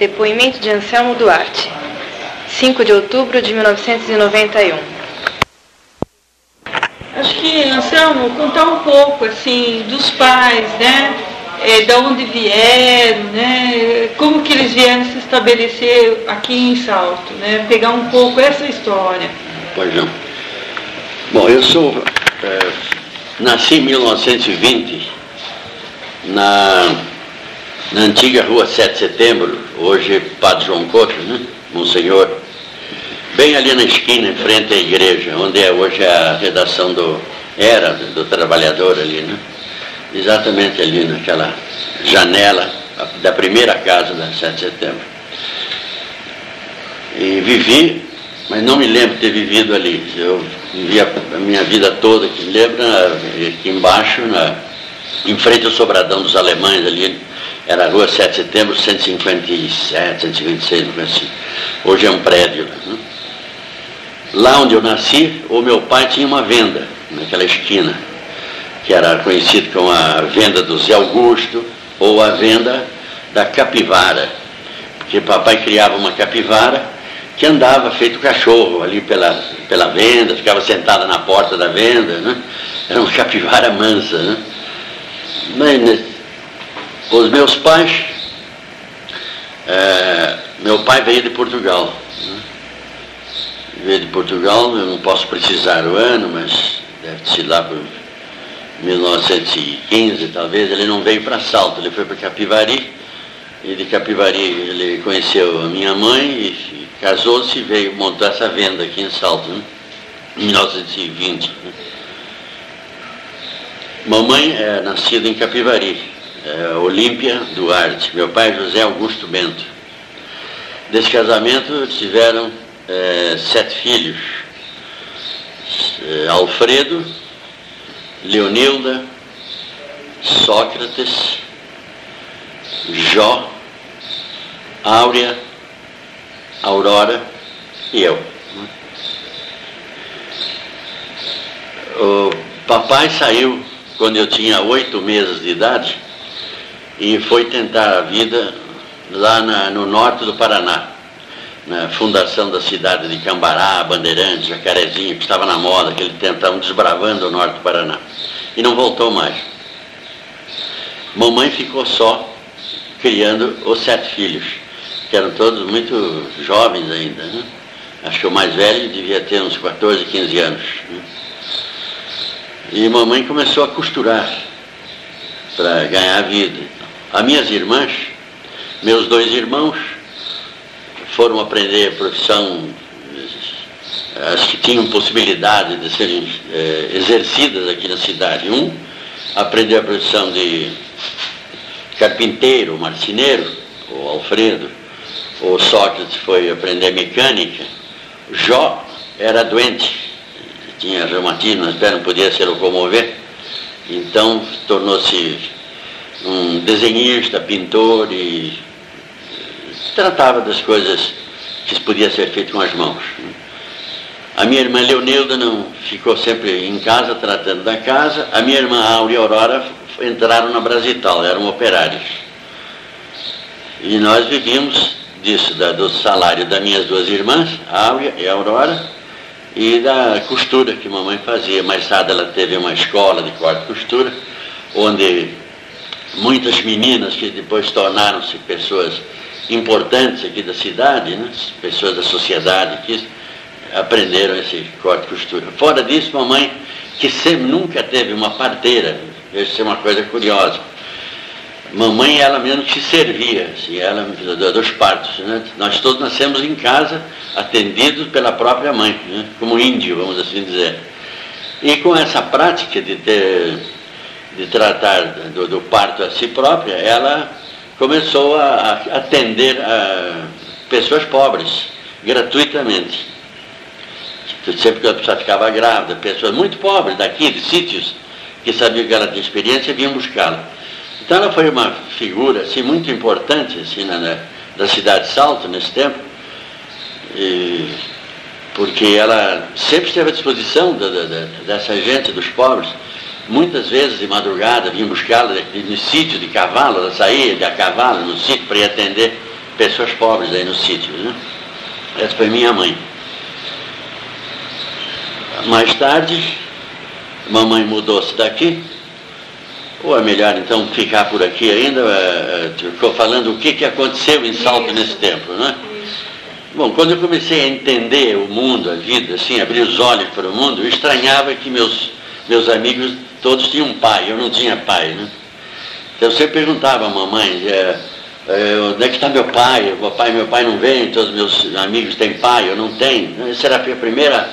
Depoimento de Anselmo Duarte. 5 de outubro de 1991. Acho que, Anselmo, contar um pouco, assim, dos pais, né? É, da onde vieram, né? Como que eles vieram se estabelecer aqui em Salto, né? Pegar um pouco essa história. Pois não. Bom, eu sou... É, nasci em 1920 na, na antiga rua 7 de setembro, hoje Padre João Couto, né? Monsenhor, bem ali na esquina, em frente à igreja, onde é hoje a redação do. Era do trabalhador ali, né? Exatamente ali naquela janela da primeira casa da 7 de setembro. E vivi, mas não me lembro de ter vivido ali. Eu vivi a, minha vida toda, que lembra, aqui embaixo, na, em frente ao sobradão dos alemães ali, era a rua 7 de setembro, 157, 126, assim. Hoje é um prédio. Né? Lá onde eu nasci, o meu pai tinha uma venda, naquela esquina, que era conhecido como a venda do Zé Augusto, ou a venda da capivara. Porque papai criava uma capivara que andava feito cachorro ali pela, pela venda, ficava sentada na porta da venda, né? Era uma capivara mansa, né? Mas né, os meus pais, é, meu pai veio de Portugal. Né? Veio de Portugal, eu não posso precisar o ano, mas deve ser lá por 1915 talvez, ele não veio para Salto, ele foi para Capivari, e de Capivari ele conheceu a minha mãe e casou-se e veio montar essa venda aqui em Salto, né? em 1920. Né? Mamãe é nascida em Capivari, é, Olímpia Duarte. Meu pai José Augusto Bento. Desse casamento tiveram é, sete filhos. É, Alfredo, Leonilda, Sócrates, Jó, Áurea, Aurora e eu. O papai saiu quando eu tinha oito meses de idade e foi tentar a vida lá na, no norte do Paraná, na fundação da cidade de Cambará, Bandeirantes, Jacarezinho, que estava na moda, que ele tentava desbravando o norte do Paraná. E não voltou mais. Mamãe ficou só criando os sete filhos, que eram todos muito jovens ainda. Né? Acho que o mais velho devia ter uns 14, 15 anos. Né? E mamãe começou a costurar para ganhar a vida. As minhas irmãs, meus dois irmãos, foram aprender a profissão, as que tinham possibilidade de serem é, exercidas aqui na cidade. Um aprendeu a profissão de carpinteiro, marceneiro, o Alfredo. O Sócrates foi aprender mecânica. Jó era doente tinha reumatismo nas pernas, não podia se locomover. Então tornou-se um desenhista, pintor e tratava das coisas que podia ser feito com as mãos. A minha irmã Leonilda não ficou sempre em casa tratando da casa. A minha irmã Áurea e Aurora entraram na Brasital, eram operários. E nós vivíamos disso, da, do salário das minhas duas irmãs, Áurea e Aurora, e da costura que mamãe fazia. Mais tarde ela teve uma escola de corte e costura, onde muitas meninas que depois tornaram-se pessoas importantes aqui da cidade, né? pessoas da sociedade que aprenderam esse corte e costura. Fora disso, mamãe, que sempre nunca teve uma parteira, isso é uma coisa curiosa mamãe ela mesmo que servia, assim, ela dos partos. Né? Nós todos nascemos em casa, atendidos pela própria mãe, né? como índio, vamos assim dizer. E com essa prática de, ter, de tratar do, do parto a si própria, ela começou a, a atender a pessoas pobres, gratuitamente. Sempre que a pessoa ficava grávida, pessoas muito pobres daqui, de sítios, que sabiam que ela tinha experiência, vinham buscá-la. Então ela foi uma figura assim, muito importante assim, na, da cidade de Salto nesse tempo, e, porque ela sempre esteve à disposição da, da, dessa gente, dos pobres. Muitas vezes de madrugada vinha buscá-la no sítio de cavalo, ela saía de a cavalo no sítio para ir atender pessoas pobres aí no sítio. Né? Essa foi minha mãe. Mais tarde, mamãe mudou-se daqui. Ou é melhor então ficar por aqui ainda, é, é, ficou falando o que, que aconteceu em Salto nesse tempo, né? Bom, quando eu comecei a entender o mundo, a vida, assim, abrir os olhos para o mundo, eu estranhava que meus, meus amigos todos tinham pai, eu não tinha pai, né? Então eu sempre perguntava à mamãe, é, é, onde é que está meu pai? Meu pai, meu pai não vem, todos meus amigos têm pai, eu não tenho. Essa era a primeira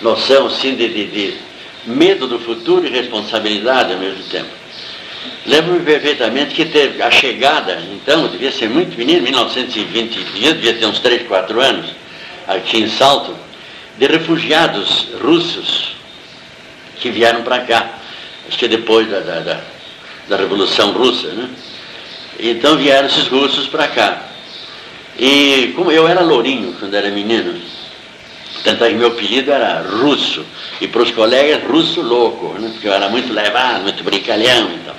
noção, assim, de, de, de medo do futuro e responsabilidade ao mesmo tempo. Lembro-me perfeitamente que teve a chegada, então, devia ser muito menino, 1920, devia ter uns 3, 4 anos, aqui em Salto, de refugiados russos que vieram para cá. Acho que depois da, da, da, da Revolução Russa, né? Então vieram esses russos para cá. E como eu era lourinho quando era menino, tanto é que meu apelido era russo, e para os colegas, russo louco, né? porque eu era muito levado, muito brincalhão e tal.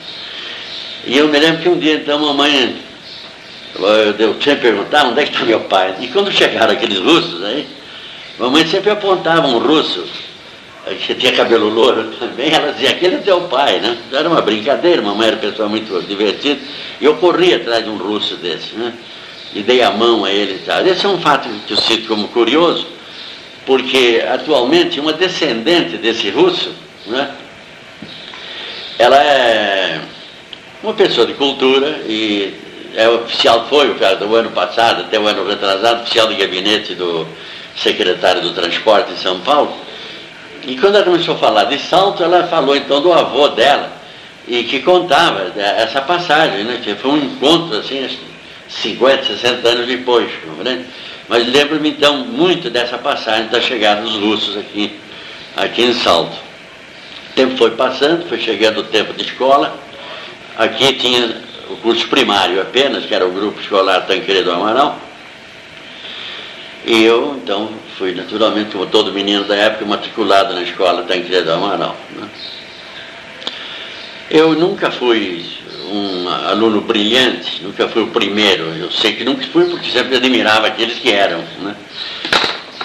E eu me lembro que um dia, então, mamãe, eu sempre perguntava onde é que está meu pai. E quando chegaram aqueles russos aí, mamãe sempre apontava um russo, que tinha cabelo louro também, ela dizia, aquele é teu pai, né? Era uma brincadeira, mamãe era uma pessoa muito divertida. E eu corri atrás de um russo desse, né? E dei a mão a ele e tal. Esse é um fato que eu cito como curioso, porque atualmente uma descendente desse russo, né? Ela é uma pessoa de cultura e é oficial, foi do ano passado, até o ano retrasado, oficial de gabinete do secretário do transporte em São Paulo. E quando ela começou a falar de salto, ela falou então do avô dela, e que contava essa passagem, né, que foi um encontro assim, 50, 60 anos depois. Né? Mas lembro-me então muito dessa passagem da chegada dos russos aqui, aqui em Salto. O tempo foi passando, foi chegando o tempo de escola, Aqui tinha o curso primário apenas, que era o grupo escolar Tancredo Amaral. E eu, então, fui naturalmente, como todo menino da época, matriculado na escola Tancredo Amaral. Né? Eu nunca fui um aluno brilhante, nunca fui o primeiro. Eu sei que nunca fui porque sempre admirava aqueles que eram. Né?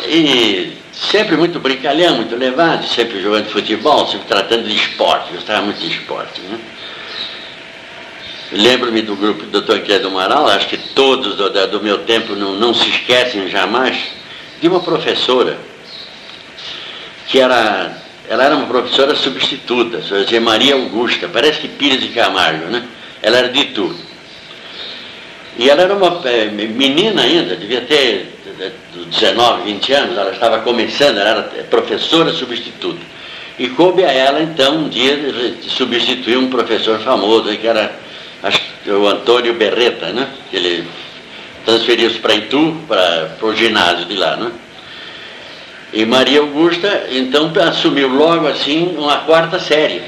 E sempre muito brincalhão, muito levado, sempre jogando futebol, sempre tratando de esporte, gostava muito de esporte. Né? Lembro-me do grupo do Dr. Quedo Amaral, acho que todos do, do meu tempo não, não se esquecem jamais, de uma professora, que era, ela era uma professora substituta, se Maria Augusta, parece que Pires de Camargo, né? Ela era de Itu. E ela era uma é, menina ainda, devia ter 19, 20 anos, ela estava começando, ela era professora substituta. E coube a ela, então, um dia, substituir um professor famoso, que era acho o Antônio Berreta, né? Ele transferiu-se para Itu, para o ginásio de lá, né? E Maria Augusta, então, assumiu logo assim uma quarta série.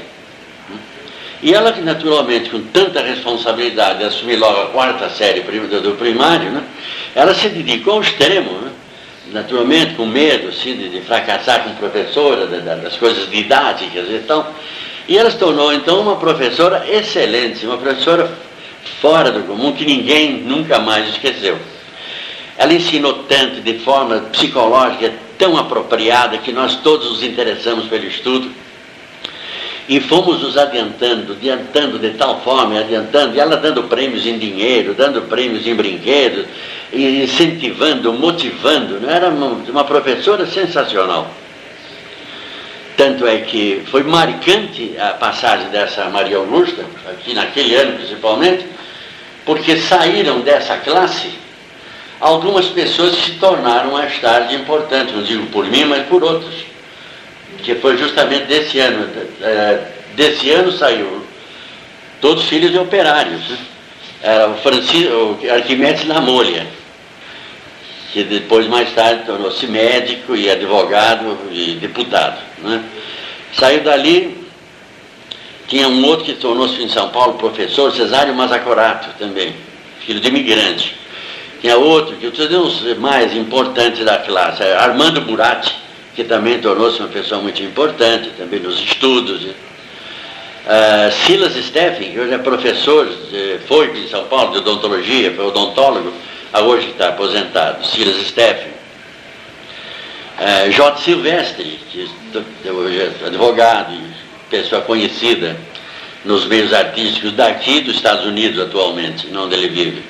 E ela, naturalmente, com tanta responsabilidade de assumir logo a quarta série do primário, né? ela se dedicou ao extremo, né? naturalmente com medo assim, de, de fracassar como professora, das coisas didáticas e tal. E ela se tornou então uma professora excelente, uma professora fora do comum que ninguém nunca mais esqueceu. Ela ensinou tanto de forma psicológica tão apropriada que nós todos nos interessamos pelo estudo e fomos nos adiantando, adiantando de tal forma, adiantando, e ela dando prêmios em dinheiro, dando prêmios em brinquedos, incentivando, motivando. Era uma professora sensacional. Tanto é que foi marcante a passagem dessa Maria Augusta, aqui naquele ano principalmente, porque saíram dessa classe algumas pessoas que se tornaram mais tarde importantes, não digo por mim, mas por outros. Que foi justamente desse ano. É, desse ano saiu todos filhos de operários. Né? Era o, Francisco, o Arquimedes Namolha que depois, mais tarde, tornou-se médico e advogado e deputado. Né? Saiu dali, tinha um outro que tornou-se em São Paulo professor, Cesário Mazacorato também, filho de imigrante. Tinha outro, que os mais importantes da classe, Armando Buratti, que também tornou-se uma pessoa muito importante, também nos estudos. Uh, Silas Steffen, que hoje é professor, foi em São Paulo de odontologia, foi odontólogo, a hoje está aposentado, Silas Steffen, é, J. Silvestre, que hoje é advogado e pessoa conhecida nos meios artísticos daqui dos Estados Unidos atualmente, não onde ele vive.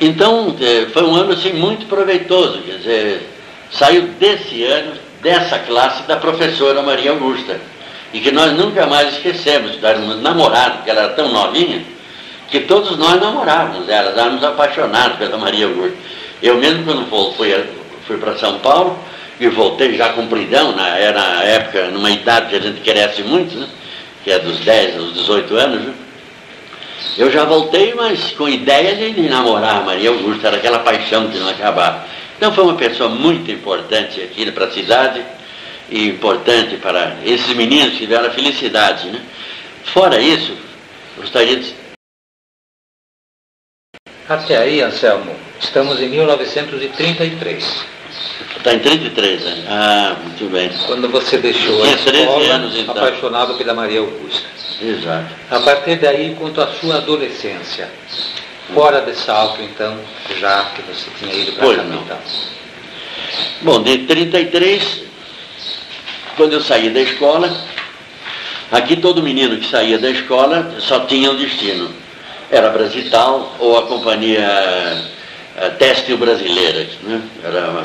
Então, é, foi um ano assim, muito proveitoso, quer dizer, saiu desse ano, dessa classe, da professora Maria Augusta, e que nós nunca mais esquecemos, éramos namorados, porque ela era tão novinha, que todos nós namorávamos ela, éramos apaixonados pela Maria Augusta. Eu mesmo, quando fui, fui para São Paulo, e voltei já compridão, na, era na época, numa idade que a gente cresce muito, né? que é dos 10 aos 18 anos, né? eu já voltei, mas com ideia de, de namorar a Maria Augusta, era aquela paixão que não acabava. Então foi uma pessoa muito importante aqui para a cidade e importante para esses meninos que tiveram a felicidade. Né? Fora isso, gostaria de até aí, Anselmo, estamos em 1933. Está em 33 anos. Ah, muito bem. Quando você deixou a escola, anos, então. apaixonado pela Maria Augusta. Exato. A partir daí, quanto à sua adolescência, fora de Salto, então, já que você tinha ido para a capital. Bom, de 33, quando eu saí da escola, aqui todo menino que saía da escola só tinha um destino era Brasital ou a companhia a eh, Têxtil Brasileira, né? era uma,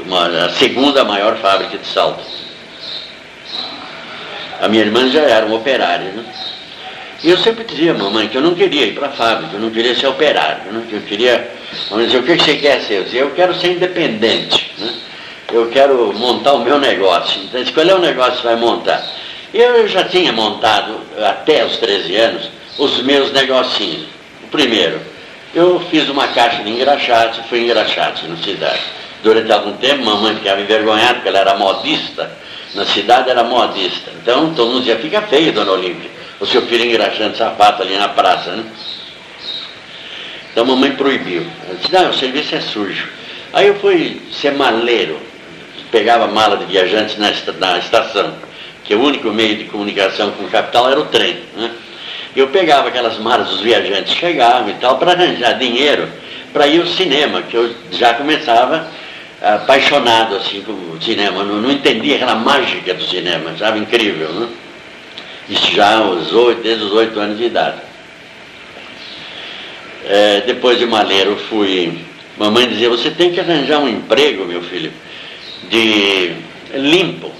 uma, a segunda maior fábrica de salto. A minha irmã já era uma operária. Né? E eu sempre dizia, mamãe, que eu não queria ir para a fábrica, eu não queria ser operário, né? que eu queria, vamos dizer, o que você quer ser? Eu dizia, eu quero ser independente, né? eu quero montar o meu negócio. Então, qual é o negócio que você vai montar? Eu já tinha montado, até os 13 anos, os meus negocinhos. O primeiro, eu fiz uma caixa de engraxate, fui engraxate na cidade. Durante algum tempo, mamãe ficava envergonhada, porque ela era modista, na cidade era modista. Então, todo mundo dizia, fica feio, dona Olímpia, o seu filho engraxando sapato ali na praça, né? Então, mamãe proibiu. Ela disse, não, o serviço é sujo. Aí eu fui ser maleiro, pegava mala de viajantes na, estação, que o único meio de comunicação com o capital era o trem, né? Eu pegava aquelas malas dos viajantes, chegavam e tal, para arranjar dinheiro para ir ao cinema, que eu já começava apaixonado assim com o cinema, não, não entendia aquela mágica do cinema, achava incrível, né? Isso já aos 8, desde os oito anos de idade. É, depois de maleiro fui. Mamãe dizia, você tem que arranjar um emprego, meu filho, de limpo,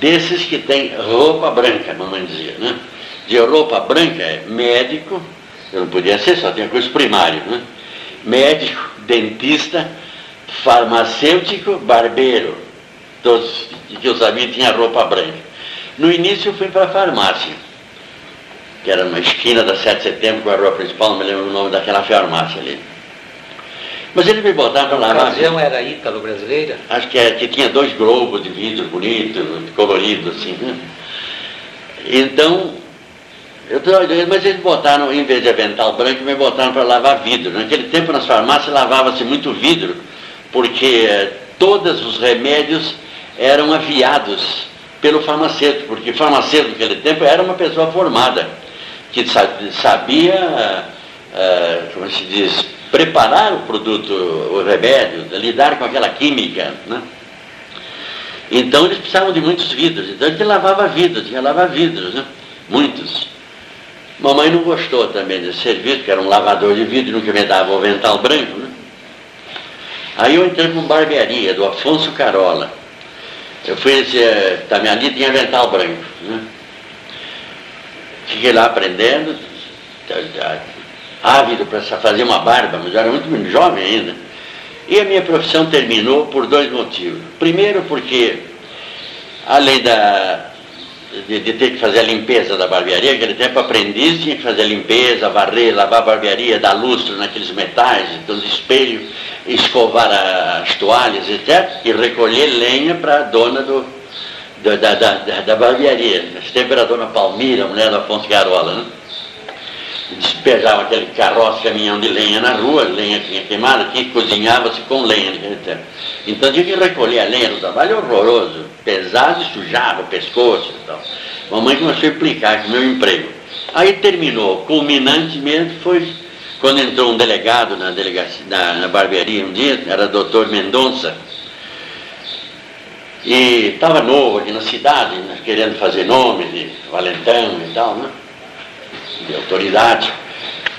desses que tem roupa branca, mamãe dizia, né? De roupa branca é médico, eu não podia ser, só tinha curso primário, né? Médico, dentista, farmacêutico, barbeiro. Todos que eu sabia tinham roupa branca. No início eu fui para a farmácia, que era numa esquina da 7 de setembro com a rua principal, não me lembro o nome daquela farmácia ali. Mas ele me botava para lavar. A ocasião era ítalo-brasileira? Acho que, é, que tinha dois globos de vidro bonito, colorido assim. Né? Então, eu tô, mas eles botaram, em vez de avental branco, me botaram para lavar vidro. Naquele tempo nas farmácias lavava-se muito vidro, porque eh, todos os remédios eram aviados pelo farmacêutico, porque farmacêutico naquele tempo era uma pessoa formada, que sabia, eh, como se diz, preparar o produto, o remédio, lidar com aquela química. Né? Então eles precisavam de muitos vidros, então ele lavava vidros, ia lavar vidros, né? Mamãe não gostou também desse serviço, que era um lavador de vidro, nunca me dava o vental branco, né? Aí eu entrei com barbearia, do Afonso Carola. Eu fui, eh, também ali tinha vental branco, né? Fiquei lá aprendendo, ávido para fazer uma barba, mas eu era muito jovem ainda. E a minha profissão terminou por dois motivos. Primeiro porque, além da, de, de, ter que fazer a limpeza da barbearia, aquele tempo aprendiz tinha que fazer a limpeza, varrer, lavar a barbearia, dar lustro naqueles metais, então os espelhos, escovar as toalhas, etc., e recolher lenha para a dona do, do, da, da, da, barbearia. Nesse tempo era a dona Palmira, a mulher do Afonso Garola, né? despejava aquele carroça, caminhão de lenha na rua, lenha tinha queimada, que cozinhava-se com lenha naquele tempo. Então tinha que recolher a lenha do trabalho horroroso, pesado e sujava o pescoço e tal. Mamãe começou a implicar com o meu emprego. Aí terminou, culminante mesmo foi quando entrou um delegado na, delegacia, na, na barbearia um dia, era doutor Mendonça, e estava novo aqui na cidade, né, querendo fazer nome de valentão e tal, né? De autoridade.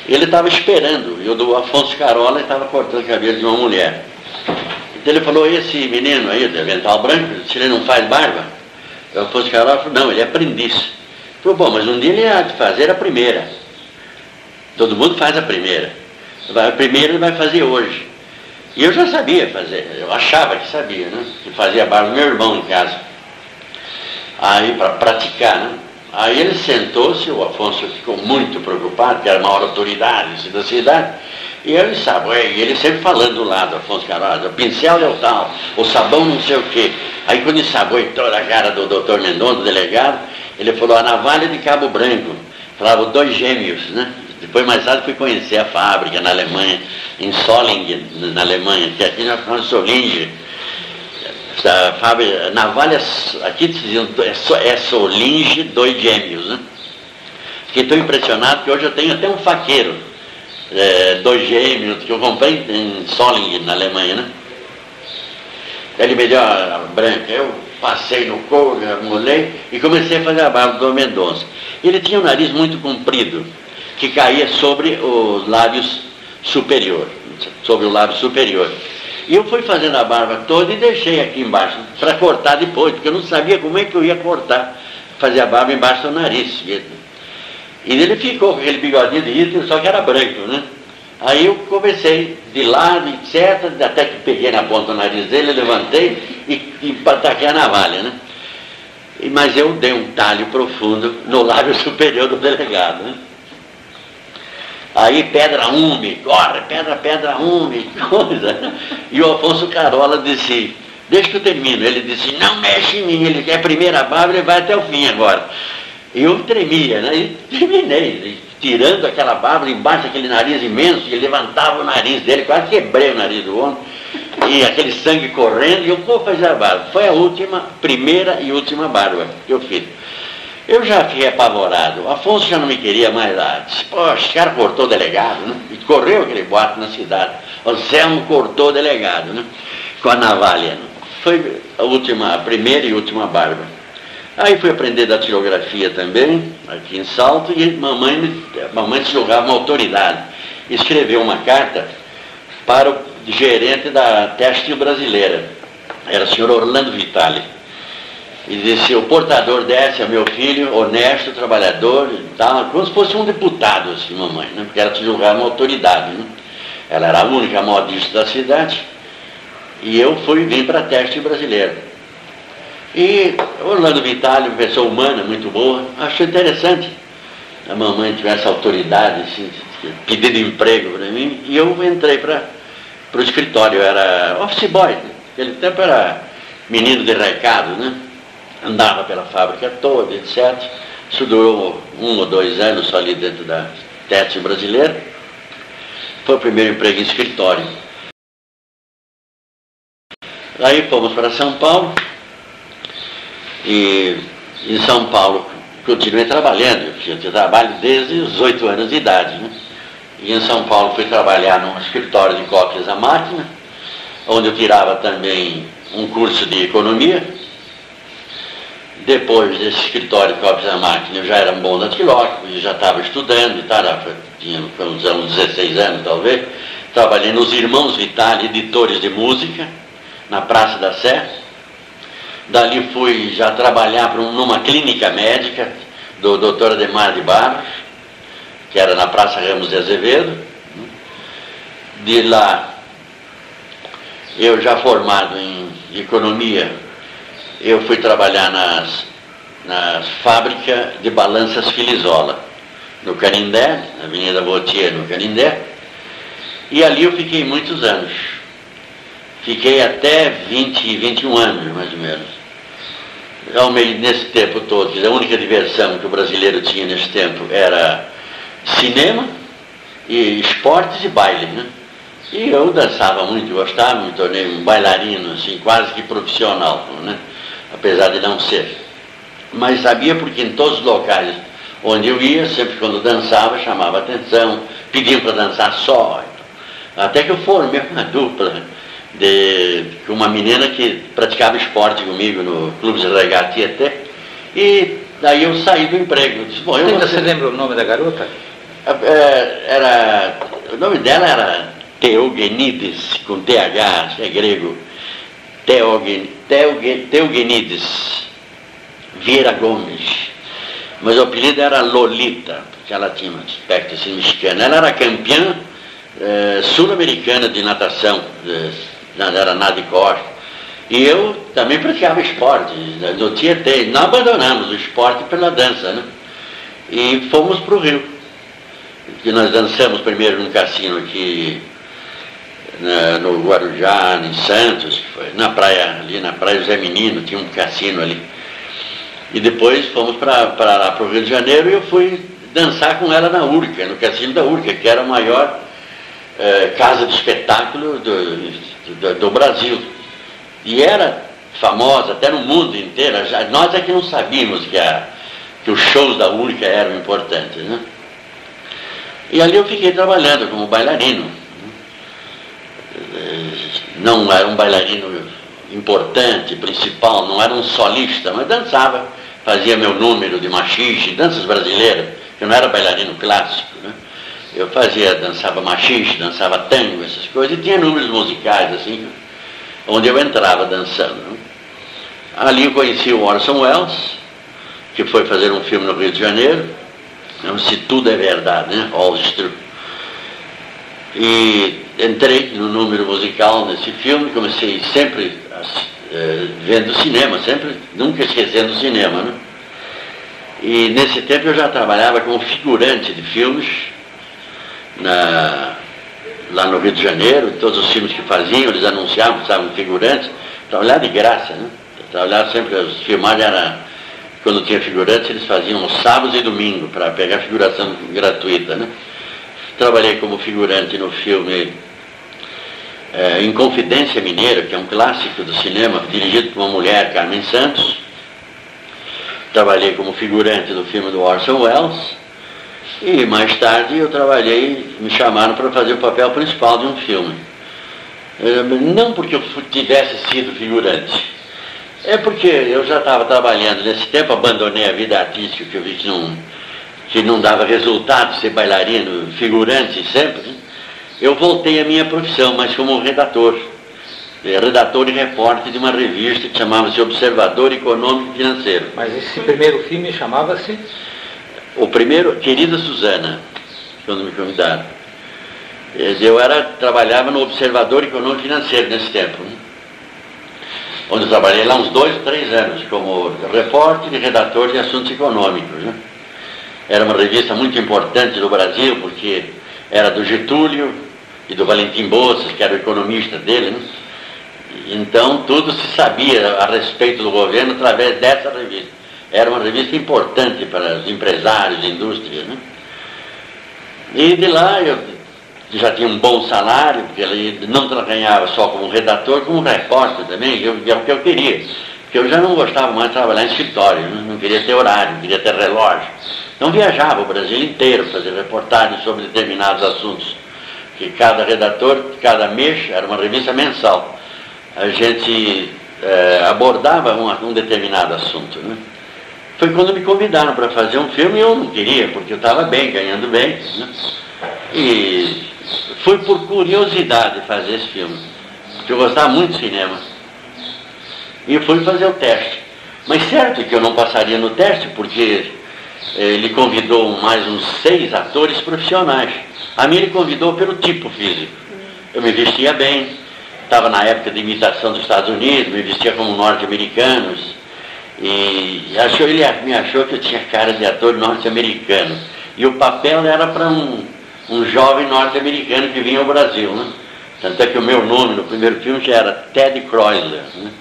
Ele estava esperando, e o do Afonso Carola estava cortando o cabelo de uma mulher. Então ele falou, esse menino aí, de avental branco, se ele não faz barba, o Afonso Carola falou, não, ele é aprendiz. Ele falou, bom, mas um dia ele há de fazer a primeira. Todo mundo faz a primeira. A primeira ele vai fazer hoje. E eu já sabia fazer, eu achava que sabia, né? Que fazia barba meu irmão em casa. Aí, para praticar, né? Aí ele sentou-se, o Afonso ficou muito preocupado, que era a maior autoridade da cidade, e ele sabe, e ele sempre falando do lado, Afonso Carvalho, o pincel é o tal, o sabão não sei o quê. Aí quando ele saboitou a cara do doutor Mendonça, do delegado, ele falou, a navalha de Cabo Branco. Falava dois gêmeos, né? Depois mais tarde fui conhecer a fábrica na Alemanha, em Solingen, na Alemanha, que aqui nós chamamos Solingen. Essa fábrica, navalha, aqui diziam, é, é Solinge dois gêmeos, né? Fiquei tão impressionado que hoje eu tenho até um faqueiro, é, dois gêmeos, que eu comprei em Solingen, na Alemanha, né? Ele me deu a branca, eu passei no couro, molhei e comecei a fazer a barba do Mendonça. Ele tinha um nariz muito comprido, que caía sobre os lábios superior, sobre o lábio superior. E eu fui fazendo a barba toda e deixei aqui embaixo, para cortar depois, porque eu não sabia como é que eu ia cortar, fazer a barba embaixo do nariz. E ele ficou com aquele bigodinho de Hitler, só que era branco, né? Aí eu comecei de lado, etc., até que peguei na ponta do nariz dele, levantei e, e a navalha, né? E, mas eu dei um talho profundo no lábio superior do delegado, né? Aí pedra ume, corre, pedra, pedra ume, coisa. E o Afonso Carola disse, deixa que eu termino. Ele disse, não mexe em mim, ele quer a primeira barba, ele vai até o fim agora. Eu tremia, né? E terminei, tirando aquela barba embaixo daquele nariz imenso, e levantava o nariz dele, quase quebrei o nariz do homem, e aquele sangue correndo, e eu vou fazer a barba. Foi a última, primeira e última barba que eu fiz. Eu já fiquei apavorado. Afonso já não me queria mais lá. Disse, poxa, o cara cortou o delegado, né? E correu aquele boato na cidade. O Zelmo cortou o delegado, né? Com a navalha. Né? Foi a última, a primeira e última barba. Aí fui aprender datilografia também, aqui em Salto, e mamãe, mamãe se jogava uma autoridade. Escreveu uma carta para o gerente da Teste Brasileira. Era o senhor Orlando Vitali e disse, o portador desse é meu filho, honesto, trabalhador, tal, como se fosse um deputado, assim, mamãe, né? porque ela se julgava uma autoridade. Né? Ela era a única modista da cidade. E eu fui vim para a teste brasileira. E Orlando Vitale, pessoa humana, muito boa, achei interessante a mamãe tivesse autoridade, assim, pedindo emprego para mim, e eu entrei para o escritório, eu era office boy, naquele tempo era menino de recado, né? andava pela fábrica toda, etc. Isso durou um ou dois anos só ali dentro da teste brasileira. Foi o primeiro emprego em escritório. Aí fomos para São Paulo e em São Paulo continuei trabalhando. Eu tinha trabalho desde os oito anos de idade. Né? E em São Paulo fui trabalhar num escritório de cópias à máquina, onde eu tirava também um curso de economia depois desse escritório de cópias da máquina, eu já era um bom datilógrafo, já estava estudando, tarava, tinha uns 16 anos talvez, trabalhei nos Irmãos Vitale, editores de música, na Praça da Sé. Dali fui já trabalhar numa clínica médica do Dr. Ademar de Barros, que era na Praça Ramos de Azevedo. De lá, eu já formado em economia, eu fui trabalhar nas, na fábrica de balanças Filizola, no Canindé, na Avenida Botier, no Canindé, e ali eu fiquei muitos anos. Fiquei até 20, 21 anos, mais ou menos. Ao meio, nesse tempo todo, a única diversão que o brasileiro tinha nesse tempo era cinema, e esportes e baile, né? E eu dançava muito, gostava, me tornei um bailarino, assim, quase que profissional, né? apesar de não ser. Mas sabia porque em todos os locais Onde eu ia, sempre quando dançava, chamava atenção, pediam para dançar só. Até que eu formei uma dupla de uma menina que praticava esporte comigo no Clube de Regatia até. E daí eu saí do emprego. Eu disse, Bom, eu Ainda você lembra o nome da garota? É, era, o nome dela era Teogenides, com TH, é grego. Teogen, Teogen, Teogenides Vieira Gomes. Mas o apelido era Lolita, porque ela tinha um aspecto assim mexicano. Ela era campeã eh, sul-americana de natação, eh, era nada de costa. E eu também praticava esporte, no Tietê. Não abandonamos o esporte pela dança, né? E fomos para o Rio. Que nós dançamos primeiro num cassino aqui no Guarujá, em Santos, foi, na praia, ali na praia José Menino, tinha um cassino ali. E depois fomos para lá para o Rio de Janeiro e eu fui dançar com ela na Urca, no cassino da Urca, que era a maior eh, casa de espetáculo do, do, do, Brasil. E era famosa até no mundo inteiro. Nós é que não sabíamos que, a, que os shows da Urca eram importantes. Né? E ali eu fiquei trabalhando como bailarino não era um bailarino importante, principal, não era um solista, mas dançava, fazia meu número de machixe, danças brasileiras, eu não era bailarino clássico, né? Eu fazia, dançava machixe, dançava tango, essas coisas, e tinha números musicais, assim, onde eu entrava dançando. Né? Ali eu conheci o Orson Welles, que foi fazer um filme no Rio de Janeiro, né? Se Tudo é Verdade, né? All. E entrei no número musical nesse filme, comecei sempre uh, vendo cinema, sempre, nunca esquecendo o cinema. Né? E nesse tempo eu já trabalhava como figurante de filmes na, lá no Rio de Janeiro, todos os filmes que faziam, eles anunciavam estavam figurantes, trabalhava de graça, né? Trabalhava sempre, as filmagens era, quando tinha figurantes, eles faziam sábados e domingo para pegar figuração gratuita, né? Trabalhei como figurante no filme é, Em Confidência Mineira, que é um clássico do cinema, dirigido por uma mulher, Carmen Santos. Trabalhei como figurante do filme do Orson Welles. E mais tarde eu trabalhei, me chamaram para fazer o papel principal de um filme. Não porque eu tivesse sido figurante, é porque eu já estava trabalhando nesse tempo, abandonei a vida artística, que eu vi que não, que não dava resultado ser bailarino, figurante sempre, eu voltei à minha profissão, mas como redator. É, redator e repórter de uma revista que chamava-se Observador Econômico e Financeiro. Mas esse primeiro filme chamava-se? O primeiro, Querida Suzana, quando me convidaram. Eu era, trabalhava no Observador Econômico Financeiro nesse tempo. Né? Onde eu trabalhei lá uns dois, três anos, como repórter e redator de assuntos econômicos. Né? Era uma revista muito importante do Brasil, porque era do Getúlio e do Valentim Bolsas, que era o economista dele. Né? Então, tudo se sabia a respeito do governo através dessa revista. Era uma revista importante para os empresários, indústrias. Né? E de lá eu já tinha um bom salário, porque ele não ganhava só como redator, como repórter também, eu, é o que eu queria. Porque eu já não gostava mais de trabalhar em escritório, né? não queria ter horário, não queria ter relógio. Então viajava o Brasil inteiro fazer reportagens sobre determinados assuntos. Que cada redator, cada mês, era uma revista mensal, a gente é, abordava um, um, determinado assunto. Né? Foi quando me convidaram para fazer um filme e eu não queria, porque eu estava bem, ganhando bem. Né? E foi por curiosidade fazer esse filme, porque eu gostava muito de cinema. E fui fazer o teste. Mas certo que eu não passaria no teste, porque ele convidou mais uns seis atores profissionais. A mim ele convidou pelo tipo físico. Eu me vestia bem, estava na época de imitação dos Estados Unidos, me vestia como norte-americanos. Achou, ele me achou que eu tinha cara de ator norte-americano. E o papel era para um, um jovem norte-americano que vinha ao Brasil. Né? Tanto é que o meu nome no primeiro filme já era Ted Croiser. Né?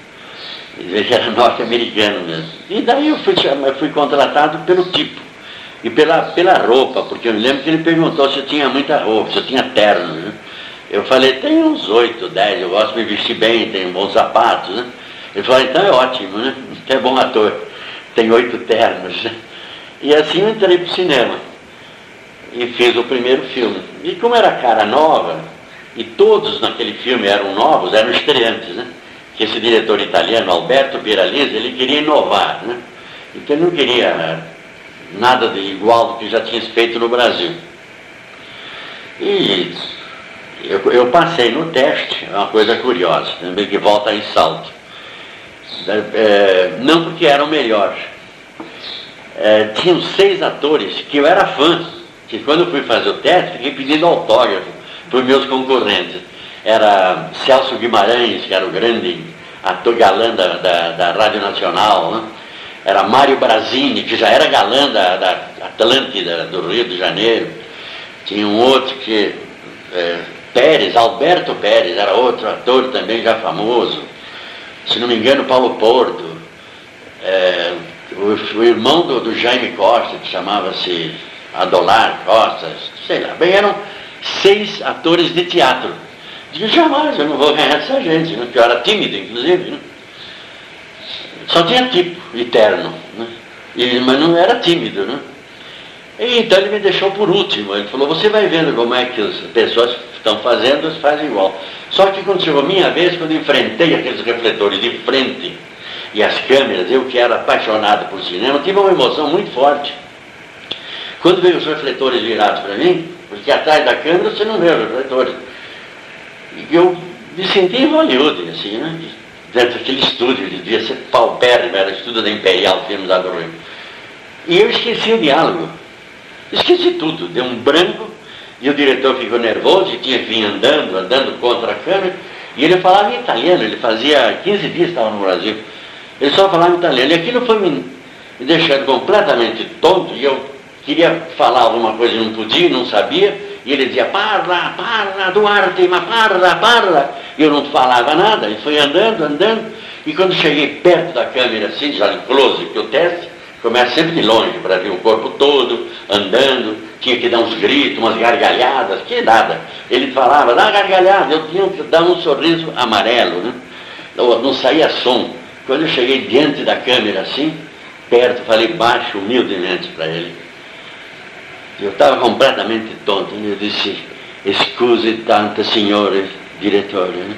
Ele era norte-americano mesmo. E daí eu fui, eu fui contratado pelo tipo e pela, pela roupa, porque eu me lembro que ele perguntou se eu tinha muita roupa, se eu tinha terno. Né? Eu falei, tem uns oito, dez, eu gosto de me vestir bem, tenho bons sapatos. Né? Ele falou, então é ótimo, né? Você é bom ator, tem oito ternos. Né? E assim eu entrei para o cinema e fiz o primeiro filme. E como era cara nova, e todos naquele filme eram novos, eram estreantes, né? Que esse diretor italiano, Alberto Biralise, ele queria inovar, né? Então ele não queria nada de igual do que já tinha feito no Brasil. E eu, eu passei no teste, é uma coisa curiosa, também que volta em salto. É, não porque era o melhor. É, tinham seis atores que eu era fã, que quando fui fazer o teste, fiquei pedindo autógrafo para os meus concorrentes. Era Celso Guimarães, que era o grande ator galã da, da, da Rádio Nacional, né? era Mário Brasini, que já era galã da, da Atlântida, do Rio de Janeiro. Tinha um outro que, é, Pérez, Alberto Pérez, era outro ator também já famoso. Se não me engano, Paulo Porto. É, o, o, irmão do, do, Jaime Costa, que chamava-se Adolar Costa, sei lá. Bem, eram seis atores de teatro. Digo, jamais, eu não vou ganhar essa gente, né? porque eu era tímido, inclusive. Né? Só tinha tipo, eterno. Né? E, mas não era tímido, né? E, então ele me deixou por último. Ele falou, você vai vendo como é que as pessoas estão fazendo, eles fazem igual. Só que quando chegou a minha vez, quando enfrentei aqueles refletores de frente e as câmeras, eu que era apaixonado por cinema, tive uma emoção muito forte. Quando veio os refletores virados para mim, porque atrás da câmera você não vê os refletores. E eu me senti em Hollywood, assim, né? dentro daquele estúdio, ele devia ser paupérrimo, era estúdio da Imperial Filmes da Rio. E eu esqueci o diálogo. Esqueci tudo, deu um branco, e o diretor ficou nervoso e tinha que vir andando, andando contra a câmera, e ele falava em italiano, ele fazia 15 dias que estava no Brasil. Ele só falava italiano, e aquilo foi me, deixando completamente tonto, e eu queria falar alguma coisa e não podia, não sabia, e ele dizia, parla, parla, Duarte, ma parla, parla. E eu não falava nada, e fui andando, andando, e quando cheguei perto da câmera, assim, já em close, que o teste começa sempre de longe, para ver o corpo todo, andando, tinha que dar uns gritos, umas gargalhadas, que nada. Ele falava, dá gargalhada, eu tinha que dar um sorriso amarelo, né? Não, não saía som. Quando eu cheguei diante da câmera assim, perto, falei baixo, humildemente para ele, eu estava completamente tonto. Eu disse, scusi tanto, signore direttore. Né?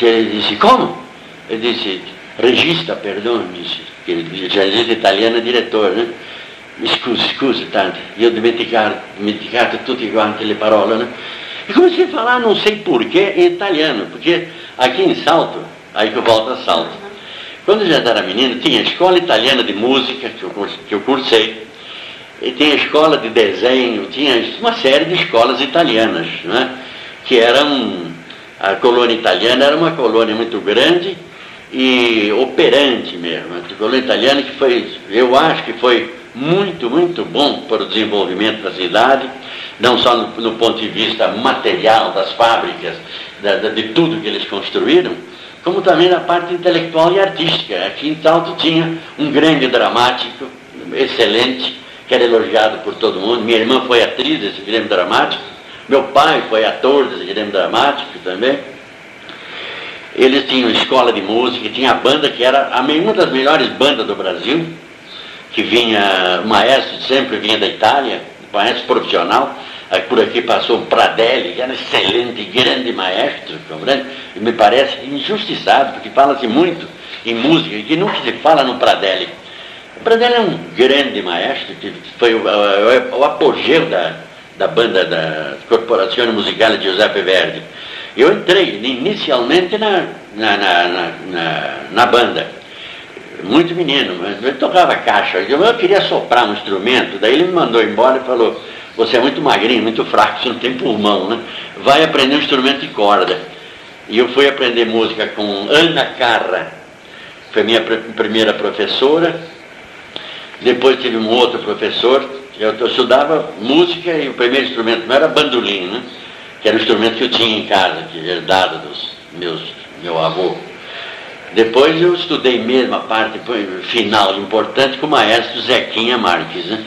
Ele disse, como? Eu disse, regista, perdone, que regista italiano direttore. Né? Scusi, scusi tanto. Io dimenticato, dimenticato tutte quante le parole. Né? E comecei a falar, não sei porquê, em italiano, porque aqui em Salto, aí que eu volto a Salto, quando eu já era menino, tinha a escola italiana de música, que eu, que eu cursei, e tinha escola de desenho, tinha uma série de escolas italianas, né? que eram, a colônia italiana era uma colônia muito grande e operante mesmo. A colônia italiana que foi, eu acho que foi muito, muito bom para o desenvolvimento da cidade, não só no, no ponto de vista material das fábricas, da, da, de tudo que eles construíram, como também na parte intelectual e artística. Aqui em Salto tinha um grande dramático, excelente, que era elogiado por todo mundo. Minha irmã foi atriz desse Grêmio Dramático, meu pai foi ator desse Grêmio Dramático também. Eles tinham escola de música, tinha a banda que era uma das melhores bandas do Brasil, que vinha, o maestro sempre vinha da Itália, maestro profissional, aí por aqui passou o Pradelli, que era um excelente, grande maestro, e me parece injustiçado, porque fala-se muito em música, que nunca se fala no Pradelli. Bradelli é um grande maestro, que foi o, o, o apogeu da, da banda da Corporazione Musicale de Giuseppe Verdi. Eu entrei inicialmente na, na, na, na, na banda, muito menino, mas eu tocava caixa. Eu, queria soprar um instrumento, daí ele me mandou embora e falou, você é muito magrinho, muito fraco, você não tem pulmão, né? Vai aprender um instrumento de corda. E eu fui aprender música com Ana Carra, foi minha primeira professora, depois tive um outro professor, eu, eu estudava música e o primeiro instrumento não era bandolim, né? Que era o instrumento que eu tinha em casa, que herdado dos meus, meu avô. Depois eu estudei mesmo a parte final importante com o maestro Zequinha Marques. Né?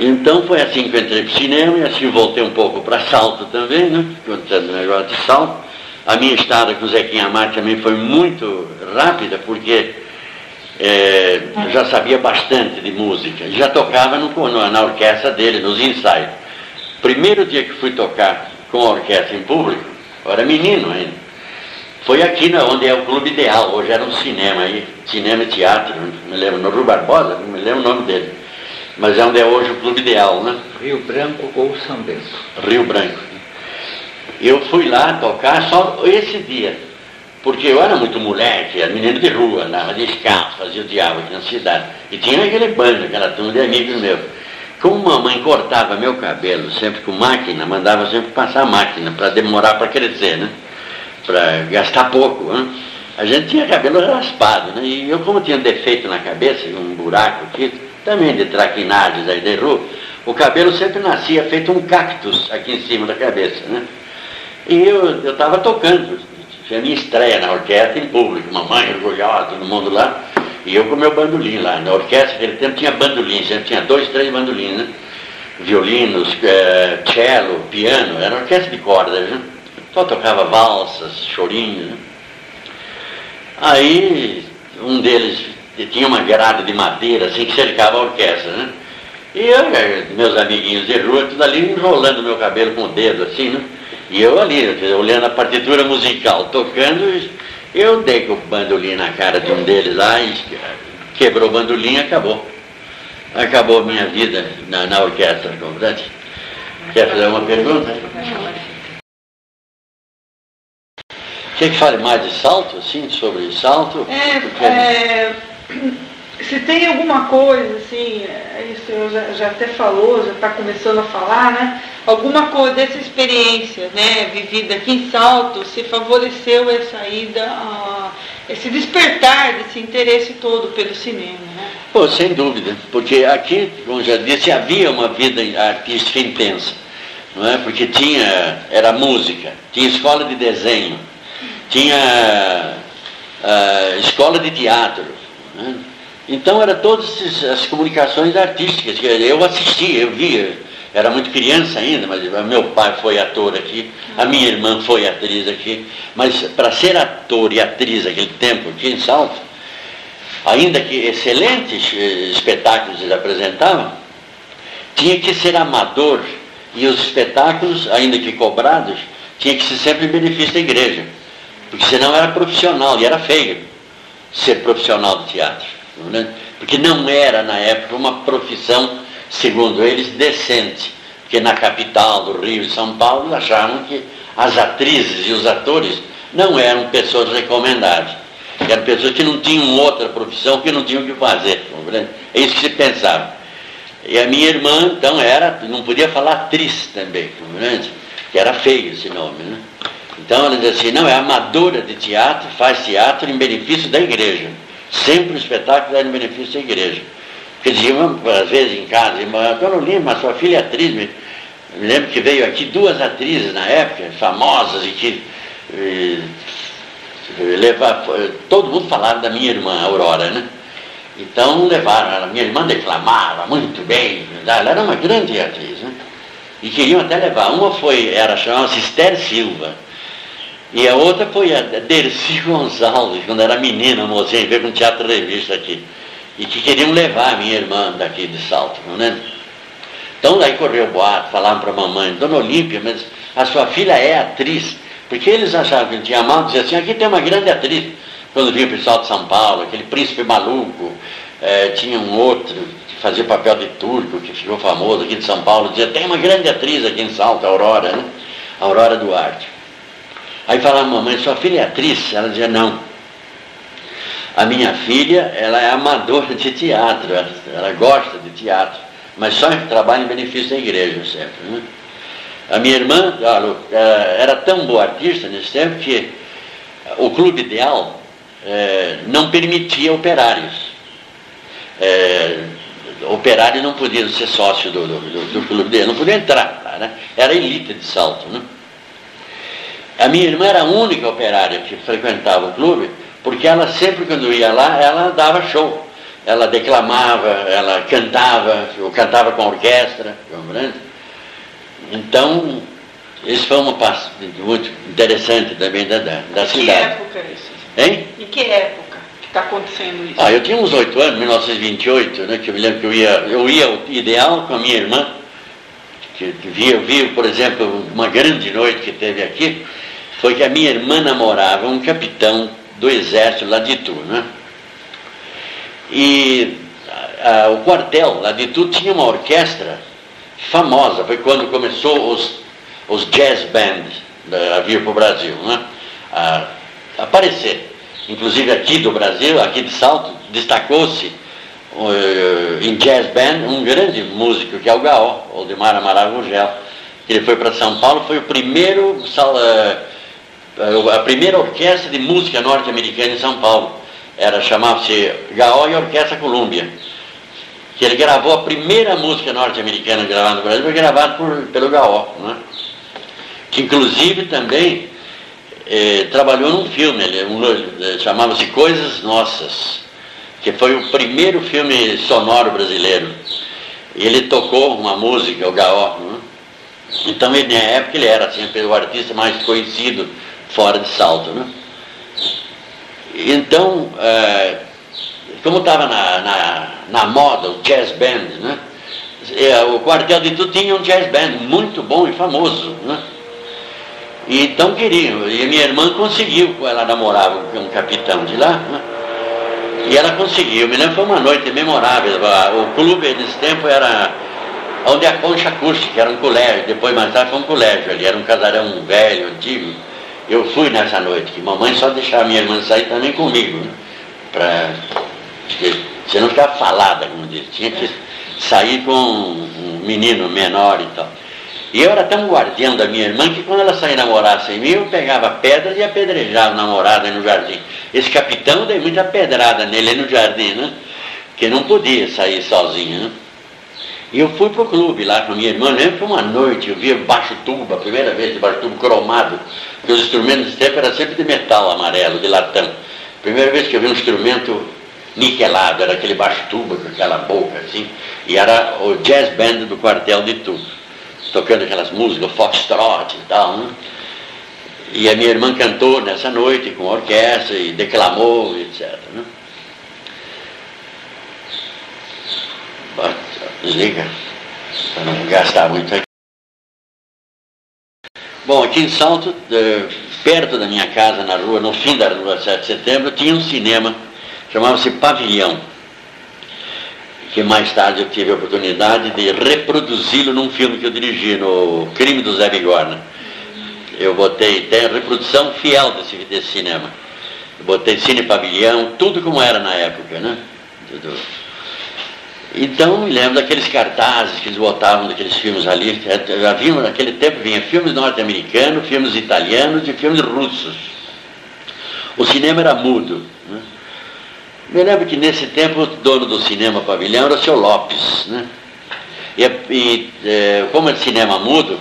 Então foi assim que eu entrei para o cinema e assim voltei um pouco para salto também, né? Contando o negócio de salto. A minha estada com o Zequinha Marques também foi muito rápida, porque é, já sabia bastante de música, já tocava no, na orquestra dele, nos ensaios. Primeiro dia que fui tocar com a orquestra em público, eu era menino ainda, foi aqui na, onde é o Clube Ideal, hoje era um cinema aí, cinema e teatro, me lembro, no Rio Barbosa, não me lembro o nome dele, mas é onde é hoje o Clube Ideal, né? Rio Branco ou São Bento? Rio Branco. Eu fui lá tocar só esse dia, porque eu era muito moleque, era menino de rua, andava descalço, fazia o diabo aqui na cidade. E tinha aquele bando, aquela turma de amigos meus. Como mamãe cortava meu cabelo sempre com máquina, mandava sempre passar máquina para demorar para crescer, né? Para gastar pouco, né? A gente tinha cabelo raspado, né? E eu como tinha defeito na cabeça, um buraco aqui, também de traquinagens aí de rua, o cabelo sempre nascia feito um cactus aqui em cima da cabeça, né? E eu estava tocando, tinha minha estreia na orquestra em público, mamãe orgulhosa, todo mundo lá. E eu com meu bandolim lá. Na orquestra naquele tempo tinha bandolim, sempre tinha dois, três bandolins, né? Violinos, é, cello, piano, era orquestra de cordas, né? Só tocava valsas, chorinhos, né? Aí um deles tinha uma grade de madeira assim que cercava a orquestra, né? E eu, meus amiguinhos de rua, tudo ali enrolando meu cabelo com o dedo assim, né? E eu ali, olhando a partitura musical, tocando, eu dei com o bandolim na cara de um deles lá e quebrou o bandolim e acabou. Acabou a minha vida na, na orquestra, comandante. Quer fazer uma pergunta? Quer que fale mais de salto, sim, sobre salto? É, é, se tem alguma coisa, assim, é, isso eu já, já até falou, já está começando a falar, né? Alguma coisa dessa experiência, né, vivida aqui em Salto, se favoreceu essa ida, a, esse despertar desse interesse todo pelo cinema, né? Pô, sem dúvida, porque aqui, como já disse, havia uma vida artística intensa, não é? Porque tinha, era música, tinha escola de desenho, tinha uh, escola de teatro, né? Então, era todas as comunicações artísticas. Eu assistia, eu via. Era muito criança ainda, mas meu pai foi ator aqui, a minha irmã foi atriz aqui. Mas para ser ator e atriz naquele tempo aqui em Salto, ainda que excelentes eh, espetáculos eles apresentavam, tinha que ser amador. E os espetáculos, ainda que cobrados, tinha que ser sempre em benefício da igreja. Porque senão era profissional, e era feio ser profissional de teatro né? porque não era na época uma profissão, segundo eles, decente, porque na capital do Rio e São Paulo achavam que as atrizes e os atores não eram pessoas recomendáveis, eram pessoas que não tinham outra profissão, que não tinham o que fazer, é isso que se pensava. E a minha irmã, então, era, não podia falar atriz também, que era feio esse nome, né? Então ela dizia assim, não, é amadora de teatro, faz teatro em benefício da igreja. Sempre o espetáculo era em benefício da igreja. Porque diziam, às vezes em casa, Dona Lima, sua filha é atriz. Me, me lembro que veio aqui duas atrizes na época, famosas, e que e, todo mundo falava da minha irmã, Aurora, né? Então levaram ela, minha irmã declamava muito bem, ela era uma grande atriz, né? E queriam até levar. Uma foi, era chamada-se Esther Silva e a outra foi a Dercy Gonçalves, quando era menina, mocinha, veio com teatro revista aqui. E que queriam levar a minha irmã daqui de Salto, não é? Então daí correu o boato, falaram para a mamãe, Dona Olímpia, mas a sua filha é atriz. Porque eles achavam que tinha mal, diziam assim, aqui tem uma grande atriz. Quando vinha o pessoal de São Paulo, aquele príncipe maluco, é, tinha um outro que fazia papel de turco, que ficou famoso aqui de São Paulo, dizia, tem uma grande atriz aqui em Salto, Aurora, né? Aurora Duarte. Aí falava, mamãe, sua filha é atriz? Ela dizia, não. A minha filha, ela é amadora de teatro, ela, ela gosta de teatro, mas só trabalha em benefício da igreja sempre. Né? A minha irmã era tão boa artista nesse tempo que o Clube Ideal é, não permitia operários. É, operário não podia ser sócio do, do, do, do Clube Ideal, não podia entrar, né? era elite de salto. Né? A minha irmã era a única operária que frequentava o clube, porque ela sempre quando ia lá, ela dava show. Ela declamava, ela cantava, eu cantava com a orquestra, Então, isso foi uma parte muito interessante também da, da, da cidade. Que época isso? Hein? Em que época? está acontecendo isso? Ah, eu tinha uns oito anos, 1928, né, que eu me lembro que eu ia, eu ia o ideal com a minha irmã, que, que via, via, por exemplo, uma grande noite que teve aqui, foi que a minha irmã namorava um capitão do exército lá de Itu, né? E a, a, o quartel lá de Itu tinha uma orquestra famosa, foi quando começou os, os jazz bands a vir para o Brasil, né? a, aparecer. Inclusive aqui do Brasil, aqui de Salto, destacou-se uh, em jazz band um grande músico que é o Gaó, Aldemar Amaral Gugel. Ele foi para São Paulo, foi o primeiro uh, a primeira orquestra de música norte-americana em São Paulo. Era chamava-se Gaó e Orquestra Colômbia. Que ele gravou a primeira música norte-americana gravada no Brasil, foi gravada por, pelo Gaó. Né? Que inclusive também eh, trabalhou num filme, ele, um, eh, chamava-se Coisas Nossas, que foi o primeiro filme sonoro brasileiro. Ele tocou uma música, o Gaó. Né? Então, ele, na época, ele era assim, o artista mais conhecido fora de salto. Né? Então, é, como estava na, na, na, moda o jazz band, né? É, o quartel de tudo tinha um jazz band muito bom e famoso. Né? E então queriam, e minha irmã conseguiu, ela namorava um capitão de lá, né? e ela conseguiu. Me lembro foi uma noite memorável. O clube nesse tempo era onde a concha acústica, era um colégio, depois mais tarde foi um colégio ali, era um casarão velho, antigo. Eu fui nessa noite, que mamãe só deixava minha irmã sair também comigo, né? Pra, você não ficava falada, como diz, tinha que sair com um menino menor e tal. E eu era tão guardião da minha irmã que quando ela saía namorar sem mim, eu pegava pedras e apedrejava a namorada no jardim. Esse capitão dei muita pedrada nele no jardim, né? Que não podia sair sozinho, né? Eu fui para o clube lá com a minha irmã, lembro que uma noite eu vi baixo tubo, a primeira vez de baixo tubo cromado, porque os instrumentos desse tempo eram sempre de metal amarelo, de latão. Primeira vez que eu vi um instrumento niquelado, era aquele baixo tubo com aquela boca assim, e era o jazz band do quartel de tubo, tocando aquelas músicas, foxtrot e tal, né? E a minha irmã cantou nessa noite com orquestra e declamou, etc. Né? Desliga, para não gastar muito aqui. Bom, aqui em Salto, perto da minha casa, na rua, no fim da rua 7 de setembro, tinha um cinema, chamava-se Pavilhão, que mais tarde eu tive a oportunidade de reproduzi-lo num filme que eu dirigi, no Crime do Zé Bigorna. Eu botei, tem a reprodução fiel desse, desse cinema. Eu botei Cine Pavilhão, tudo como era na época, né? Tudo então me lembro daqueles cartazes que eles botavam daqueles filmes ali, já naquele tempo vinha filmes norte-americanos, filmes italianos e filmes russos. O cinema era mudo. Né? Me lembro que nesse tempo o dono do cinema pavilhão era o seu Lopes. Né? E, e é, como é cinema mudo,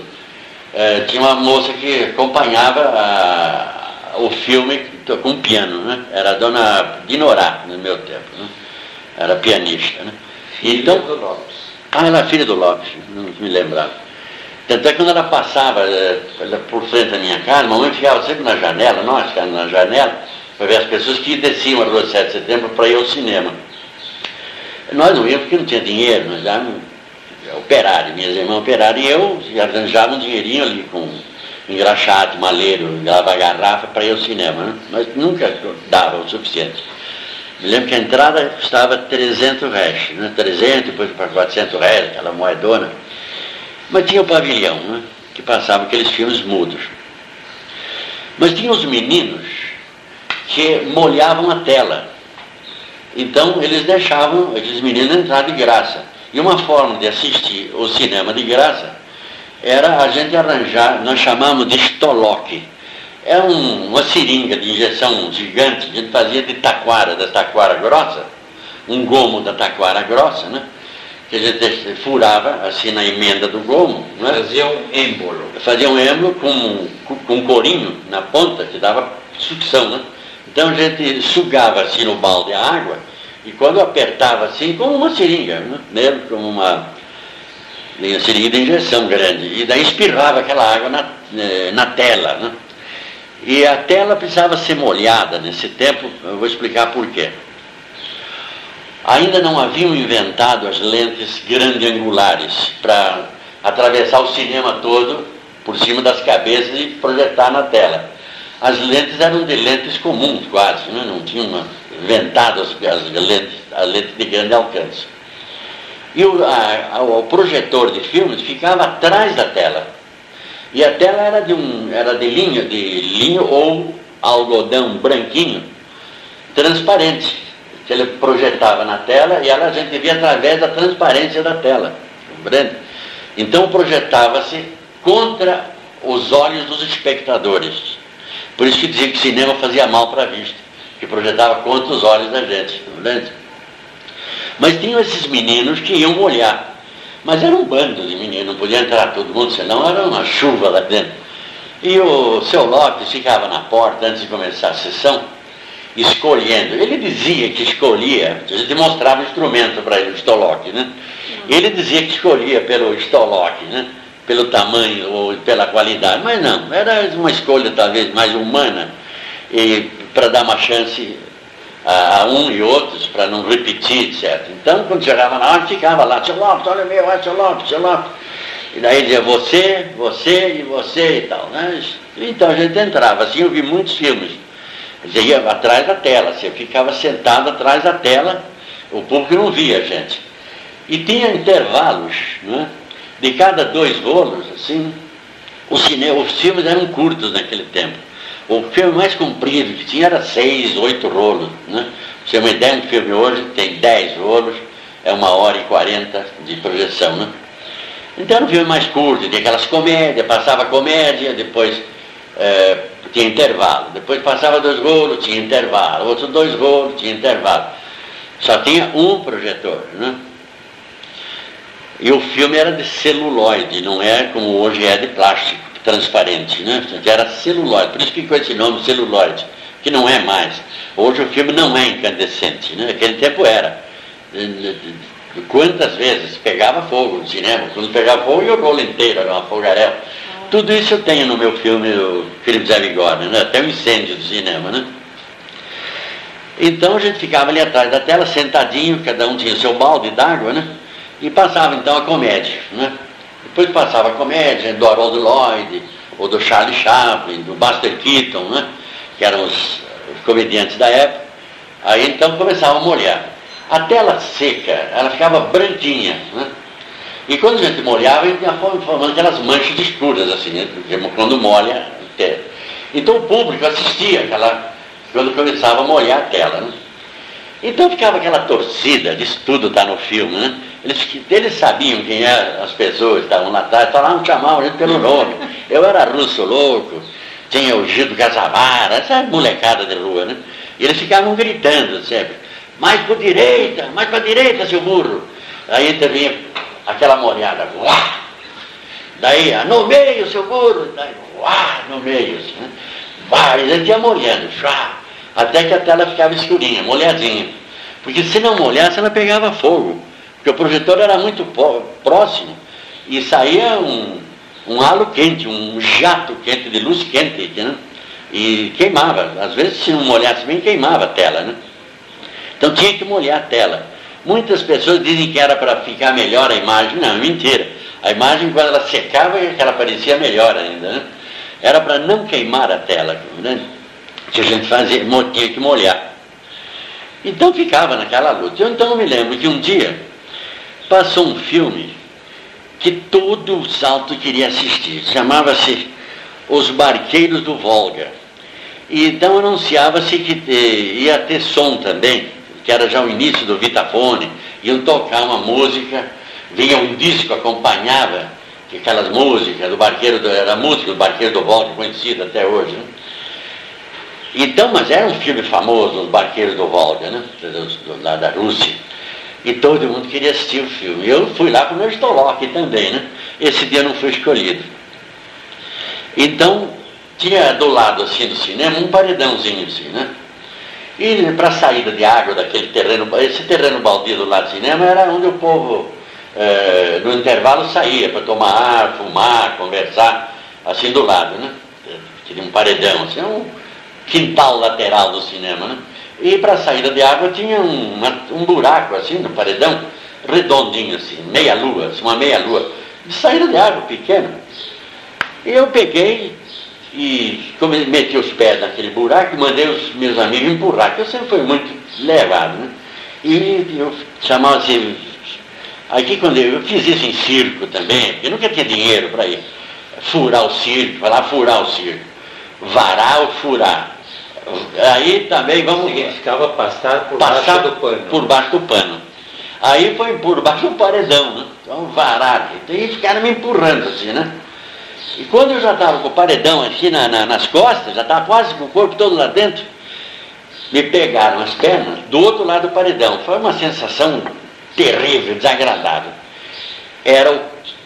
é, tinha uma moça que acompanhava a, o filme com piano, né? Era a dona Dinorá no meu tempo, né? Era pianista, né? Filha então, do Lopes. Ah, ela é filha do Lopes, não me lembrava. Tanto é que quando ela passava é, por frente da minha casa, a mamãe ficava sempre na janela, nós ficávamos na janela, para ver as pessoas que desciam a rua 7 de setembro para ir ao cinema. Nós não íamos porque não tinha dinheiro, nós éramos operário, minhas irmãs operárias, e eu arranjava um dinheirinho ali com engraxate, maleiro, lavar garrafa para ir ao cinema, né? mas nunca dava o suficiente. Me lembro que a entrada custava 300 reais, né? 300, depois para 400 reais, aquela moedona. Mas tinha o pavilhão, né? que passava aqueles filmes mudos. Mas tinha os meninos que molhavam a tela. Então eles deixavam aqueles meninos entrar de graça. E uma forma de assistir o cinema de graça era a gente arranjar, nós chamamos de estoloque é um, uma seringa de injeção gigante, a gente fazia de taquara, da taquara grossa, um gomo da taquara grossa, né? que a gente furava assim na emenda do gomo. Né? Fazia um êmbolo. Fazia um êmbolo com, com um corinho na ponta que dava sucção. Né? Então a gente sugava assim no balde a água e quando apertava assim, como uma seringa, né? mesmo como uma, uma seringa de injeção grande, e daí espirrava aquela água na, eh, na tela. Né? E a tela precisava ser molhada nesse tempo, eu vou explicar por quê. Ainda não haviam inventado as lentes grande-angulares para atravessar o cinema todo por cima das cabeças e projetar na tela. As lentes eram de lentes comuns quase, né? não tinham inventado as, as lentes, as lentes de grande alcance. E o, a, o projetor de filmes ficava atrás da tela. E a tela era de, um, era de linho, de linho ou algodão branquinho, transparente, que ele projetava na tela e ela a gente via através da transparência da tela. Compreende? Então projetava-se contra os olhos dos espectadores. Por isso que dizia que cinema fazia mal para a vista, que projetava contra os olhos da gente. Compreende? Mas tinham esses meninos que iam olhar. Mas era um bando de meninos, não podia entrar todo mundo, senão era uma chuva lá dentro. E o seu Lopes ficava na porta antes de começar a sessão, escolhendo. Ele dizia que escolhia, a gente mostrava instrumento para ele, o Stolock, né? Ele dizia que escolhia pelo Stolock, né? Pelo tamanho ou pela qualidade, mas não, era uma escolha talvez mais humana e para dar uma chance a, a um e outros para não repetir, certo? Então, quando chegava na hora, ficava lá, seu Lopes, olha meu, olha seu Lopes, seu Lopes. E daí dizia você, você e você e tal, né? Então a gente entrava, assim, eu vi muitos filmes. Você ia atrás da tela, você ficava sentado atrás da tela, o público não via a gente. E tinha intervalos, né? De cada dois rolos, assim, os, cinema, os filmes eram curtos naquele tempo. O filme mais comprido que tinha era seis, oito rolos. Né? Você uma ideia, um filme hoje tem dez rolos, é uma hora e quarenta de projeção. Né? Então era um filme mais curto, tinha aquelas comédias, passava comédia, depois é, tinha intervalo. Depois passava dois rolos, tinha intervalo. Outros dois rolos, tinha intervalo. Só tinha um projetor. Né? E o filme era de celuloide, não é como hoje é de plástico transparente, né? era celuloide, por isso que ficou esse nome celuloide, que não é mais. Hoje o filme não é incandescente, né? naquele tempo era. Quantas vezes pegava fogo no cinema, quando pegava fogo e o rolo inteiro, era uma fogarela. Tudo isso eu tenho no meu filme, o Felipe Zé Bigode, né? até o incêndio do cinema. Né? Então a gente ficava ali atrás da tela, sentadinho, cada um tinha o seu balde d'água, né? E passava então a comédia, né? Depois passava a comédia do Harold Lloyd, ou do Charlie Chaplin, do Buster Keaton, né? que eram os, os comediantes da época. Aí então começava a molhar. A tela seca, ela ficava branquinha. Né? E quando a gente molhava, a ia formando aquelas manchas escuras, assim, né? Quando molha. Então o público assistia aquela, quando começava a molhar a tela. Né? Então ficava aquela torcida, disso tudo está no filme, né? Eles, eles sabiam quem eram as pessoas que estavam lá atrás, falavam, chamavam a gente pelo nome. Eu era russo louco, tinha o Gildo Casabara, essa molecada de rua, né? E eles ficavam gritando sempre, mais para direita, mais para direita, seu burro. Aí intervinha aquela molhada, uá! Daí, ah, no meio, seu burro, daí, uá, no meio, assim, né? Bah, e gente ia molhando, chá, até que a tela ficava escurinha, molhadinha. Porque se não molhasse, ela pegava fogo. Porque o projetor era muito próximo e saía um, um halo quente, um jato quente, de luz quente, né? e queimava. Às vezes, se não molhasse bem, queimava a tela. Né? Então tinha que molhar a tela. Muitas pessoas dizem que era para ficar melhor a imagem. Não, é mentira. A imagem, quando ela secava, ela parecia melhor ainda. Né? Era para não queimar a tela, né? Que a gente fazia, tinha que molhar. Então ficava naquela luta. Eu então me lembro que um dia passou um filme que todo o salto queria assistir. Chamava-se Os Barqueiros do Volga. E então anunciava-se que eh, ia ter som também, que era já o início do Vitafone, iam tocar uma música, vinha um disco, acompanhava aquelas músicas do Barqueiro, do, era a música do Barqueiro do Volga, conhecida até hoje. Né? Então, mas era um filme famoso, Os Barqueiros do Volga, né? lá da Rússia. E todo mundo queria assistir o filme. Eu fui lá com o meu Stolock também, né? Esse dia não foi escolhido. Então, tinha do lado assim do cinema um paredãozinho assim, né? E para a saída de água daquele terreno, esse terreno baldio do lado do cinema era onde o povo, eh, no intervalo, saía para tomar ar, fumar, conversar, assim do lado, né? tinha um paredão, assim, um quintal lateral do cinema, né? E para a saída de água tinha um, um buraco assim no paredão, redondinho assim, meia lua, assim, uma meia lua, de saída de água pequena. Eu peguei e meti os pés naquele buraco e mandei os meus amigos empurrar, que eu sempre fui muito levado, né? E eu chamava assim, aqui quando eu, eu fiz isso em circo também, porque eu nunca tinha dinheiro para ir furar o circo, falar furar o circo, varar ou furar. Aí também vamos. Significava passar por passar baixo do pano. Por baixo do pano. Aí foi por baixo do paredão, né? Então varar. E ficaram me empurrando assim, né? E quando eu já estava com o paredão aqui na, na, nas costas, já estava quase com o corpo todo lá dentro, me pegaram as pernas do outro lado do paredão. Foi uma sensação terrível, desagradável. Era o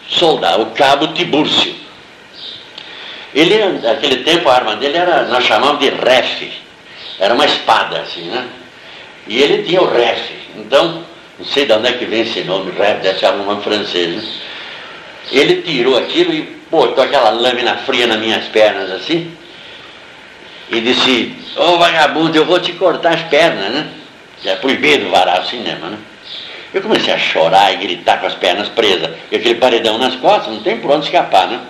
soldado, o cabo Tibúrcio. Ele, naquele tempo, a arma dele era, nós chamamos de ref. Era uma espada, assim, né? E ele tinha o ref. Então, não sei de onde é que vem esse nome, ref, deve ser um nome francês, né? Ele tirou aquilo e botou aquela lâmina fria nas minhas pernas, assim. E disse, ô oh, vagabundo, eu vou te cortar as pernas, né? É proibido varar o cinema, né? Eu comecei a chorar e gritar com as pernas presas. E aquele paredão nas costas, não tem por onde escapar, né?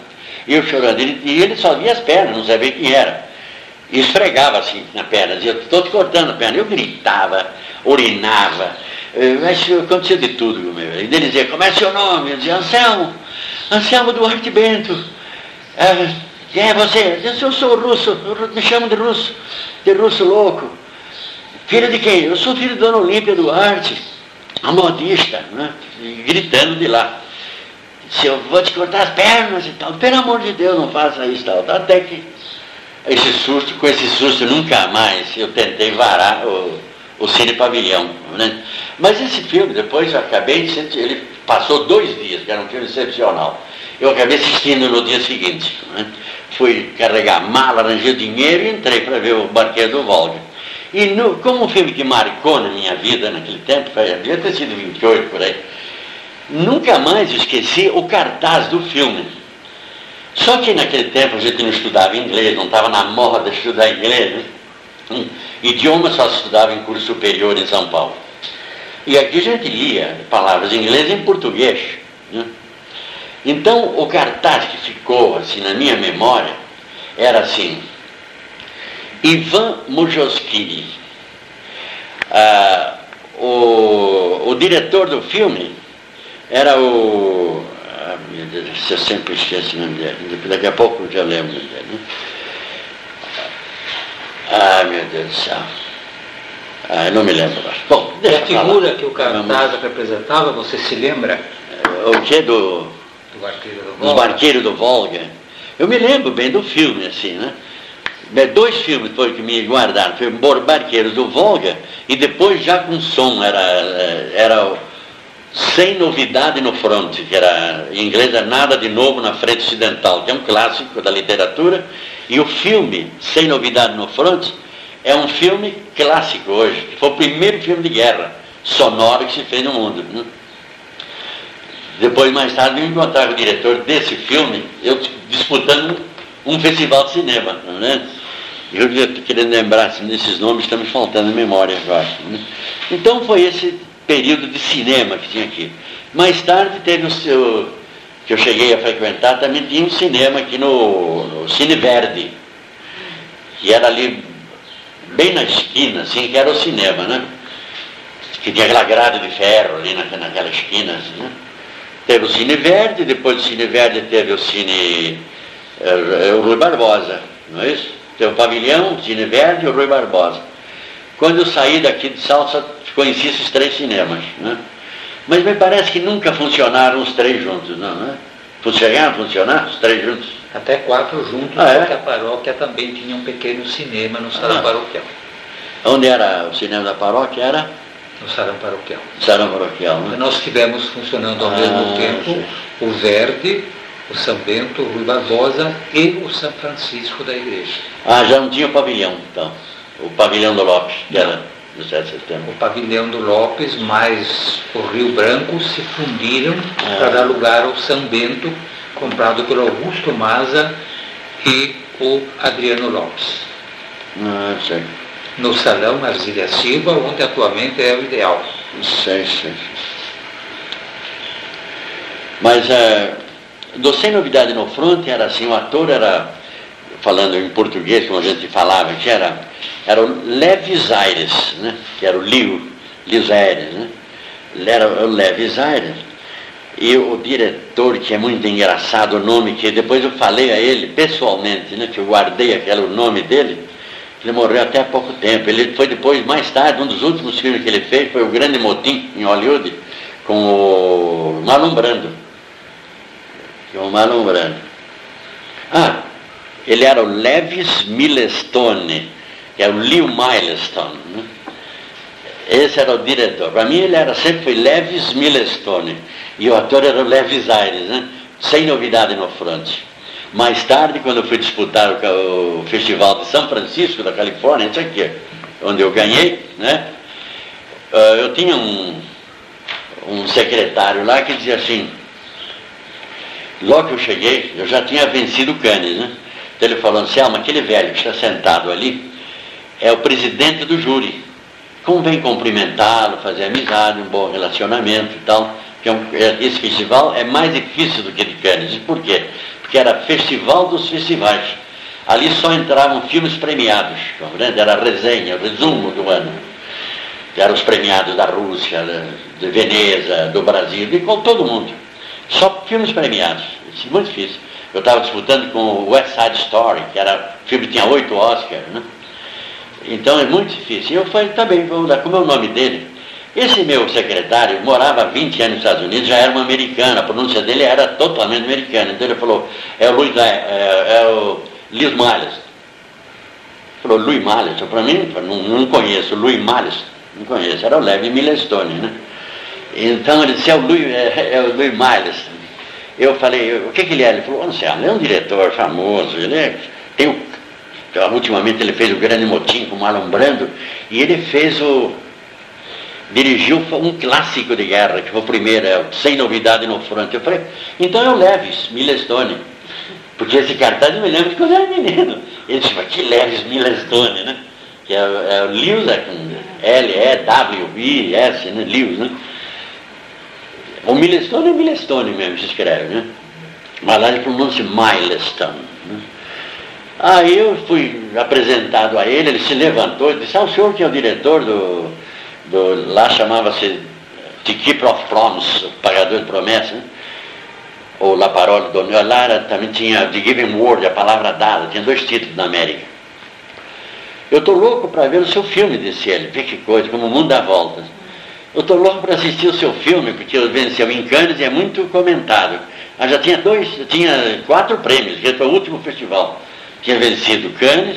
Eu chorando, ele, e ele só via as pernas, não sabia quem era. E esfregava assim na perna, dizia, estou te cortando a perna. Eu gritava, urinava, eh, mas acontecia de tudo comigo. E ele dizia, como é seu nome? Eu dizia, Anselmo, Anselmo Duarte Bento. É, quem é você? Eu disse, eu sou russo, me chamo de russo, de russo louco. Filho de quem? Eu sou filho de Dona Olímpia Duarte, a modista, né? Gritando de lá se eu vou te cortar as pernas e tal. Pelo amor de Deus, não faça isso e tal. Até que esse susto, com esse susto nunca mais eu tentei varar o, o Cine Pavilhão. Né? Mas esse filme, depois eu acabei ele passou dois dias, que era um filme excepcional. Eu acabei assistindo no dia seguinte. Né? Fui carregar mala, arranjei dinheiro e entrei para ver o Barqueiro do Volga. E no, como um filme que marcou na minha vida naquele tempo, devia ter sido 28 por aí, Nunca mais esqueci o cartaz do filme. Só que naquele tempo a gente não estudava inglês, não estava na moda estudar inglês. Né? Hum, idioma só se estudava em curso superior em São Paulo. E aqui a gente lia palavras em inglês e em português. Né? Então o cartaz que ficou assim na minha memória era assim, Ivan Mujoskiri. Ah, o, o diretor do filme era o. Ah, meu Deus, eu sempre esqueço o nome dele. Daqui a pouco eu já lembro dele. Né? Ah, meu Deus do céu. Ah, eu não me lembro mais. Bom, deixa a figura falar. que o cartaz representava, você se lembra? O que do. Do barqueiro do Volga. Do barqueiro do Volga. Eu me lembro bem do filme, assim, né? Dois filmes foi que me guardaram. Foi Barqueiro do Volga e depois já com som. Era, era sem novidade no fronte, que era em inglês é nada de novo na frente ocidental, que é um clássico da literatura, e o filme Sem Novidade no Fronte é um filme clássico hoje, que foi o primeiro filme de guerra sonoro que se fez no mundo. Né? Depois, mais tarde, eu encontrar o diretor desse filme, eu disputando um, festival de cinema. Né? Eu estou querendo lembrar assim, desses nomes, estão me faltando memória agora. Né? Então foi esse período de cinema que tinha aqui. Mais tarde teve o seu, que eu cheguei a frequentar, também tinha um cinema aqui no, no Cine Verde, que era ali bem na esquina, assim, que era o cinema, né? Que tinha aquela grade de ferro ali na, naquela esquina, assim, né? Teve o Cine Verde, depois do Cine Verde teve o Cine é, o Rui Barbosa, não é isso? Teve o Pavilhão, o Cine Verde e o Rui Barbosa. Quando eu saí daqui de Salsa, conheci esses três cinemas. Né? Mas me parece que nunca funcionaram os três juntos, não, né? Chegaram a funcionar os três juntos? Até quatro juntos, ah, é? porque a paróquia também tinha um pequeno cinema no salão ah. paroquial. Onde era o cinema da paróquia? Era? No salão paroquial. Salão paroquial, né? Nós tivemos funcionando ao ah, mesmo tempo sim. o Verde, o São Bento, o Rui Barbosa e o São Francisco da igreja. Ah, já não tinha o pavilhão, então. O pavilhão do Lopes, que não. era do 7 de setembro. O pavilhão do Lopes mais o Rio Branco se fundiram é. para dar lugar ao São Bento, comprado pelo Augusto Maza e o Adriano Lopes. Ah, sei. No salão Arzília Silva, onde atualmente é o ideal. Sei, sei. Mas é, do Sem Novidade no Front era assim, o ator era, falando em português, como a gente falava, que era, era o Levis Aires, né? que era o Liu, Lius Aires, né? Era o Levis Aires. E o diretor, que é muito engraçado o nome, que depois eu falei a ele pessoalmente, né, que eu guardei aquele nome dele, ele morreu até há pouco tempo. Ele foi depois, mais tarde, um dos últimos filmes que ele fez foi o Grande Motim, em Hollywood, com o Marlon Brando. Com o Marlon Brando. Ah, ele era o Levis Milestone, que é o Leo Milestone. Né? Esse era o diretor. Para mim ele era sempre foi Levis Milestone. E o ator era o Levis Aires, né? sem novidade no fronte. Mais tarde, quando eu fui disputar o, Festival de São Francisco, da Califórnia, isso aqui, onde eu ganhei, né? Uh, eu tinha um, um secretário lá que dizia assim, logo que eu cheguei, eu já tinha vencido o Cannes, né? Ele falou, Anselmo, aquele velho que está sentado ali é o presidente do júri. Convém cumprimentá-lo, fazer amizade, um bom relacionamento e tal. É é, esse festival é mais difícil do que de Cannes. Por quê? que era Festival dos Festivais. Ali só entravam filmes premiados, era a resenha, o resumo do ano. Eram os premiados da Rússia, de Veneza, do Brasil, de todo mundo. Só filmes premiados. Isso é muito difícil. Eu estava disputando com o West Side Story, que era filme que tinha oito Oscars, né? Então é muito difícil. E eu falei, tá bem, vamos dar, como é o nome dele? Esse meu secretário morava 20 anos nos Estados Unidos, já era uma americana, a pronúncia dele era totalmente americana. Então ele falou, é o Luiz, é, é, é o Liz Miles. Falou, Louis Miles, para mim, não, não conheço, Louis Miles, não conheço, era o Levi Milestone, né? Então ele disse, é o Louis, é, é o. Eu falei, o que, que ele é? Ele falou, ele é um diretor famoso, ele é, tem o, ultimamente ele fez o Grande Motim com o Marlon Brando, e ele fez o dirigiu um clássico de guerra, que foi o primeiro, é, Sem Novidade no Front. Eu falei, então o Leves Milestone. Porque esse cartaz eu me lembro de quando eu era menino. Ele disse, mas que Leves Milestone, né? Que é, é o Lewis, é com L-E-W-I-S, né? Lewis, né? O Milestone é Milestone mesmo, se escreve, né? Mas lá ele pronuncia Milestone. Né? Aí eu fui apresentado a ele, ele se levantou e disse, ah, o senhor que é o diretor do do, lá chamava-se The Keeper of Promise, pagador de promessas, né? ou La Parole do lá era, também tinha The Given Word, a palavra dada, tinha dois títulos na América. Eu estou louco para ver o seu filme, disse ele, vê que coisa, como o mundo dá voltas. Eu estou louco para assistir o seu filme, porque eu venceu em Cannes e é muito comentado. Mas já tinha dois, tinha quatro prêmios, que foi o último festival. Tinha vencido Cannes,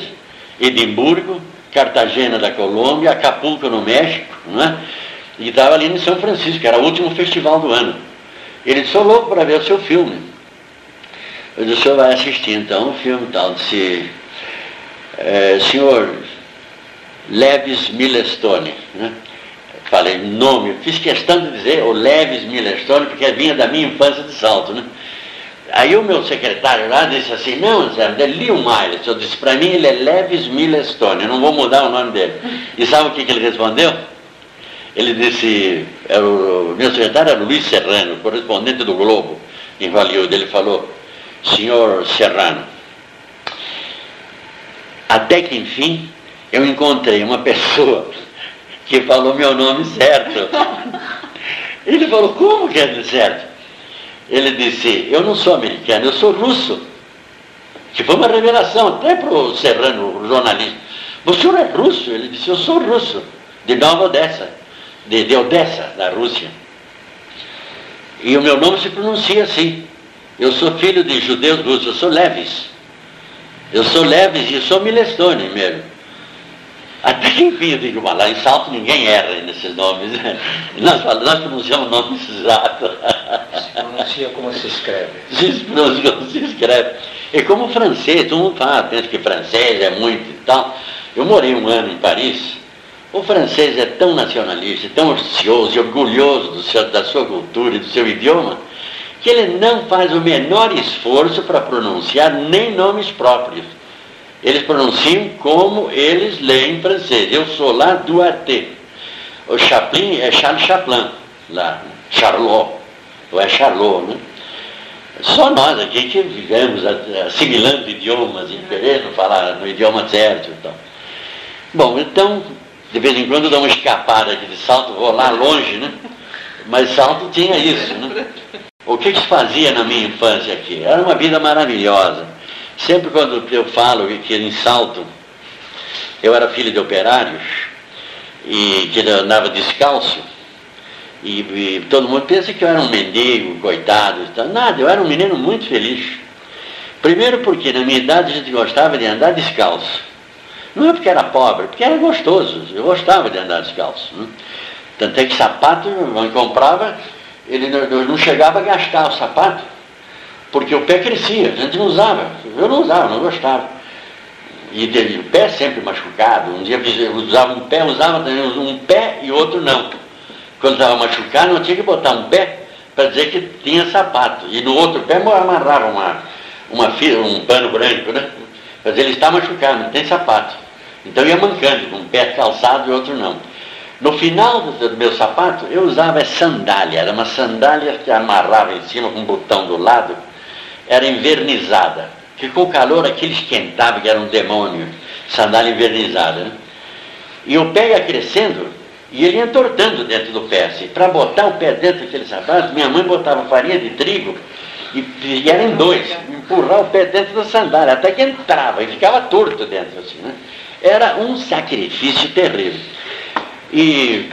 Edimburgo, Cartagena da Colômbia, Acapulco no México, né? e estava ali em São Francisco, que era o último festival do ano. Ele disse, sou louco para ver o seu filme. Eu disse, o senhor vai assistir então o filme tal, disse, é, senhor Leves Milestone, né? Falei nome, fiz questão de dizer o Leves Milestone, porque vinha da minha infância de salto, né? Aí o meu secretário lá disse assim, não, Zé, é Leo Miles. Eu disse, para mim ele é Levis Milestone, eu não vou mudar o nome dele. E sabe o que, que ele respondeu? Ele disse, era o, meu secretário era Luiz Serrano, correspondente do Globo, em Hollywood. Ele falou, senhor Serrano, até que enfim eu encontrei uma pessoa que falou meu nome certo. Ele falou, como que é certo? Ele disse, eu não sou americano, eu sou russo. Que foi uma revelação até para o Serrano, o jornalista. O senhor é russo? Ele disse, eu sou russo, de Nova Odessa, de, de Odessa, da Rússia. E o meu nome se pronuncia assim. Eu sou filho de judeus russos, eu sou Levis. Eu sou Levis e sou Milestone mesmo. Até que enfim, eu digo, mas lá em Salto ninguém erra nesses nomes. Nós, nós pronunciamos nomes exatos. Se pronuncia como se escreve. Se pronuncia como se escreve. E como francês, todo mundo fala, pensa que francês é muito e tal. Eu morei um ano em Paris. O francês é tão nacionalista, tão orgulhoso e orgulhoso seu, da sua cultura e do seu idioma, que ele não faz o menor esforço para pronunciar nem nomes próprios. Eles pronunciam como eles leem em francês. Eu sou lá do AT. O Chaplin é Charles Chaplin, lá, Charlot, ou é Charlot, né? Só nós aqui que vivemos assimilando idiomas e querendo falar no idioma certo e tal. Bom, então, de vez em quando eu dou uma escapada aqui de salto, vou lá longe, né? Mas salto tinha isso, né? O que se fazia na minha infância aqui? Era uma vida maravilhosa. Sempre quando eu falo que em salto, eu era filho de operários, e que andava descalço, e, e, todo mundo pensa que eu era um mendigo, coitado, nada, eu era um menino muito feliz. Primeiro porque na minha idade a gente gostava de andar descalço. Não é porque era pobre, porque era gostoso, eu gostava de andar descalço. Né? Tanto é que sapato, eu comprava, ele não, não chegava a gastar o sapato, porque o pé crescia, a gente não usava, eu não usava, não gostava. E o pé sempre machucado, um dia usava um pé, usava um pé e outro não. Quando estava machucado, não tinha que botar um pé para dizer que tinha sapato. E no outro pé amarrava uma, uma fila, um pano branco, né? Dizer, ele está machucado, não tem sapato. Então ia mancando, um pé calçado e outro não. No final do meu sapato, eu usava sandália, era uma sandália que amarrava em cima com um botão do lado, era envernizada. O calor aquilo esquentava, que era um demônio, sandália envernizada. Né? E o pé ia crescendo, e ele entortando dentro do pé, assim. Para botar o pé dentro daquele sapato, minha mãe botava farinha de trigo e, e era em dois, empurrar o pé dentro da sandália, até que entrava e ficava torto dentro, assim, né? Era um sacrifício terrível. E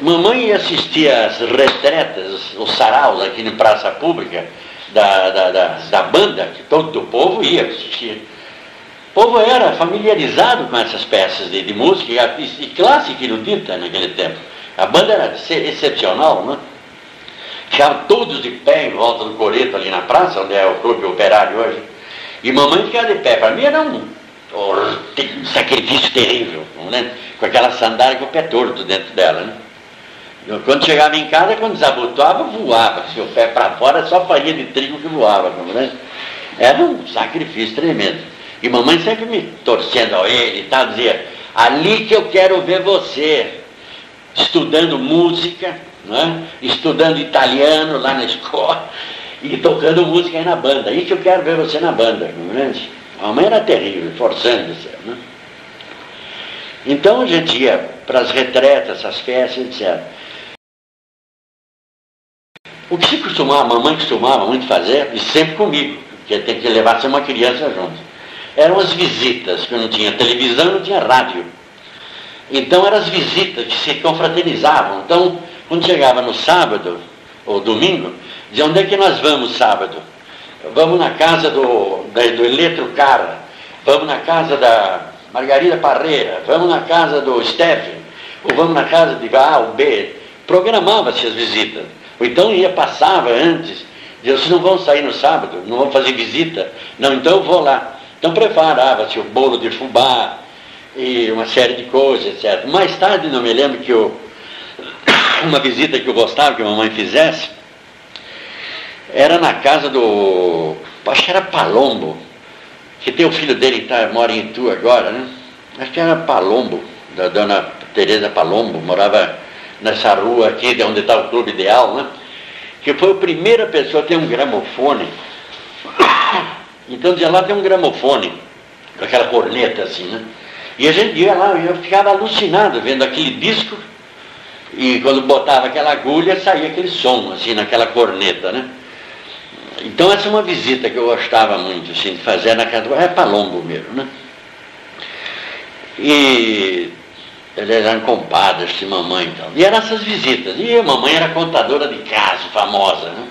mamãe ia assistir às retretas, os saraus aqui em praça pública, da, da, da, da banda, que todo o povo ia assistir. O povo era familiarizado com essas peças de, de música e, e clássica erudita naquele tempo. A banda era excepcional, né? Ficavam todos de pé em volta do coreto ali na praça, onde é o clube operário hoje. E mamãe ficava de pé. Para mim era um, um sacrifício terrível, né? com aquela sandália com o pé torto dentro dela. Né? Eu, quando chegava em casa, quando desabotoava, voava. Se o pé para fora, só farinha de trigo que voava. Né? Era um sacrifício tremendo. E mamãe sempre me torcendo a ele e tal, dizia, ali que eu quero ver você, estudando música, né? estudando italiano lá na escola, e tocando música aí na banda, aí que eu quero ver você na banda. Né? A mamãe era terrível, forçando isso. Né? Então a gente ia para as retretas, as festas, etc. O que se costumava, a mamãe costumava muito fazer, e sempre comigo, porque tem que levar uma criança junto eram as visitas, que não tinha televisão, não tinha rádio. Então eram as visitas que se confraternizavam. Então, quando chegava no sábado ou domingo, de onde é que nós vamos sábado? Vamos na casa do, da, do Eletrocara, vamos na casa da Margarida Parreira, vamos na casa do Stephen, ou vamos na casa de A ou B. Programava-se as visitas. Ou então ia, passava antes, dizia, vocês não vão sair no sábado, não vão fazer visita. Não, então eu vou lá. Então preparava-se o bolo de fubá e uma série de coisas, etc. Mais tarde, não me lembro que eu, uma visita que eu gostava que a mamãe fizesse, era na casa do, acho que era Palombo, que tem o filho dele que tá, mora em Itu agora, né? Acho que era Palombo, da dona Tereza Palombo, morava nessa rua aqui, de onde está o Clube Ideal, né? Que foi a primeira pessoa a ter um gramofone então dizia lá tem um gramofone, com aquela corneta assim, né? E a gente ia lá, eu ficava alucinado vendo aquele disco, e quando botava aquela agulha saía aquele som, assim, naquela corneta, né? Então essa é uma visita que eu gostava muito, assim, de fazer na casa do... É Palombo mesmo, né? E eles eram compadres de mamãe e tal. E eram essas visitas. E a mamãe era contadora de caso, famosa, né?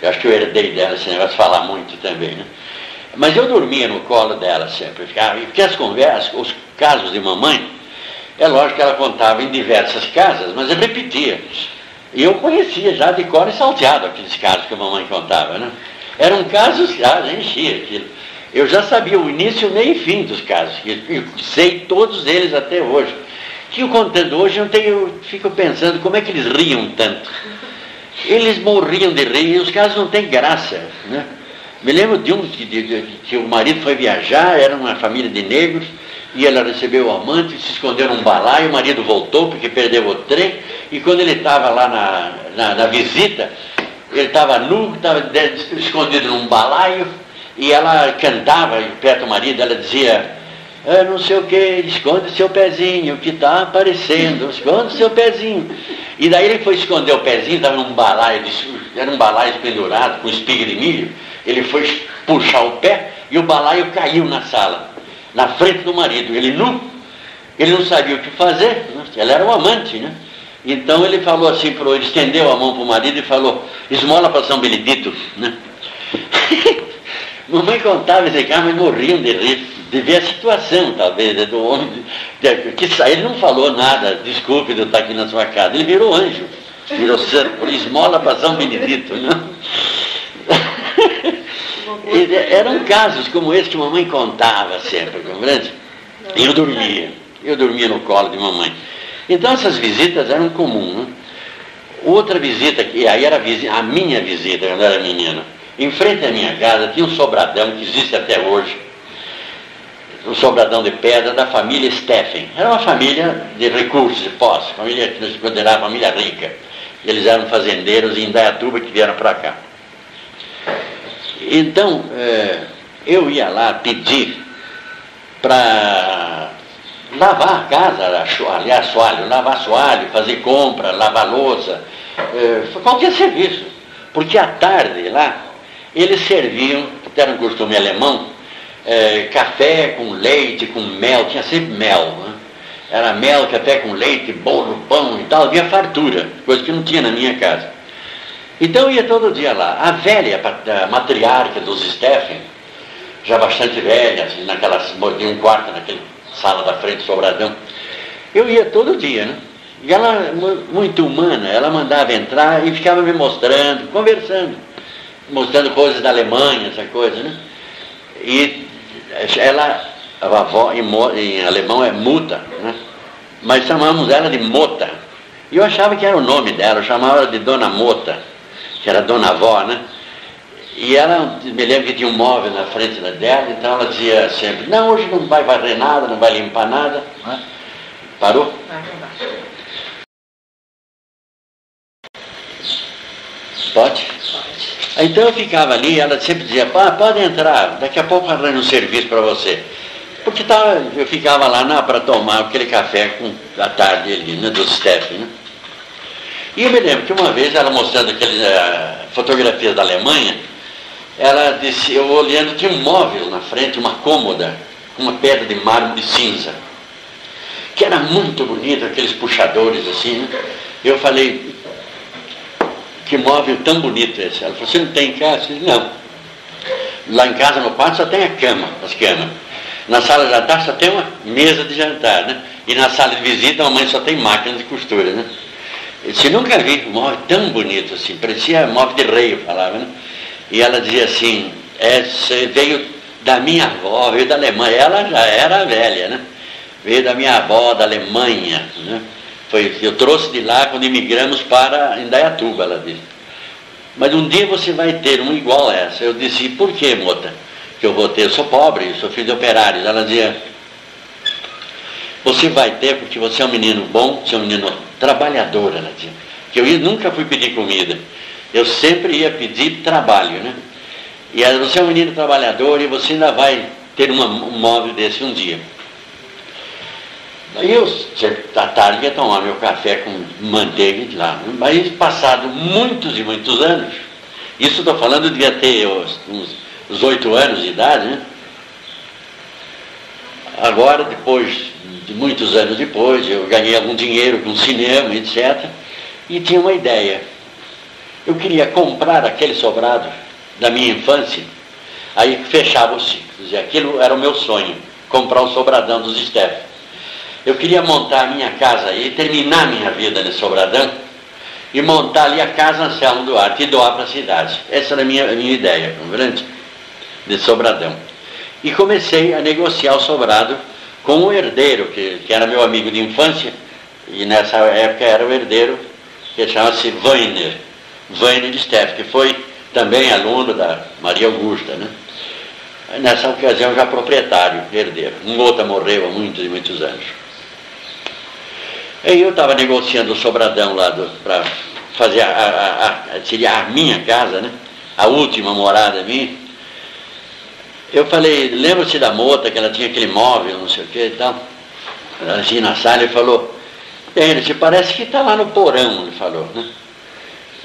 Eu acho que eu herdei dela esse negócio de falar muito também, né? Mas eu dormia no colo dela sempre, ficava, porque as conversas, os casos de mamãe, é lógico que ela contava em diversas casas, mas eu repetia. E eu conhecia já de cor e salteado aqueles casos que a mamãe contava, né? Eram casos, já enchia aquilo. Eu já sabia o início, meio e fim dos casos, e sei todos eles até hoje. Eu contando hoje, eu, tenho, eu fico pensando como é que eles riam tanto. Eles morriam de rir, e os casos não têm graça, né? Me lembro de um que, de, de, que o marido foi viajar, era uma família de negros, e ela recebeu o amante, se escondeu num balaio, o marido voltou porque perdeu o trem, e quando ele estava lá na, na, na, visita, ele estava nu, estava escondido num balaio, e ela cantava perto do marido, ela dizia, ah, não sei o que, esconde seu pezinho, que está aparecendo, esconde seu pezinho. E daí ele foi esconder o pezinho, estava num balaio, era um balaio pendurado com espiga de milho, ele foi puxar o pé e o balaio caiu na sala, na frente do marido. Ele nu, ele não sabia o que fazer, né? ela era um amante, né? Então ele falou assim, pro, ele estendeu a mão para o marido e falou, esmola para São Benedito, né? Mamãe contava esse cara, mas morriam de rir, de ver a situação, talvez, né, do homem, de, que ele não falou nada, desculpe de eu estar aqui na sua casa, ele virou anjo, virou santo, esmola para São Benedito, né? Eram casos como esse que mamãe contava sempre, compreende? E eu dormia, eu dormia no colo de mamãe. Então essas visitas eram comuns. Né? Outra visita, que aí era a, minha visita quando eu era menina, em frente à minha casa tinha um sobradão que existe até hoje, um sobradão de pedra da família Steffen. Era uma família de recursos, de posse, família que nós considerava família rica. Eles eram fazendeiros em Indaiatuba que vieram para cá. Então, é, eu ia lá pedir para lavar a casa, aliás, soalho, lavar soalho, fazer compra, lavar louça, é, qualquer serviço. Porque à tarde lá, eles serviam, era um costume alemão, é, café com leite, com mel, tinha sempre mel. Né? Era mel, café com leite, bolo, pão e tal, havia fartura, coisa que não tinha na minha casa. Então eu ia todo dia lá. A velha, a matriarca dos Steffen, já bastante velha, assim, naquela, tinha um quarto naquela sala da frente, sobradão. Eu ia todo dia, né? E ela, muito humana, ela mandava entrar e ficava me mostrando, conversando, mostrando coisas da Alemanha, essa coisa, né? E ela, a avó em, em alemão é muta, né? Mas chamamos ela de Mota. E eu achava que era o nome dela, eu chamava ela de Dona Mota que era dona avó, né? E ela, me lembro que tinha um móvel na frente dela, então ela dizia sempre, não, hoje não vai varrer nada, não vai limpar nada. Né? Parou? Pode? Pode. Então eu ficava ali, ela sempre dizia, ah, pode entrar, daqui a pouco arranjo um serviço para você. Porque tava, eu ficava lá para tomar aquele café com, à tarde ali, né, dos Steph, né? E eu me lembro que uma vez ela mostrando aquelas uh, eh, fotografias da Alemanha, ela disse, eu olhando, tinha um móvel na frente, uma cômoda, com uma pedra de mármore cinza, que era muito bonito, aqueles puxadores assim. Né? Eu falei, que móvel tão bonito esse? Ela falou, você não tem em casa? Eu disse, não. Lá em casa, no quarto, só tem a cama, as camas. Na sala de jantar só tem uma mesa de jantar, né? E na sala de visita a mamãe só tem máquina de costura, né? Você nunca vi um móvel tão bonito assim, parecia móvel de rei, eu falava, né? E ela dizia assim, essa veio da minha avó, veio da Alemanha, ela já era velha, né? Veio da minha avó, da Alemanha, né? Foi, eu trouxe de lá quando imigramos para Indaiatuba, ela disse. Mas um dia você vai ter um igual a essa. Eu disse, por que, mota? Que eu vou ter, eu sou pobre, sou filho de operários. Ela dizia, você vai ter porque você é um menino bom, você é um menino trabalhador, ela dizia. Que eu nunca fui pedir comida. Eu sempre ia pedir trabalho, né? E você é um menino trabalhador e você ainda vai ter uma, um móvel desse um dia. Aí eu, à tarde, ia tomar meu café com manteiga lá. Né? Mas passado muitos e muitos anos, isso estou falando, devia ter uns oito anos de idade, né? Agora, depois de muitos anos depois, eu ganhei algum dinheiro com cinema, etc. E tinha uma ideia. Eu queria comprar aquele sobrado da minha infância, aí fechava o ciclo. Aquilo era o meu sonho, comprar o sobradão dos Steff. Eu queria montar a minha casa aí, terminar a minha vida nesse sobradão e montar ali a casa Anselmo Duarte e doar para a cidade. Essa era a minha, a minha ideia, grande, desse sobradão. E comecei a negociar o sobrado com o herdeiro, que, que era meu amigo de infância, e nessa época era o herdeiro, que chama-se Weiner, Weiner Steff, que foi também aluno da Maria Augusta, né? Nessa ocasião já proprietário, herdeiro. Um outro morreu há muitos e muitos anos. Aí eu estava negociando o sobradão lá para fazer a, a, a, seria a minha casa, né? A última morada minha. Eu falei, lembra-se da mota que ela tinha aquele móvel, não sei o que e tal. Assim na sala, ele falou, ele parece que está lá no porão, ele falou, né?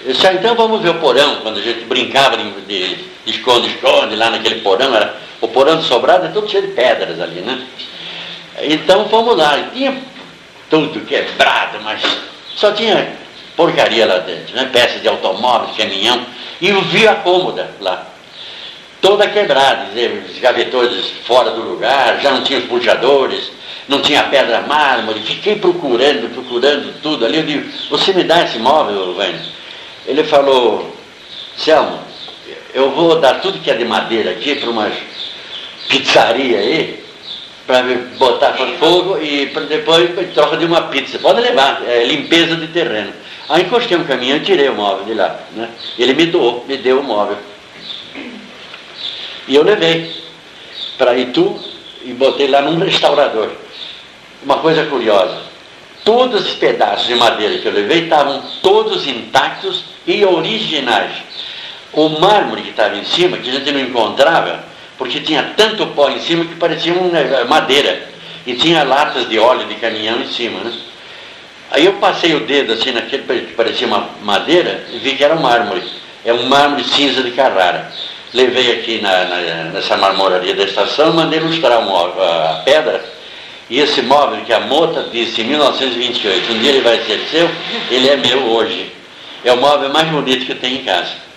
Eu disse, ah, então vamos ver o porão, quando a gente brincava de esconde-esconde lá naquele porão, era, o porão de sobrado é todo cheio de pedras ali, né? Então vamos lá, e tinha tudo quebrado, mas só tinha porcaria lá dentro, né? peças de automóveis, caminhão, e eu vi a cômoda lá, toda quebrada, os gavetores fora do lugar, já não tinha os puxadores, não tinha pedra mármore, fiquei procurando, procurando tudo ali, eu digo, você me dá esse móvel, Vânia? Ele falou, Selma, eu vou dar tudo que é de madeira aqui para uma pizzaria aí, para botar para fogo e pra depois troca de uma pizza. Pode levar, é limpeza de terreno. Aí encostei um caminhão e tirei o móvel de lá. Né? Ele me doou, me deu o móvel. E eu levei para Itu e botei lá num restaurador. Uma coisa curiosa, todos os pedaços de madeira que eu levei estavam todos intactos e originais. O mármore que estava em cima, que a gente não encontrava, porque tinha tanto pó em cima que parecia uma eh, madeira. E tinha latas de óleo de caminhão em cima, né? Aí eu passei o dedo assim naquele que parecia uma madeira e vi que era um mármore. É um mármore cinza de Carrara. Levei aqui na, na, nessa marmoraria da estação, mandei ilustrar uma, a, pedra. E esse móvel que a Mota disse em 1928, um dia ele vai ser seu, ele é meu hoje. É o móvel mais bonito que tenho em casa.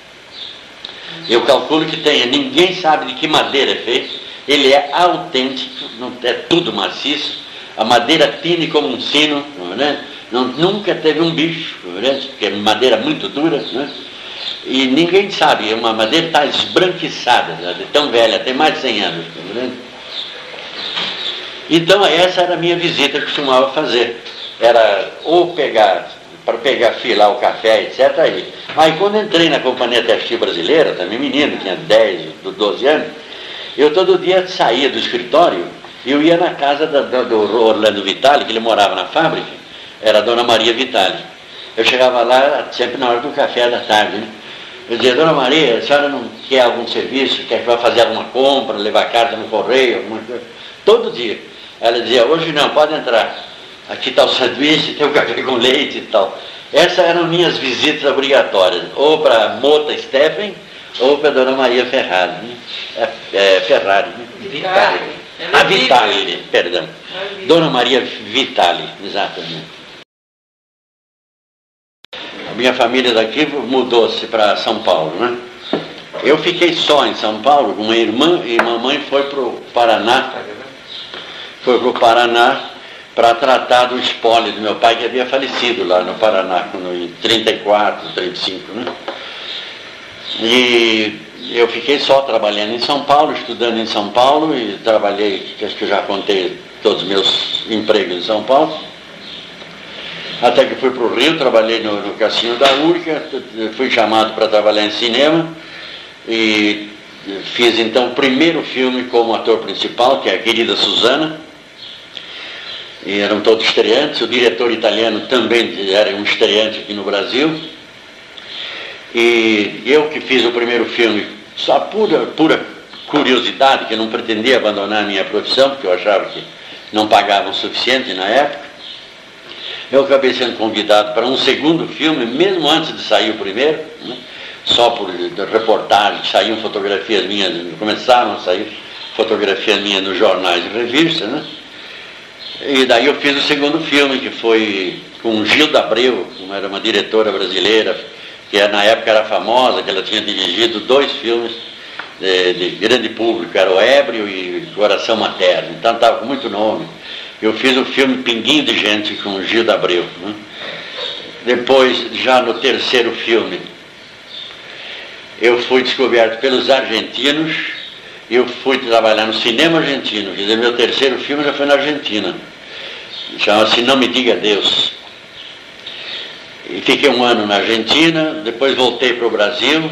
Eu calculo que tenha, ninguém sabe de que madeira é feito, ele é autêntico, não, é tudo maciço, a madeira tine como um sino, né? não, nunca teve um bicho, né? porque é madeira muito dura, né? e ninguém sabe, é uma madeira está esbranquiçada, é tão velha, tem mais de 100 anos. Né? Então essa era a minha visita que eu costumava fazer. Era ou pegar para pegar, filar o café, etc. Aí. quando entrei na Companhia Textil Brasileira, também menino, tinha 10, 12 anos, eu todo dia saía do escritório e eu ia na casa da, da, do Orlando Vitali, que ele morava na fábrica, era a dona Maria Vitali. Eu chegava lá sempre na hora do café da tarde, né? Eu dizia, dona Maria, a senhora não quer algum serviço, quer que vá fazer alguma compra, levar carta no correio, alguma coisa? Todo dia. Ela dizia, hoje não, pode entrar aqui está o sanduíche, tem o café com leite e tal. Essas eram minhas visitas obrigatórias, ou para Mota Stephen, ou para Dona Maria Ferrari, né? é, é, Ferrari, né? Vitali. A ah, Vitali, perdão. Dona Maria Vitali, exatamente. A minha família daqui mudou-se para São Paulo, né? Eu fiquei só em São Paulo com uma irmã e mamãe foi para o Paraná. Foi para o Paraná para tratar do espólio do meu pai que havia falecido lá no Paraná, em 34, 35, né? E eu fiquei só trabalhando em São Paulo, estudando em São Paulo e trabalhei, acho que eu já contei todos os meus empregos em São Paulo. Até que fui para o Rio, trabalhei no, no Cassino da Úrica, fui chamado para trabalhar em cinema e fiz então o primeiro filme como ator principal, que é a Querida Susana e eram todos estreantes. O diretor italiano também era um estreante aqui no Brasil. E eu que fiz o primeiro filme, só pura, pura curiosidade, que eu não pretendia abandonar a minha profissão, porque eu achava que não pagavam o suficiente na época. Eu acabei sendo convidado para um segundo filme, mesmo antes de sair o primeiro, né? só por reportagem, saíam fotografias minhas, começaram a sair fotografias minhas nos jornais e revistas, né? E daí eu fiz o segundo filme, que foi com Gilda Abreu, que era uma diretora brasileira, que na época era famosa, que ela tinha dirigido dois filmes de, de grande público, era o Ébrio e Coração Materno, então estava com muito nome. Eu fiz o filme Pinguinho de Gente com Gilda Abreu. Né? Depois, já no terceiro filme, eu fui descoberto pelos argentinos, eu fui trabalhar no cinema argentino, quer dizer, meu terceiro filme já foi na Argentina. Chama-se Não Me Diga Deus. E fiquei um ano na Argentina, depois voltei para o Brasil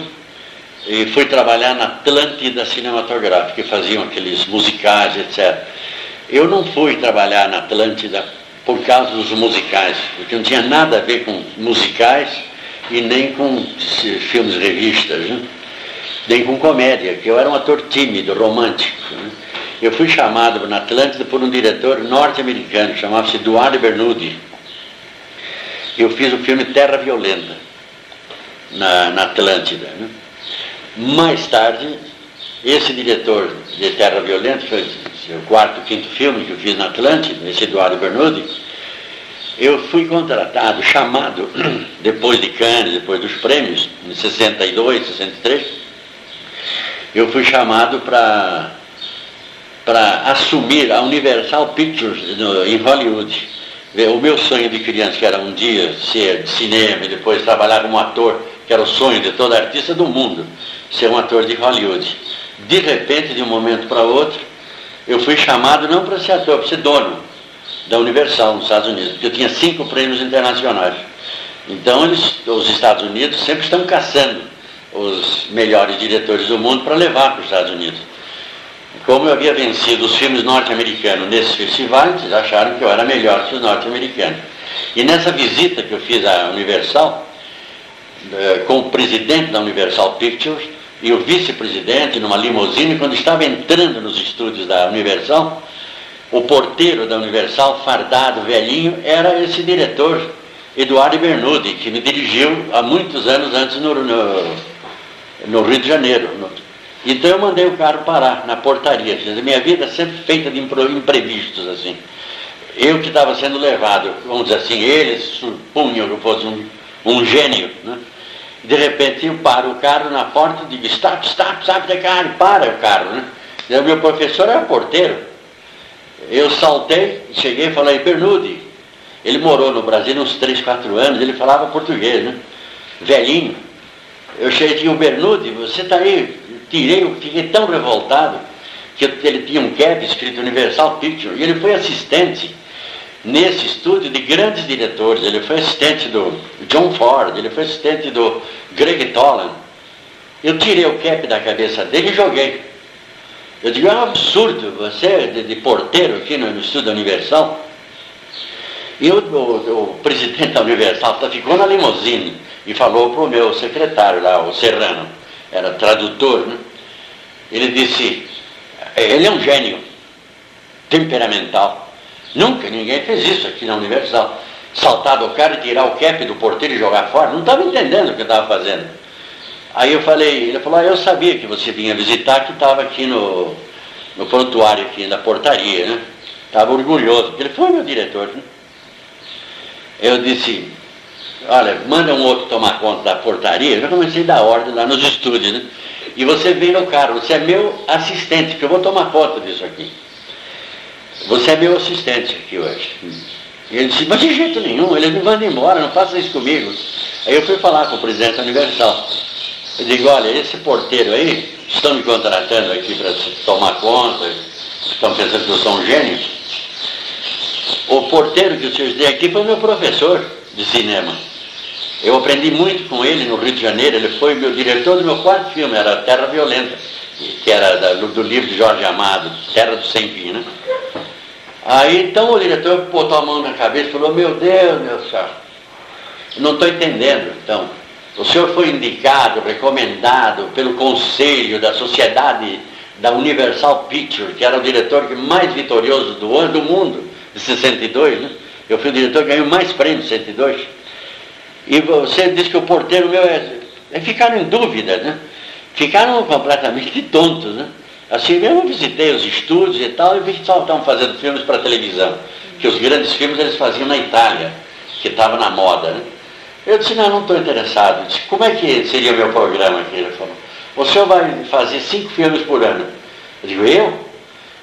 e fui trabalhar na Atlântida Cinematográfica, que faziam aqueles musicais, etc. Eu não fui trabalhar na Atlântida por causa dos musicais, porque não tinha nada a ver com musicais e nem com filmes revistas, né? Nem com comédia, que eu era um ator tímido, romântico. Né? Eu fui chamado na Atlântida por um diretor norte-americano, chamava-se Eduardo Bernudi. Eu fiz o filme Terra Violenta, na, na Atlântida. Né? Mais tarde, esse diretor de Terra Violenta, foi o quarto, quinto filme que eu fiz na Atlântida, esse Eduardo Bernudi, eu fui contratado, chamado, depois de Cannes, depois dos prêmios, em 62, 63, eu fui chamado para assumir a Universal Pictures no, em Hollywood. O meu sonho de criança, que era um dia ser de cinema e depois trabalhar como ator, que era o sonho de todo artista do mundo, ser um ator de Hollywood. De repente, de um momento para outro, eu fui chamado não para ser ator, para ser dono da Universal nos Estados Unidos, porque eu tinha cinco prêmios internacionais. Então, eles, os Estados Unidos sempre estão caçando os melhores diretores do mundo para levar para os Estados Unidos. Como eu havia vencido os filmes norte-americanos nesses festivais, eles acharam que eu era melhor que os norte-americanos. E nessa visita que eu fiz à Universal, eh, com o presidente da Universal Pictures e o vice-presidente numa limusine, quando estava entrando nos estúdios da Universal, o porteiro da Universal, fardado, velhinho, era esse diretor, Eduardo Bernudi, que me dirigiu há muitos anos antes no, no, no Rio de Janeiro. Então eu mandei o carro parar na portaria. Minha vida é sempre feita de imprevistos, assim. Eu que estava sendo levado, vamos dizer assim, eles supunham que eu fosse um, um gênio, né? De repente eu paro o carro na porta e digo, stop, stop, stop the car, para o carro, né? O meu professor era porteiro. Eu saltei, cheguei e falei, Bernudi. Ele morou no Brasil uns 3, 4 anos, ele falava português, né? Velhinho. Eu cheguei o Bernudi, você está aí? tirei, fiquei tão revoltado que ele tinha um cap escrito Universal Picture e ele foi assistente nesse estúdio de grandes diretores. Ele foi assistente do John Ford, ele foi assistente do Greg Tolan. Eu tirei o cap da cabeça dele e joguei. Eu digo, é um absurdo, você de, de porteiro aqui no, no estúdio Universal. E o, o, o presidente da Universal ficou na limusine e falou para o meu secretário lá, o Serrano, era tradutor, né? ele disse, ele é um gênio temperamental. Nunca ninguém fez isso aqui na Universal. Saltar do cara e tirar o cap do porteiro e jogar fora. Não estava entendendo o que estava fazendo. Aí eu falei, ele falou, ah, eu sabia que você vinha visitar, que estava aqui no, no prontuário, aqui na portaria, né? Estava orgulhoso, porque ele foi meu diretor. Né? Eu disse, olha, manda um outro tomar conta da portaria. Eu já comecei a dar ordem lá nos estúdios, né? E você vem no carro, você é meu assistente, que eu vou tomar conta disso aqui. Você é meu assistente aqui hoje. E ele disse, mas de jeito nenhum, eles me mandam embora, não faça isso comigo. Aí eu fui falar com o presidente Universal. Eu digo, olha, esse porteiro aí, estão me contratando aqui para tomar conta, estão pensando que eu sou um gênio. O porteiro que vocês têm aqui foi meu professor de cinema. Eu aprendi muito com ele no Rio de Janeiro, ele foi meu diretor do meu quarto filme, era Terra Violenta, que era do, livro de Jorge Amado, Terra do Sem Fim, né? Aí então o diretor botou a mão na cabeça e falou, meu Deus, meu senhor, não estou entendendo, então. O senhor foi indicado, recomendado pelo conselho da sociedade da Universal Picture, que era o diretor mais vitorioso do ano do mundo, de 62, né? Eu fui o diretor ganhou mais prêmios, 62. E você disse que o porteiro meu é. é ficaram em dúvida, né? Ficaram completamente tontos, né? Assim mesmo visitei os estúdios e tal, e vi que só estavam fazendo filmes para televisão. Que os grandes filmes eles faziam na Itália, que estava na moda, né? Eu disse, não, não estou interessado. Eu disse, como é que seria meu programa aqui? Ele falou, o senhor vai fazer cinco filmes por ano. Eu digo, eu?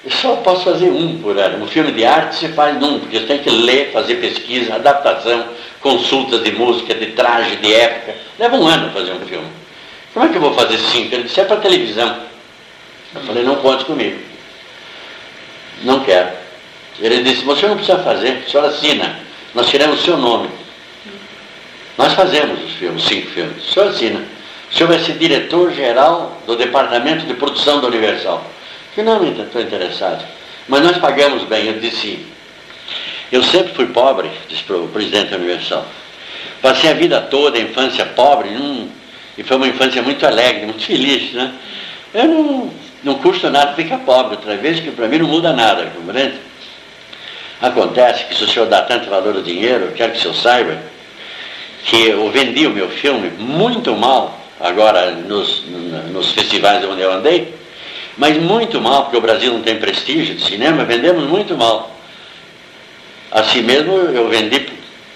Eu só posso fazer um por ano. Um filme de arte você faz um, porque você tem que ler, fazer pesquisa, adaptação, consultas de música, de traje, de época. Leva um ano fazer um filme. Como é que eu vou fazer cinco? Ele disse, é para televisão. Eu falei, não conte comigo. Não quero. Ele disse, você não precisa fazer, o senhor assina. Nós tiramos o seu nome. Nós fazemos os filmes, cinco filmes. O senhor assina. o senhor vai ser diretor-geral do Departamento de Produção da Universal. Finalmente, estou interessado. Mas nós pagamos bem. Eu disse, eu sempre fui pobre, disse o presidente da Universal. Passei a vida toda, a infância pobre, hum, e foi uma infância muito alegre, muito feliz. Né? Eu não, não custa nada ficar pobre outra vez, que para mim não muda nada, compreende? Acontece que se o senhor dá tanto valor ao dinheiro, eu quero que o senhor saiba que eu vendi o meu filme muito mal, agora nos, nos festivais onde eu andei, mas muito mal, porque o Brasil não tem prestígio de cinema, vendemos muito mal. Assim mesmo, eu vendi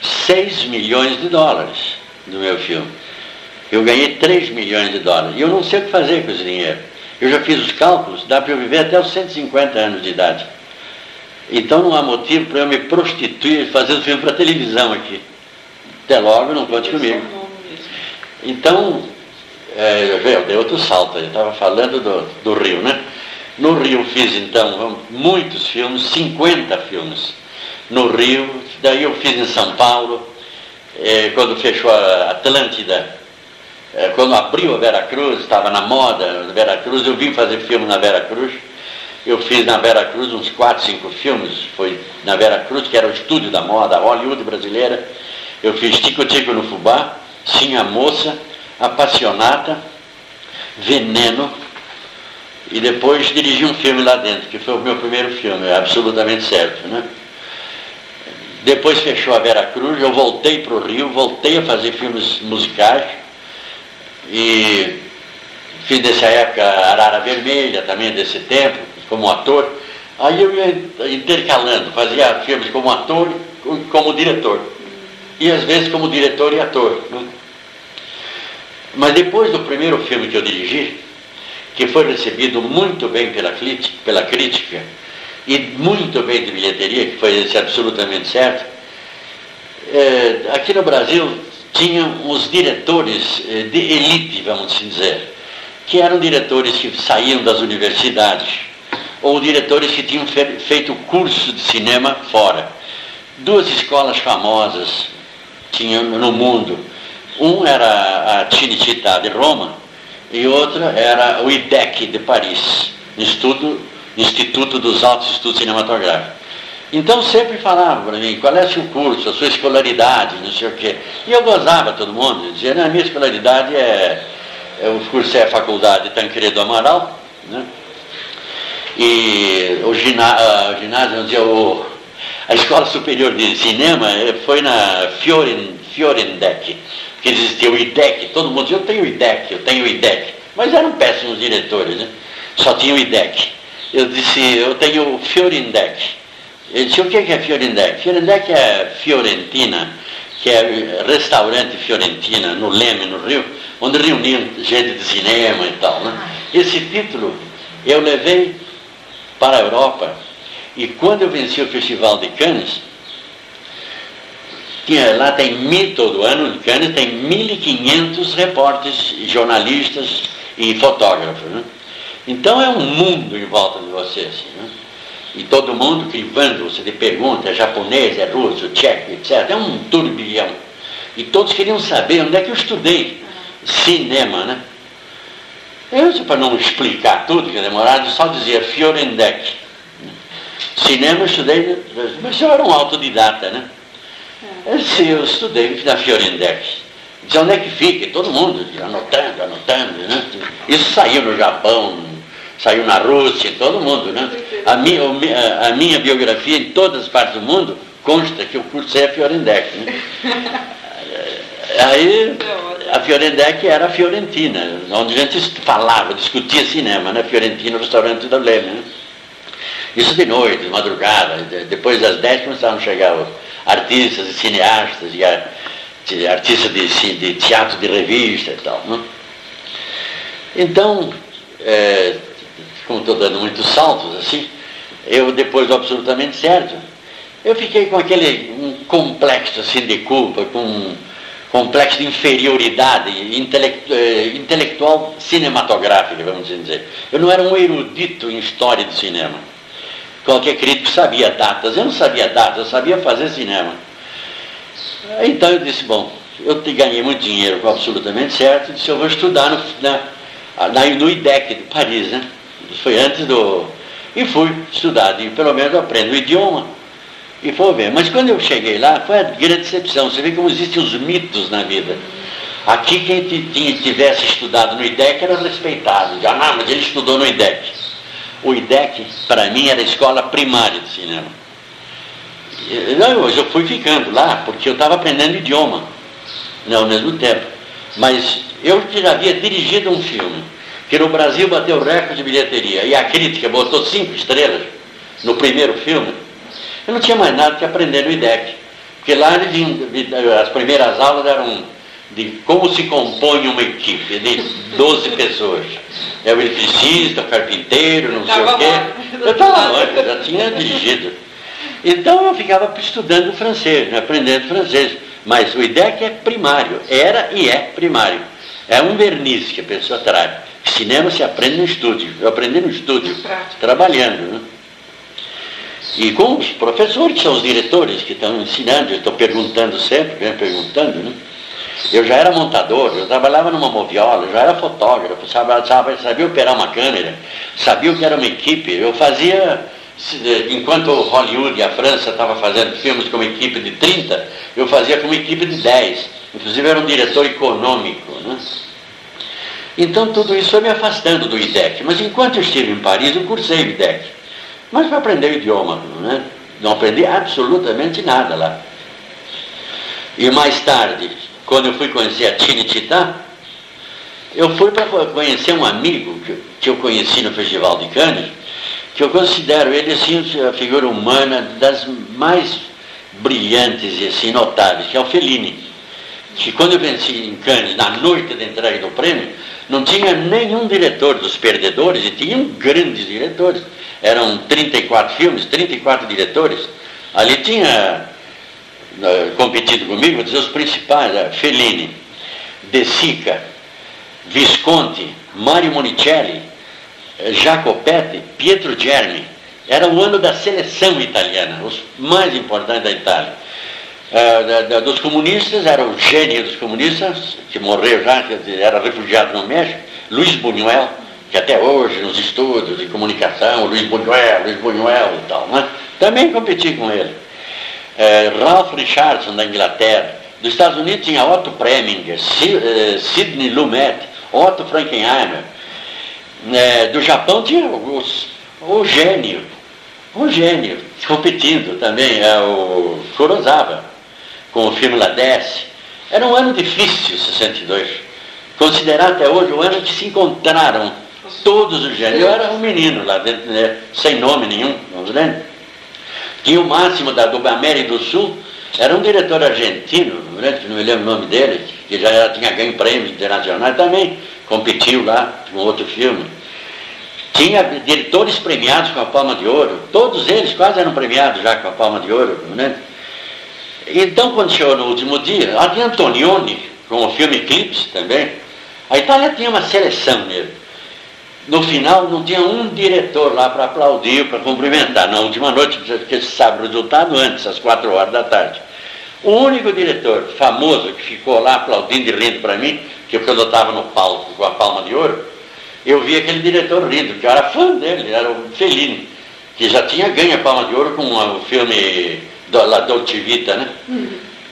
6 milhões de dólares do meu filme. Eu ganhei 3 milhões de dólares. E eu não sei o que fazer com esse dinheiro. Eu já fiz os cálculos, dá para eu viver até os 150 anos de idade. Então não há motivo para eu me prostituir fazendo filme para televisão aqui. Até logo, não conte comigo. Então, é, eu dei outro salto, eu estava falando do, do Rio, né? No Rio fiz então muitos filmes, 50 filmes. No Rio, daí eu fiz em São Paulo, é, quando fechou a Atlântida, é, quando abriu a Vera Cruz, estava na moda a Vera Cruz, eu vim fazer filme na Vera Cruz. Eu fiz na Vera Cruz uns 4, 5 filmes, foi na Vera Cruz, que era o estúdio da moda, a Hollywood brasileira. Eu fiz Tico Tico no Fubá, Sim a Moça, Apassionata, Veneno, e depois dirigi um filme lá dentro, que foi o meu primeiro filme, é absolutamente certo. Né? Depois fechou a Vera Cruz, eu voltei para o Rio, voltei a fazer filmes musicais, e fiz dessa época Arara Vermelha, também desse tempo, como ator. Aí eu ia intercalando, fazia filmes como ator e como diretor. E às vezes como diretor e ator. Né? Mas depois do primeiro filme que eu dirigi, que foi recebido muito bem pela, pela crítica e muito bem de bilheteria, que foi esse absolutamente certo, é, aqui no Brasil tinham os diretores eh, de elite, vamos assim dizer, que eram diretores que saíam das universidades, ou diretores que tinham feito curso de cinema fora. Duas escolas famosas tinham no mundo. Um era a Cinecittà de Roma e outra era o IDEC de Paris, Instituto, Instituto dos Altos Estudos Cinematográficos. Então sempre falava para mim, qual é o seu curso, a sua escolaridade, não sei o quê. E eu gozava todo mundo, dizia, a minha escolaridade é, é o curso é a faculdade Tancredo Amaral, né? E o, giná, o ginásio, dizia, o, a escola superior de cinema eh, foi na Fiorendec, que existia o IDEC, todo mundo dizia, eu tenho o IDEC, eu tenho o IDEC. Mas eram péssimos diretores, né? Só tinha o IDEC. Eu disse, eu tenho o Fiorindec. Ele disse, o que é Fiorindec? Fiorindec é Fiorentina, que é restaurante Fiorentina, no Leme, no Rio, onde reuniam gente de cinema e tal. Né? Esse título eu levei para a Europa e quando eu venci o Festival de Cannes, tinha, lá tem mil todo ano, em Cannes tem 1.500 repórteres, jornalistas e fotógrafos. Né? Então é um mundo em volta de você. Assim, né? e todo mundo crivando, você lhe pergunta, é japonês, é russo, tcheco, etc. É um turbilhão. E todos queriam saber onde é que eu estudei cinema, né? Eu, para não explicar tudo, que é demorado, só dizia Fiorendec. Cinema eu estudei, mas eu era um autodidata, né? Eu, eu estudei na Fiorendec. Diz onde é que fica? E todo mundo anotando, anotando, né? Isso saiu no Japão, saiu na Rússia, todo mundo, né? A minha, a minha biografia em todas as partes do mundo consta que eu cursei a Fiorendec. Né? Aí a Fiorendec era a Fiorentina, onde a gente falava, discutia cinema, né? Fiorentina, restaurante da Leme. Né? Isso de noite, de madrugada, depois das 10 começaram a chegar artistas e cineastas, e artistas de, de teatro de revista e tal. Né? Então, é, como estou dando muitos saltos assim, eu depois do absolutamente certo, eu fiquei com aquele um complexo assim de culpa, com um complexo de inferioridade intelectu eh, intelectual cinematográfica, vamos dizer. Eu não era um erudito em história do cinema. Qualquer crítico sabia datas, eu não sabia datas, eu sabia fazer cinema. Então eu disse, bom, eu ganhei muito dinheiro, absolutamente certo, disse, eu vou estudar no, na, na, no IDEC de Paris, né? Foi antes do. E fui estudar, e pelo menos aprendo o idioma. E foi ver. Mas quando eu cheguei lá, foi a grande decepção. Você vê como existem os mitos na vida. Aqui quem tivesse estudado no IDEC era respeitado. Já, não, mas ele estudou no IDEC. O IDEC, para mim, era a escola primária de cinema. Não, eu fui ficando lá, porque eu estava aprendendo idioma né, ao mesmo tempo. Mas eu já havia dirigido um filme, que no Brasil bateu recorde de bilheteria, e a crítica botou cinco estrelas no primeiro filme. Eu não tinha mais nada que aprender no IDEC. Porque lá as primeiras aulas eram de como se compõe uma equipe de 12 pessoas. É o eletricista, o carpinteiro, não sei o quê. Eu estava lá, eu já tinha dirigido. Então eu ficava estudando francês, né, aprendendo francês. Mas o IDEC é primário, era e é primário. É um verniz que a pessoa traz. Cinema se aprende no estúdio. Eu aprendi no estúdio, trabalhando. Né? E com os professores, que são os diretores que estão ensinando, eu estou perguntando sempre, né, perguntando, né? Eu já era montador, eu trabalhava numa moviola, já era fotógrafo, sabia, sabia, sabia operar uma câmera, sabia o que era uma equipe. Eu fazia, enquanto Hollywood e a França estavam fazendo filmes com uma equipe de 30, eu fazia com uma equipe de 10. Inclusive era um diretor econômico. Né? Então tudo isso foi me afastando do IDEC. Mas enquanto eu estive em Paris, eu cursei o IDEC. Mas para aprender o idioma, né? não aprendi absolutamente nada lá. E mais tarde, quando eu fui conhecer a Tinititá, eu fui para conhecer um amigo que, que eu conheci no Festival de Cannes, que eu considero ele assim a figura humana das mais brilhantes e assim notáveis, que é o Fellini. Que quando eu venci em Cannes, na noite da entrega do prêmio, não tinha nenhum diretor dos perdedores e tinham grandes diretores. Eram 34 filmes, 34 diretores. Ali tinha uh, competido comigo, vou dizer os principais, uh, Fellini, De Sica, Visconti, Mario Monicelli, uh, Jacopetti, Pietro Germi. Era o ano da seleção italiana, os mais importantes da Itália. Uh, da, da, dos comunistas, era o gênio dos comunistas, que morreu já, dizer, era refugiado no México, Luiz Buñuel, que até hoje nos estudos de comunicação, Luiz Buñuel, Luiz Buñuel e tal, né? também competi com ele. Uh, Ralph Richardson, da Inglaterra, dos Estados Unidos tinha Otto Preminger, uh, Sidney Lumet, Otto Frankenheimer, uh, do Japão tinha os, o gênio, o gênio, competindo também, é o Kurosawa com o filme La Desce. Era um ano difícil, 62. Considerado até hoje o ano que se encontraram todos os gêneros. Eu era um menino lá dentro, né, sem nome nenhum, vamos ver. Tinha o máximo da do América do Sul, era um diretor argentino, né, não me lembro o nome dele, que já tinha ganho prêmios internacionais, também competiu lá com outro filme. Tinha diretores premiados com a Palma de Ouro, todos eles quase eram premiados já com a Palma de Ouro, né? Então, quando chegou no último dia, havia Antonioni, com o filme Eclipse também, a Itália tinha uma seleção mesmo. No final, não tinha um diretor lá para aplaudir, para cumprimentar. Na última noite, porque se sabe o resultado antes, às quatro horas da tarde. O único diretor famoso que ficou lá aplaudindo e rindo para mim, que eu estava no palco com a palma de ouro, eu vi aquele diretor rindo, que eu era fã dele, era o Fellini, que já tinha ganho a palma de ouro com o filme La Dolce Vita, né?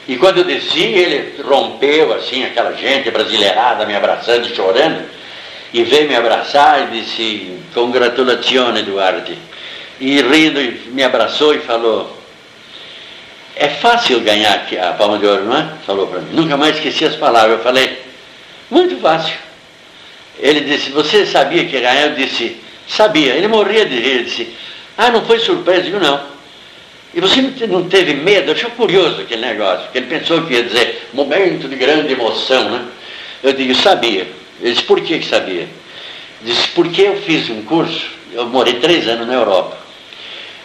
E quando eu desci, ele rompeu assim, aquela gente brasileirada me abraçando, chorando, e veio me abraçar e disse, congratulazione Duarte. E rindo, me abraçou e falou, é fácil ganhar a palma de ouro, não é? Falou para mim. Nunca mais esqueci as palavras. Eu falei, muito fácil. Ele disse, você sabia que ia ganhar? Eu disse, sabia. Ele morria de rir. Ele disse, ah, não foi surpresa? Eu não. E você não teve medo? Eu achei curioso aquele negócio, porque ele pensou que ia dizer momento de grande emoção, né? Eu digo, sabia. Ele disse, por que, que sabia? Disse, porque eu fiz um curso, eu morei três anos na Europa.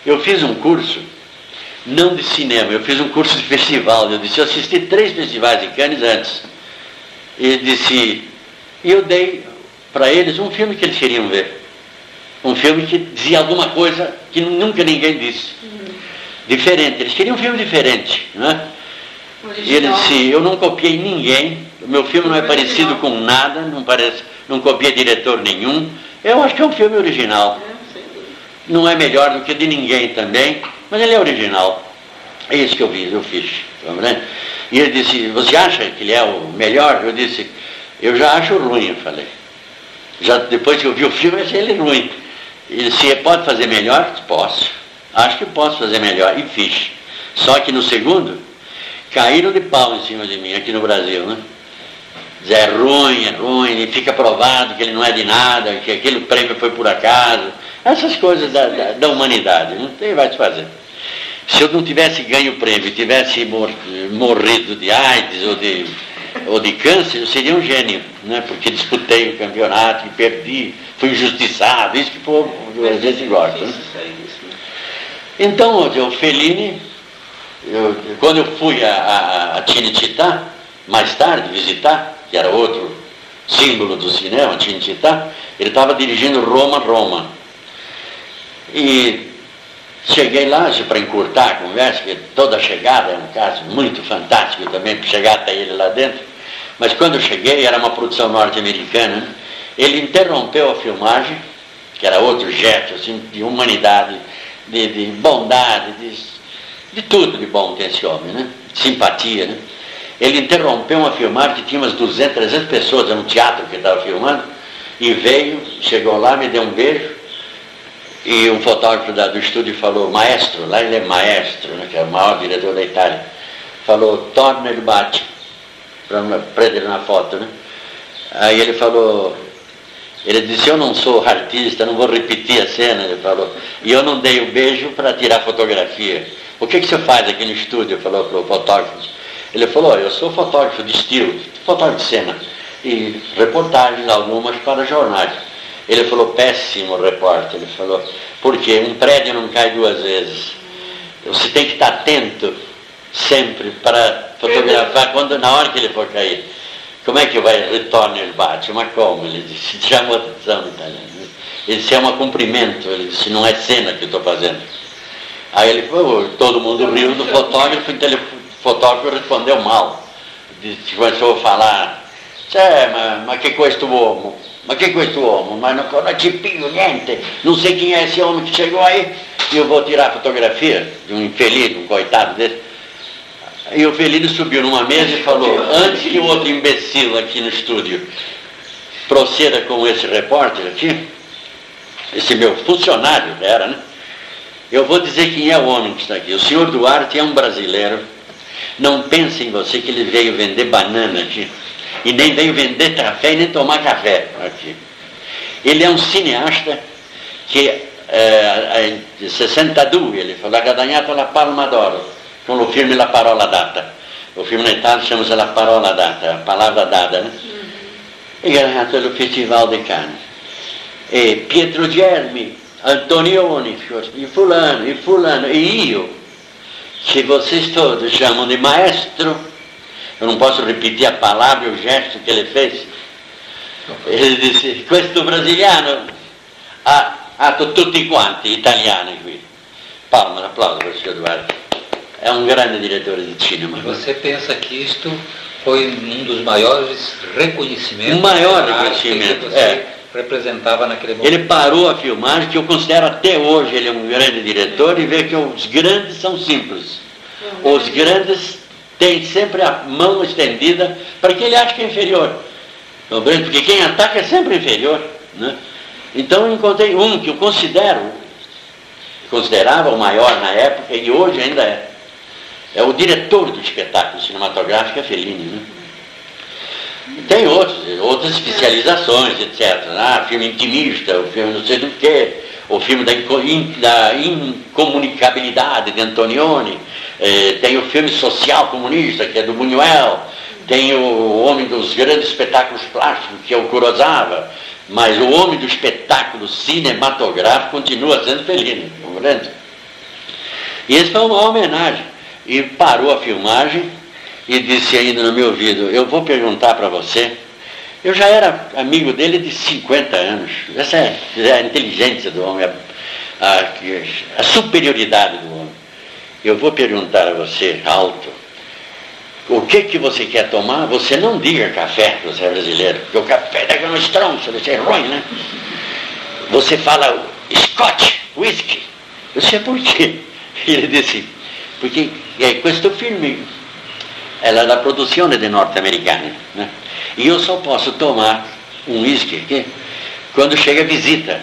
Eu fiz um curso, não de cinema, eu fiz um curso de festival. Eu disse, eu assisti três festivais em Cannes antes. E disse, e eu dei para eles um filme que eles queriam ver. Um filme que dizia alguma coisa que nunca ninguém disse diferente. Eles queriam um filme diferente. Né? E ele disse, eu não copiei ninguém, o meu filme não é parecido com nada, não, parece, não copia diretor nenhum. Eu acho que é um filme original. Não é melhor do que de ninguém também, mas ele é original. É isso que eu fiz, eu fiz. Tá e ele disse, você acha que ele é o melhor? Eu disse, eu já acho ruim, eu falei. Já depois que eu vi o filme, eu achei ele ruim. Ele disse, pode fazer melhor? Posso. Acho que posso fazer melhor. E fiz. Só que no segundo, caíram de pau em cima de mim, aqui no Brasil, né? É ruim, é ruim, e fica provado que ele não é de nada, que aquele prêmio foi por acaso. Essas coisas da, da, da humanidade, não tem vai se fazer. Se eu não tivesse ganho o prêmio, tivesse mor morrido de AIDS ou de, ou de câncer, eu seria um gênio, né? porque disputei o campeonato e perdi, fui injustiçado, isso que o povo às vezes gosta. Né? Então, o Fellini, eu, quando eu fui a, a, a Tinititá, mais tarde visitar, que era outro símbolo do cinema, Tinititá, ele estava dirigindo Roma, Roma. E cheguei lá, para encurtar a conversa, que toda chegada é um caso muito fantástico também, para chegar até ele lá dentro. Mas quando eu cheguei, era uma produção norte-americana, né? ele interrompeu a filmagem, que era outro gesto assim, de humanidade, de, de bondade, de, de, tudo de bom tem esse homem, né? simpatia. Né? Ele interrompeu uma filmagem que tinha umas 200, 300 pessoas no teatro que estava filmando, e veio, chegou lá, me deu um beijo, e um fotógrafo da, do estúdio falou, maestro, lá ele é maestro, né, que é o maior diretor da Itália, falou, torna ele bate, para ele na foto, né? Aí ele falou, ele disse, eu não sou artista, não vou repetir a cena, ele falou, e eu não dei o um beijo para tirar fotografia. O que, que você faz aqui no estúdio? Falou para o fotógrafo. Ele falou, eu sou fotógrafo de estilo, fotógrafo de cena, e reportagens algumas para jornais. Ele falou, péssimo repórter. Ele falou, porque um prédio não cai duas vezes. Você tem que estar atento sempre para fotografar quando, na hora que ele for cair. Como é que vai retorno ele bate? Mas como? Ele disse, chamou atenção no italiano. Ele disse, é um cumprimento. Ele disse, não é cena que eu estou fazendo. Aí ele falou, todo mundo riu do fotógrafo, então ele, o fotógrafo respondeu mal. Disse, começou a falar, mas, mas que coisa tu uomo? Ma che questo uomo? Ma non, non ci piglio niente, não sei quem é esse homem que chegou aí, e eu vou tirar a fotografia de um infeliz, um coitado desse. E o Felino subiu numa mesa e falou, antes que o outro imbecil aqui no estúdio proceda com esse repórter aqui, esse meu funcionário era, né? Eu vou dizer quem é o homem que está aqui. O senhor Duarte é um brasileiro. Não pense em você que ele veio vender banana aqui e nem veio vender café e nem tomar café aqui. Ele é um cineasta che eh, nel 62 ele falou, guadagnato la Palma d'Oro con il film La parola data. O filme in Italia chama-se La parola data, a palavra dada, né? E ganhato il Festival di Cannes. E Pietro Germi, Antonioni, e fulano, e fulano, e io, che vocês todos chamam de maestro, eu não posso repetir a palavra e o gesto que ele fez. Ele disse, questo brasiliano ha, ha tutti quanti italiani qui. Palmas, applauso para o senhor Duarte. É um grande diretor de cinema. Você pensa que isto foi um dos maiores reconhecimentos? O maior reconhecimento, é. Representava naquele momento. Ele parou a filmagem, que eu considero até hoje ele é um grande diretor, e vê que os grandes são simples. Os grandes tem sempre a mão estendida para quem ele acha que é inferior. Porque quem ataca é sempre inferior. Né? Então eu encontrei um que eu considero, considerava o maior na época e hoje ainda é. É o diretor do espetáculo cinematográfico, é Fellini. Né? Tem outros, outras especializações, etc. Ah, filme intimista, o filme não sei do que, o filme da, da incomunicabilidade de Antonioni, eh, tem o filme social comunista, que é do Buñuel, tem o homem dos grandes espetáculos plásticos, que é o Kurosawa, mas o homem do espetáculo cinematográfico continua sendo Fellini, compreende? E esse foi uma homenagem. E parou a filmagem e disse ainda no meu ouvido, eu vou perguntar para você, eu já era amigo dele de 50 anos, essa é, é a inteligência do homem, a, a, a superioridade do homem. Eu vou perguntar a você, alto, o que, que você quer tomar, você não diga café, você é brasileiro, porque o café dá uma estronça, você é ruim, né? Você fala Scotch, whisky. Eu sei por quê. Ele disse, porque é, questo film è la, la produzione dei norte-americani, né? e eu só posso tomar um whisky aqui quando chega a visita.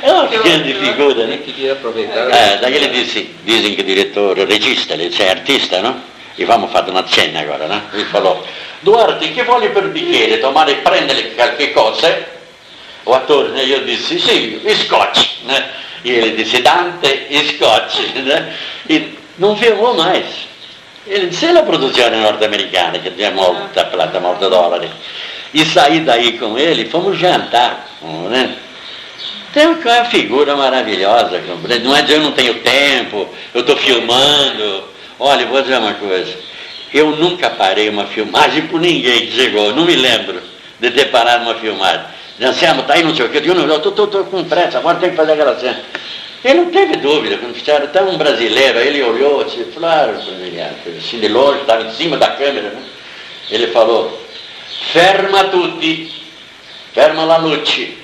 é uma grande figura, né? Eh, daí ele disse, dizem que o direttore, regista, ele disse, é artista, no? E vamos fare una cena agora, no? Ele falou, Duarte, che vuole per bicchiere? Tomare e prendere qualche cosa? O attore, né? io dissi, sì, scotch, né? E ele disse, Dante scotch, né? E non filmou mais. Ele disse, é a produzione norte-americana, que tinha molta plata, molta dólares. E saí daí com ele, fomos jantar, né? Tem uma figura maravilhosa, não é eu não tenho tempo, eu estou filmando. Olha, vou dizer uma coisa, eu nunca parei uma filmagem por ninguém que chegou, não me lembro de ter parado uma filmagem. Anselmo, está aí não sei o que, eu não, eu estou com pressa, agora tem que fazer aquela cena. Ele não teve dúvida, quando fizeram, até um brasileiro, ele olhou assim, claro, assim de longe, estava em cima da câmera, né? Ele falou, ferma tutti, ferma la luce.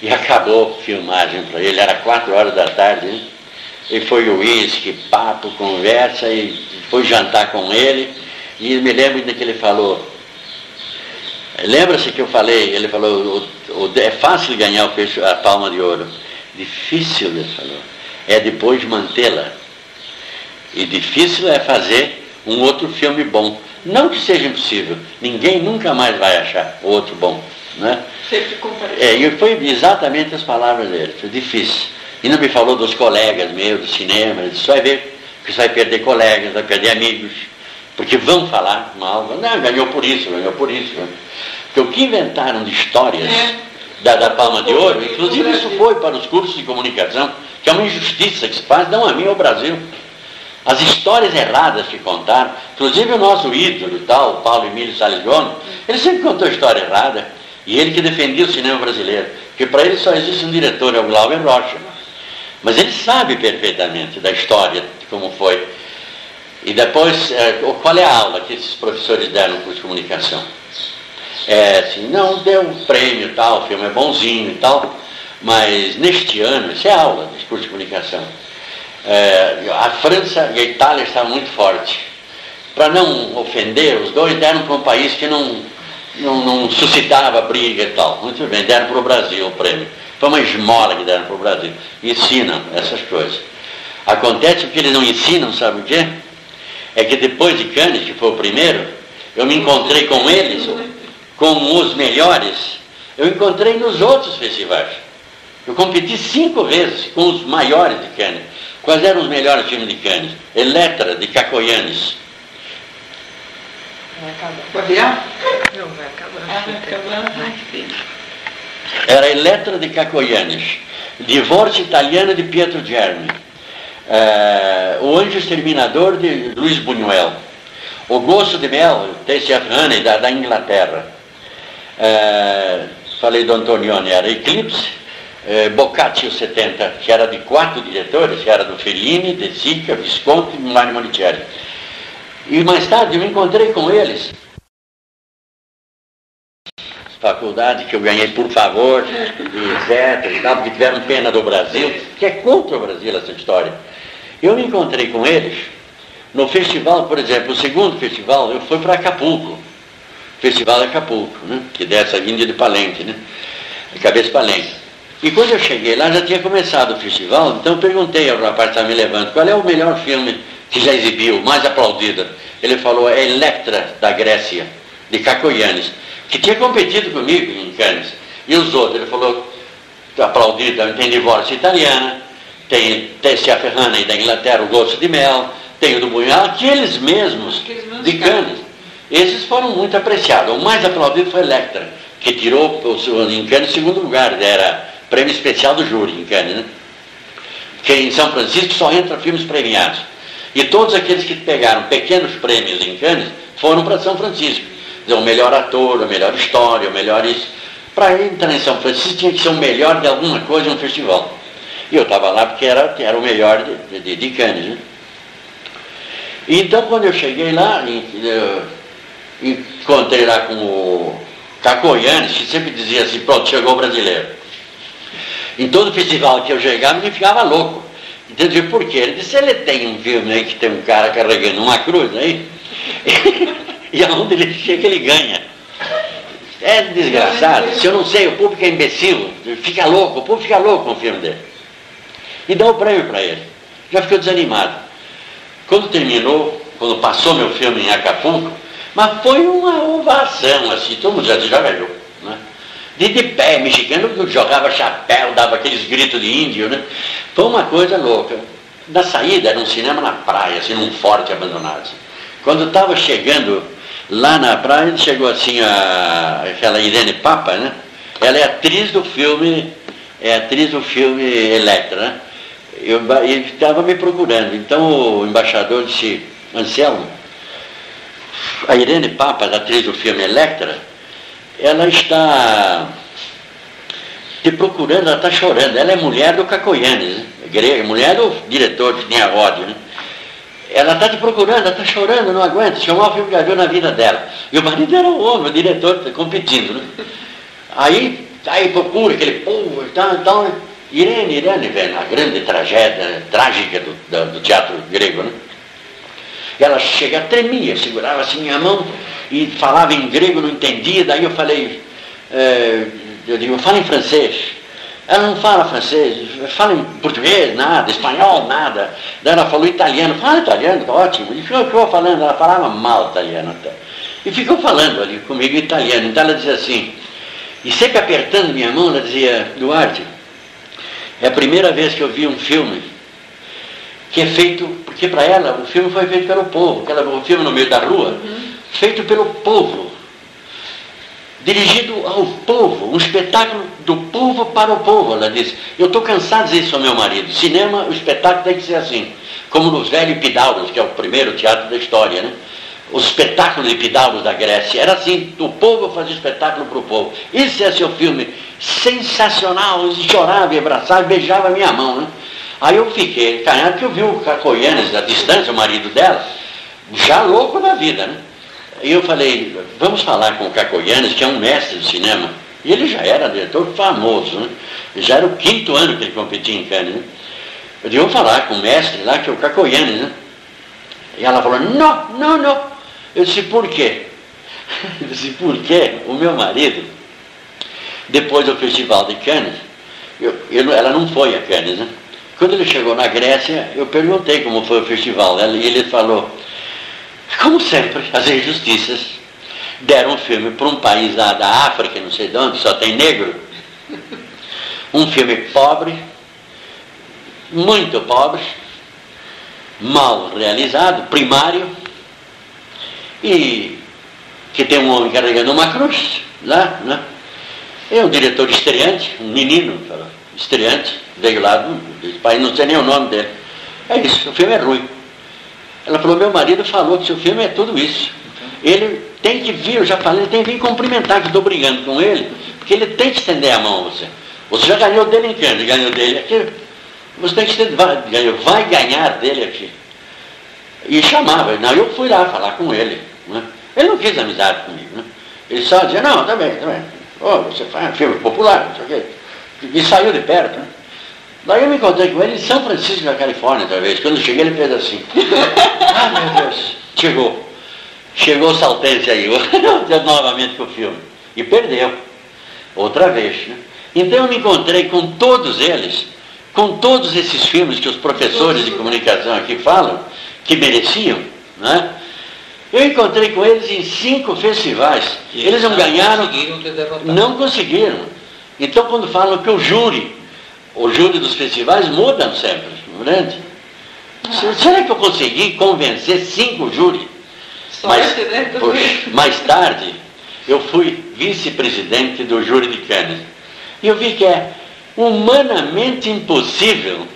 E acabou a filmagem para ele, era quatro horas da tarde, né? E foi uísque, papo, conversa, e foi jantar com ele, e me lembro ainda que ele falou, lembra-se que eu falei, ele falou, o, o, é fácil ganhar o peixe, a palma de ouro. Difícil, ele falou, é depois mantê-la. E difícil é fazer um outro filme bom. Não que seja impossível, ninguém nunca mais vai achar outro bom. Né? Sempre é, E foi exatamente as palavras dele, foi difícil. E não me falou dos colegas meus, do cinema, ele disse, vai ver que você vai perder colegas, vai perder amigos, porque vão falar mal, não, ganhou por isso, ganhou por isso. Porque o que inventaram de histórias é. Da, da Palma de Ouro, inclusive isso foi para os cursos de comunicação, que é uma injustiça que se faz, não a mim, ao Brasil. As histórias erradas que contaram, inclusive o nosso ídolo tal, Paulo Emílio Salles Gomes, ele sempre contou história errada. E ele que defendia o cinema brasileiro. Porque para ele só existe um diretor, é o Glauber Rocha. Mas ele sabe perfeitamente da história, de como foi. E depois, é, qual é a aula que esses professores deram no curso de comunicação? É assim, não, deu um prêmio tal, o filme é bonzinho e tal, mas neste ano, isso é aula de curso de comunicação, é, a França e a Itália estavam muito fortes. Para não ofender, os dois deram para um país que não, não, não suscitava briga e tal. Muito bem, deram para o Brasil o prêmio. Foi uma esmola que deram para o Brasil. Ensinam essas coisas. Acontece que eles não ensinam, sabe o quê? É que depois de Cannes, que foi o primeiro, eu me encontrei com eles, com os melhores, eu encontrei nos outros festivais. Eu competi cinco vezes com os maiores de Cannes. Quais eram os melhores filmes de Cannes? Eletra, de Cacoyanes. Vai acabar. Vai virar? Não, vai acabar. Ah, vai acabar. Ai, filho. Era Eletra de Cacoyanes. Divórcio Italiano de Pietro Germi. Uh, o Anjo Exterminador de Luiz Buñuel. O Gosto de Mel, T.C.F. Honey, da, da Inglaterra. Uh, falei do Antonioni, era Eclipse eh, Boccaccio 70, que era de quatro diretores, que era do Fellini, De Sica, Visconti e Milani Monicelli. E mais tarde eu me encontrei com eles. Faculdade que eu ganhei por favor, etc. E tal, porque tiveram pena do Brasil, que é contra o Brasil essa história. Eu me encontrei com eles no festival, por exemplo, o segundo festival, eu fui para Acapulco. Festival de Acapulco, né? que dessa vinda de Palenque, né? De cabeça Palenque. E quando eu cheguei lá, já tinha começado o festival, então eu perguntei ao rapaz que estava me levando, qual é o melhor filme que já exibiu, mais aplaudido? Ele falou, é Electra, da Grécia, de Cacoyanes, que tinha competido comigo em Cannes. E os outros, ele falou, aplaudido, tem Divórcio Italiana, tem Tessia Ferrana da Inglaterra, o Gosto de Mel, tem o do Bunhal, aqueles mesmos de Cannes. Esses foram muito apreciados. O mais aplaudido foi Electra, que tirou o, em Cannes segundo lugar, era prêmio especial do júri em Cannes, né? Que em São Francisco só entra filmes premiados. E todos aqueles que pegaram pequenos prêmios em Cannes foram para São Francisco. O melhor ator, a melhor história, o melhor isso. Para entrar em São Francisco tinha que ser o melhor de alguma coisa em um festival. E eu estava lá porque era, era o melhor de, de, de Cannes. Né? Então, quando eu cheguei lá, eu encontrei lá com o Cacoianes, que sempre dizia assim, pronto, chegou o brasileiro. Em todo festival que eu chegava, ele ficava louco. Entendeu por quê? Ele disse, ele tem um filme aí que tem um cara carregando uma cruz aí, e aonde ele chega ele ganha. É desgraçado. Se eu não sei, o público é imbecil, fica louco, o público fica louco com o filme dele. E dá o um prêmio para ele. Já ficou desanimado. Quando terminou, quando passou meu filme em Acapulco, mas foi uma ovação, assim, todo mundo já, já né? De, de pé, mexicano que jogava chapéu, dava aqueles gritos de índio, né? Foi uma coisa louca. Na saída era um cinema na praia, assim, num forte abandonado. Assim. Quando estava chegando lá na praia, chegou assim a, aquela Irene Papa, né? Ela é atriz do filme, é atriz do filme Electra, né? Eu, ele estava me procurando. Então o embaixador disse, Anselmo, a Irene Papa, a atriz do filme Electra, ela está te procurando, ela está chorando. Ela é mulher do Cacoyanes, né? grega, mulher do diretor que tinha ódio, né? Ela está te procurando, ela está chorando, não aguenta, chamou o filme viu na vida dela. E o marido era o homem, o diretor competindo, né? Aí, aí procura aquele povo, então, então Irene, Irene, velho, a grande tragédia, trágica do, do, do teatro grego, né? Ela chega, tremia, segurava assim minha mão e falava em grego, não entendia, daí eu falei, é, eu digo, fala em francês. Ela não fala francês, fala em português, nada, espanhol, nada. Daí ela falou italiano, fala italiano, tá ótimo. E ficou, ficou falando, ela falava mal italiano até. E ficou falando ali comigo italiano. Então ela dizia assim, e sempre apertando minha mão, ela dizia, Duarte, é a primeira vez que eu vi um filme que é feito, porque para ela o filme foi feito pelo povo, aquela, o filme no meio da rua, uhum. feito pelo povo, dirigido ao povo, um espetáculo do povo para o povo, ela disse. Eu estou cansado de dizer isso ao meu marido. Cinema, o espetáculo tem que ser assim, como nos velhos Epidauros, que é o primeiro teatro da história, né? Os espetáculos de Epidauros da Grécia. Era assim, o povo fazia espetáculo para o povo. Esse é seu filme sensacional, chorava abraçava beijava a minha mão, né? Aí eu fiquei canhado que eu vi o Cacoyanes, a distância, o marido dela, já louco da vida, né? E eu falei, vamos falar com o Cacoyanes, que é um mestre do cinema. E ele já era diretor famoso, né? Já era o quinto ano que ele competia em Cannes, né? Eu disse, vamos falar com o mestre lá, que é o Cacoyanes, né? E ela falou, não, não, não. Eu disse, por quê? Eu disse, por quê? O meu marido, depois do festival de Cannes, eu, eu, ela não foi a Cannes, né? Quando ele chegou na Grécia, eu perguntei como foi o festival. E ele falou, como sempre, as injustiças deram um filme para um país da, da África, não sei de onde, só tem negro. Um filme pobre, muito pobre, mal realizado, primário, e que tem um homem carregando uma cruz lá, né? É um diretor estreante, um menino, estreante, veio lá do, país, não sei nem o nome dele. É isso, o filme é ruim. Ela falou, meu marido falou que seu filme é tudo isso. Ele tem que vir, eu já falei, ele tem que vir cumprimentar, que estou brigando com ele, porque ele tem que estender a mão a você. Você já ganhou dele em Cannes, ganhou dele aqui. Você tem que estender, vai, vai ganhar dele aqui. E chamava, não, eu fui lá falar com ele. Né? Ele não quis amizade comigo. Né? Ele só dizia, não, tá bem, tá. Oh, você faz um filme popular, não sei o quê. E saiu de perto. Né? Daí eu me encontrei com ele em São Francisco, na Califórnia, outra vez. Quando eu cheguei, ele fez assim. ah, meu Deus. Chegou. Chegou o Saltense aí, novamente com o filme. E perdeu. Outra vez. Né? Então eu me encontrei com todos eles, com todos esses filmes que os professores de comunicação aqui falam, que mereciam, né? Eu encontrei com eles em cinco festivais. E eles não ganharam. Não conseguiram. Então quando falam que o júri o júri dos festivais mudam sempre, ah. Será que eu consegui convencer cinco júris? mais, né? mais tarde, eu fui vice-presidente do júri de Cannes. E eu vi que é humanamente impossível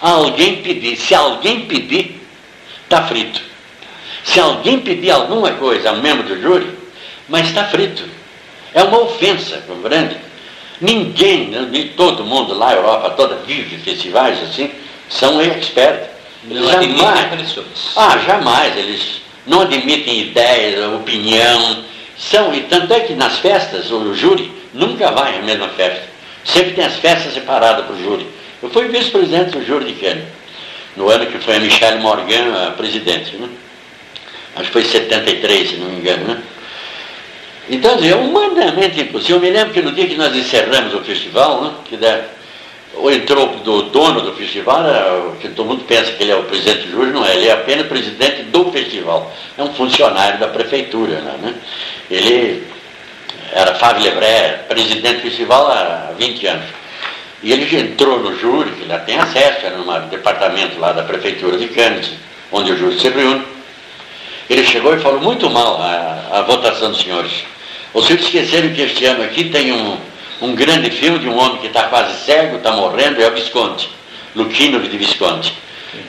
alguém pedir. Se alguém pedir, está frito. Se alguém pedir alguma coisa a um membro do júri, mas está frito. É uma ofensa, compreende? Ninguém, nem todo mundo lá, Europa toda, vive festivais assim, são expertos. Não admitem pressões. Ah, jamais. Eles não admitem ideias, opinião. São, e tanto é que nas festas, o júri nunca vai à mesma festa. Sempre tem as festas separadas para o júri. Eu fui vice-presidente do júri de Kenny, no ano que foi a Michelle Morgan a presidente. Né? Acho que foi em 73, se não me engano. Né? Então, é humanamente impossível. Eu me lembro que no dia que nós encerramos o festival, né, que entrou do dono do festival, que todo mundo pensa que ele é o presidente do júri, não é, ele é apenas presidente do festival. É um funcionário da prefeitura. Né? Ele era Fábio Lebré, presidente do festival há 20 anos. E ele entrou no júri, que já tem acesso, era num departamento lá da prefeitura de Cannes, onde o júri se reúne. Ele chegou e falou muito mal a, a votação dos senhores. Os esqueceram que este ano aqui tem um, um grande filme de um homem que está quase cego, está morrendo, é o Visconti, Luchino de Visconti.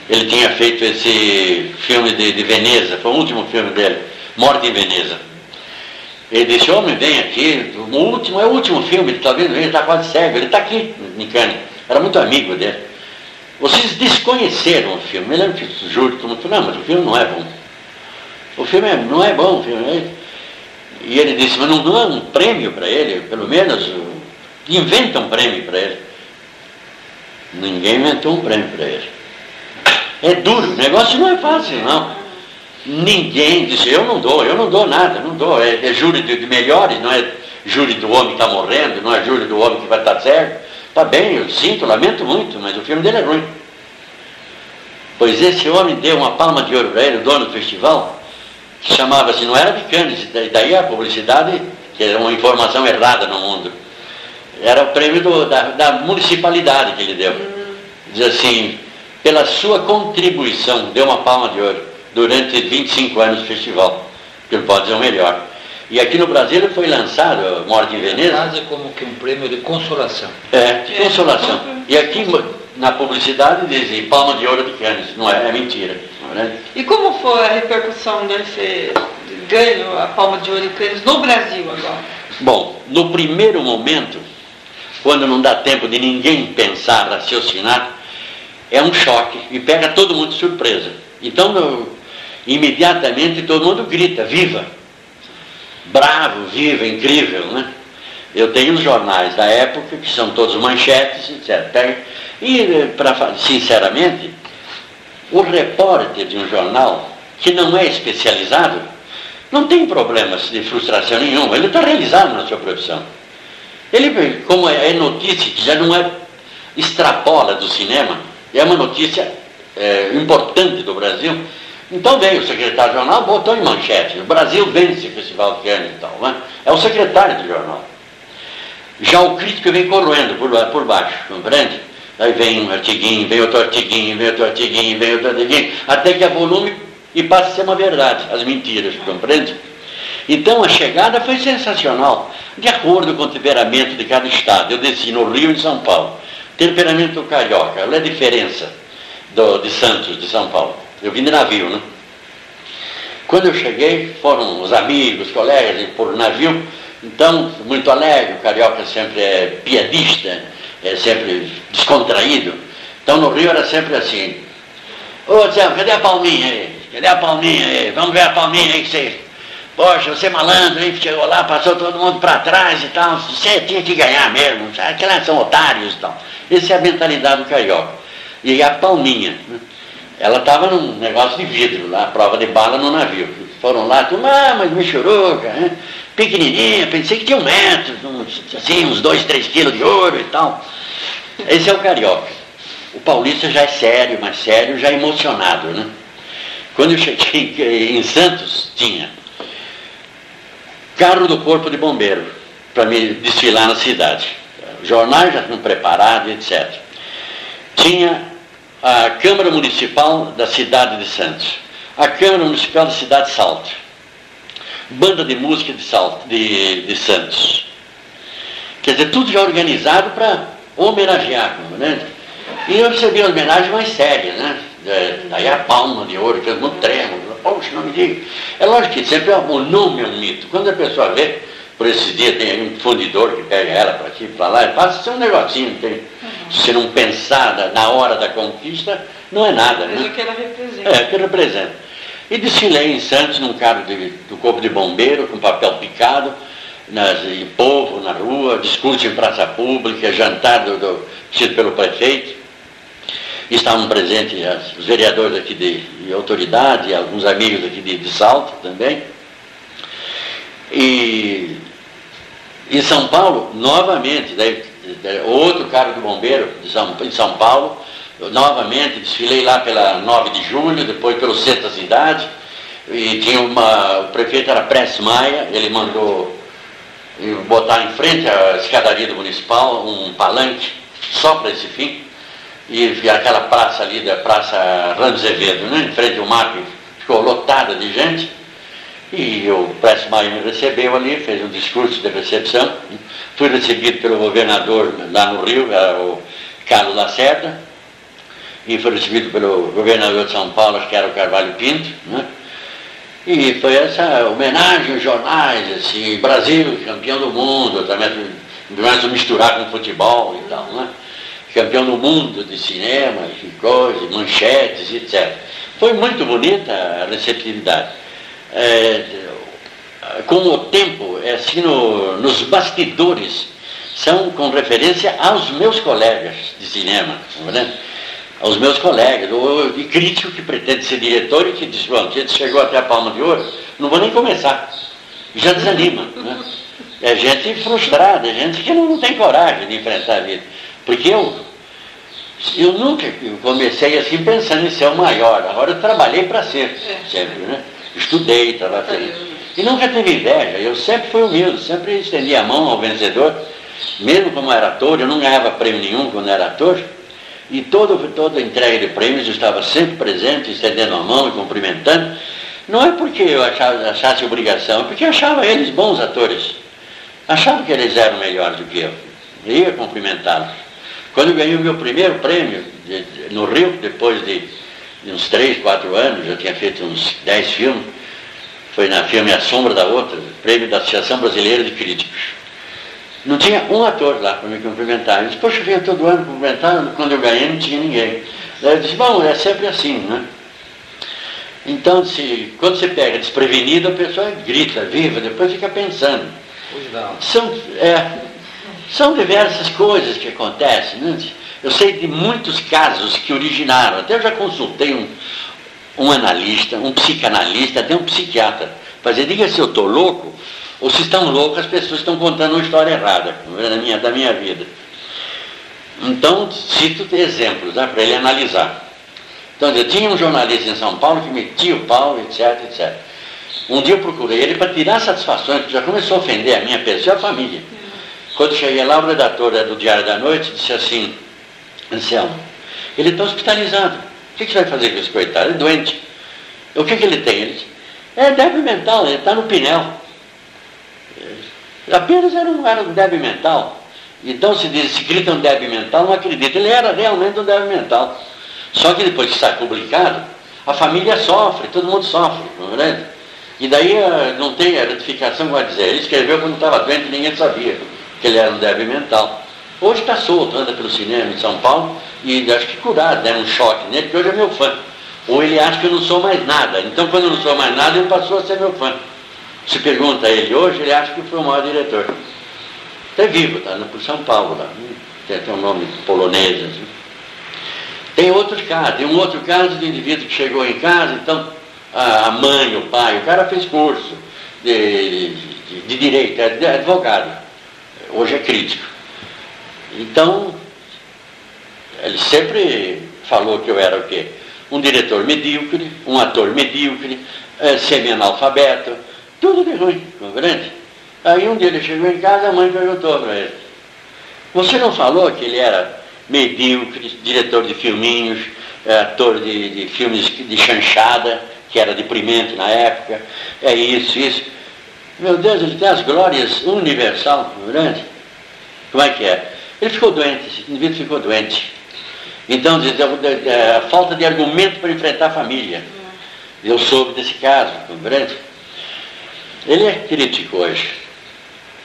Ele tinha feito esse filme de, de Veneza, foi o último filme dele, Morte em Veneza. Ele disse, homem, vem aqui, o último, é o último filme, ele está vendo, ele está quase cego, ele está aqui, em. Era muito amigo dele. Vocês desconheceram o filme. Eu lembro que juro, todo mundo falou, não, mas o filme não é bom. O filme é, não é bom, o filme é... E ele disse, mas não, não é um prêmio para ele, pelo menos inventa um prêmio para ele. Ninguém inventou um prêmio para ele. É duro, o negócio não é fácil, não. Ninguém disse, eu não dou, eu não dou nada, não dou. É, é júri de, de, melhores, não é júri do homem que está morrendo, não é júri do homem que vai estar tá cego. Está bem, eu sinto, lamento muito, mas o filme dele é ruim. Pois esse homem deu uma palma de ouro para ele, o dono do festival, que chamava-se, não era de Cannes, daí a publicidade, que era uma informação errada no mundo. Era o prêmio do, da, da municipalidade que ele deu. Diz assim, pela sua contribuição, deu uma palma de ouro durante 25 anos do festival, que ele pode dizer o melhor. E aqui no Brasil ele foi lançado, Morte em Veneza. Quase como que um prêmio de consolação. É, de consolação. E aqui na publicidade dizem Palma de Ouro de Cannes. Não é, é mentira. É? E como foi a repercussão desse ganho, a Palma de Ouro de Cannes, no Brasil agora? Bom, no primeiro momento, quando não dá tempo de ninguém pensar, raciocinar, é um choque e pega todo mundo de surpresa. Então, no, imediatamente todo mundo grita, viva! Bravo, viva, incrível, né? Eu tenho os jornais da época, que são todos manchetes, etc. E, eh, pra, sinceramente, o repórter de um jornal que não é especializado não tem problemas de frustração nenhuma, ele está realizado na sua profissão. Ele, como é notícia que já não é extrapola do cinema, é uma notícia é, importante do Brasil, então veio o secretário do jornal, botou em manchete, o Brasil vence o Festival de Cannes e tal, né? é o secretário do jornal. Já o crítico vem corroendo por, por baixo, compreende? Aí vem um artiguinho, vem outro artiguinho, vem outro artiguinho, vem outro artiguinho, até que a volume e passa a ser uma verdade, as mentiras, compreende? Então a chegada foi sensacional, de acordo com o temperamento de cada estado. Eu desci no Rio e em São Paulo. Temperamento carioca, olha a diferença do, de Santos, de São Paulo. Eu vim de navio, né? Quando eu cheguei, foram os amigos, colegas por navio, então, muito alegre, o carioca sempre é piadista, é sempre descontraído. Então no Rio era sempre assim. Ô Zé, cadê a palminha aí? Cadê a palminha aí? Vamos ver a palminha aí que você. Poxa, você é malandro, hein? Chegou lá, passou todo mundo para trás e tal. Você tinha que ganhar mesmo. Aquelas são otários e tal. Essa é a mentalidade do carioca. E a palminha, né? ela estava num negócio de vidro lá, prova de bala no navio. Foram lá, tudo, ah, mas me chorou, né? Pequenininha, pensei que tinha um metro, uns, assim, uns dois, três quilos de ouro e tal. Esse é o carioca. O paulista já é sério, mais sério, já é emocionado, né? Quando eu cheguei em Santos, tinha carro do corpo de bombeiro para me desfilar na cidade. Jornais já tinham preparado, etc. Tinha a Câmara Municipal da cidade de Santos, a Câmara Municipal da cidade de Salto, banda de música de, Salto, de, de Santos. Quer dizer, tudo já organizado para homenagear, né? E eu recebi uma homenagem mais séria, né? Daí a palma de ouro, que é muito trêmulo. Poxa, não me diga. É lógico que sempre é o nome é um mito. Quando a pessoa vê, por esses dias tem um fundidor que pega ela para aqui para lá, e passa um negocinho, tem Se não pensar na hora da conquista, não é nada. Mas né? o que ela representa. É, que representa. E desfilei em Santos num carro de- do Corpo de Bombeiro, com papel picado, nas, em povo, na rua, discurso em praça pública, jantar do, do, tido pelo prefeito. Estavam presentes as- os vereadores aqui de, de autoridade, alguns amigos aqui de, de Salto também. E em São Paulo, novamente, daí, outro carro do bombeiro de São, em São Paulo, eu, novamente desfilei lá pela 9 de julho, depois pelo centro da cidade, e tinha uma. O prefeito era Prestes Maia, ele mandou botar em frente à escadaria do municipal um palanque só para esse fim, e aquela praça ali da Praça Ramos Azevedo, né, em frente ao mar, ficou lotada de gente. E o Prestes Maia me recebeu ali, fez um discurso de recepção. Fui recebido pelo governador lá no Rio, era o Carlos Lacerda, e fui recebido pelo governador de São Paulo, que era o Carvalho Pinto. Né? E foi essa homenagem aos jornais, assim, Brasil, campeão do mundo, também a misturar com futebol e tal, né? Campeão do mundo de cinema, e coisas, manchetes, etc. Foi muito bonita a receptividade. É, com o tempo, é assim, no, nos bastidores, são com referência aos meus colegas de cinema, né? Aos meus colegas, ou de crítico que pretende ser diretor e que diz, bom, gente chegou até a palma de ouro, não vou nem começar. Já desanima. Né? É gente frustrada, é gente que não, não tem coragem de enfrentar a vida. Porque eu, eu nunca comecei assim pensando em ser o maior. Agora eu trabalhei para ser, sempre, né? Estudei, trabalhei. E nunca teve inveja. Eu sempre fui humilde, sempre estendi a mão ao vencedor. Mesmo como era ator, eu não ganhava prêmio nenhum quando era ator. E todo, toda entrega de prêmios estava sempre presente, estendendo a mão e cumprimentando. Não é porque eu achava, achasse obrigação, é porque achava eles bons atores. Achava que eles eram melhores do que eu. Eu ia cumprimentá-los. Quando eu ganhei o meu primeiro prêmio de, de, no Rio, depois de, de uns três, quatro anos, eu tinha feito uns dez filmes, foi na filme A Sombra da Outra, prêmio da Associação Brasileira de Críticos. Não tinha um ator lá para me cumprimentar. Eu disse, poxa, eu vinha todo ano cumprimentar, quando eu ganhei não tinha ninguém. Daí eu disse, bom, é sempre assim, né? Então, se, quando você pega desprevenido, a pessoa grita, viva, depois fica pensando. São, é, são diversas coisas que acontecem. Né? Eu sei de muitos casos que originaram, até eu já consultei um, um analista, um psicanalista, até um psiquiatra, para dizer, diga se eu estou louco, ou se estão loucos, as pessoas estão contando uma história errada da minha, da minha vida. Então, cito exemplos né, para ele analisar. Então, eu tinha um jornalista em São Paulo que metia o pau, etc, etc. Um dia eu procurei ele para tirar satisfações, porque já começou a ofender a minha pessoa e a família. Quando cheguei lá, o redator do Diário da Noite disse assim, Anselmo, ele está hospitalizado. O que, que você vai fazer com esse coitado? Ele é doente. O que, que ele tem? Ele disse, é débil mental, ele está no pinel. Apenas era um, era um débil mental. Então se diz, se grita um débil mental, não acredita. Ele era realmente um débil mental. Só que depois que sai publicado, a família sofre, todo mundo sofre, não é verdade? E daí não tem a retificação que vai dizer. Ele escreveu quando estava doente, ninguém sabia que ele era um débil mental. Hoje está solto, anda pelo cinema em São Paulo e acho que curado, deram um choque nele, porque hoje é meu fã. Ou ele acha que eu não sou mais nada. Então quando eu não sou mais nada, ele passou a ser meu fã. Se pergunta a ele hoje, ele acha que foi o maior diretor. Até vivo, está por São Paulo lá. Tem até um nome polonês. Assim. Tem outros casos, tem um outro caso de indivíduo que chegou em casa, então a mãe, o pai, o cara fez curso de, de, de direito, é advogado, hoje é crítico. Então, ele sempre falou que eu era o quê? Um diretor medíocre, um ator medíocre, é, semi-analfabeto, tudo de ruim, compreende? Aí um dia ele chegou em casa, a mãe perguntou para ele, você não falou que ele era medíocre, diretor de filminhos, é, ator de, de filmes de chanchada, que era deprimente na época, é isso, isso. Meu Deus, ele tem as glórias universal, grande. Como é que é? Ele ficou doente, esse indivíduo ficou doente. Então, a falta de argumento para enfrentar a família. Eu soube desse caso, grande. Ele é crítico hoje.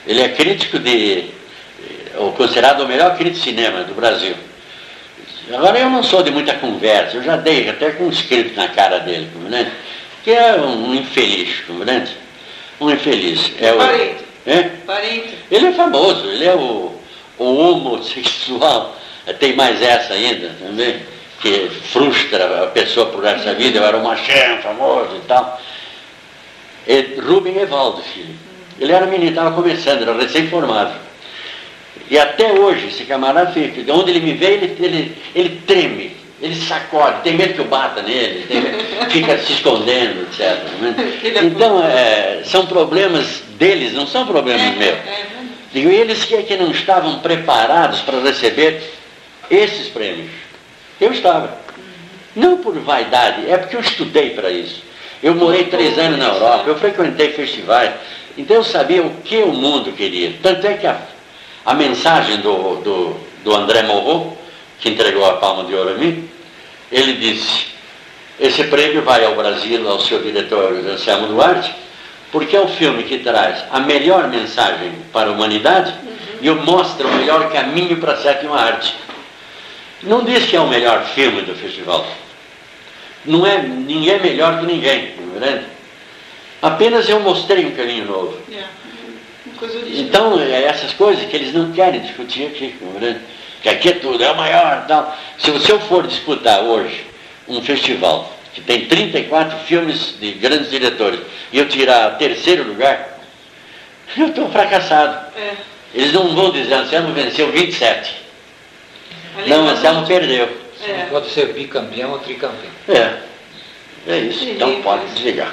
Ele é crítico de, ou considerado o melhor crítico de cinema do Brasil. Agora eu não sou de muita conversa, eu já dei até com um escrito na cara dele, comandante, que é um infeliz, comandante. Um infeliz. É o, Parente. é? Parente. Ele é famoso, ele é o, o homossexual. Tem mais essa ainda também, que frustra a pessoa por essa vida. Eu era um machão famoso e tal. E Rubem Evaldo, filho. Ele era menino, estava começando, era recém-formado. E até hoje, esse camarada fica, de onde ele me vê, ele, ele, ele treme, ele sacode, tem medo que eu bata nele, medo- fica se escondendo, etc. né? É Então, é, são problemas deles, não são problemas meus. É, Digo, eles que, que não estavam preparados para receber esses prêmios. Eu estava. Não por vaidade, é porque eu estudei para isso. Eu morei três anos na Europa, eu frequentei festivais, então eu sabia o que o mundo queria. Tanto é que a, a mensagem do, do, do André Morro, que entregou a palma de ouro a mim, ele disse, esse prêmio vai ao Brasil, ao seu diretor Anselmo Duarte, porque é um filme que traz a melhor mensagem para a humanidade e mostra o melhor caminho para a sétima arte. Não diz que é o melhor filme do festival. Não é, ninguém é melhor que ninguém, não é verdade? Apenas eu mostrei um caminho novo. é. Então, é essas coisas que eles não querem discutir aqui, não é verdade? Que aqui é tudo, é o maior e tal. Se você for disputar hoje um festival que tem 34 filmes de grandes diretores e eu tirar terceiro lugar, eu estou fracassado. É. Eles não vão dizer, Anselmo venceu 27. Ali Não, tá Anselmo perdeu. Você É. não pode ser bicampeão ou tricampeão. É. É isso. Então pode desligar.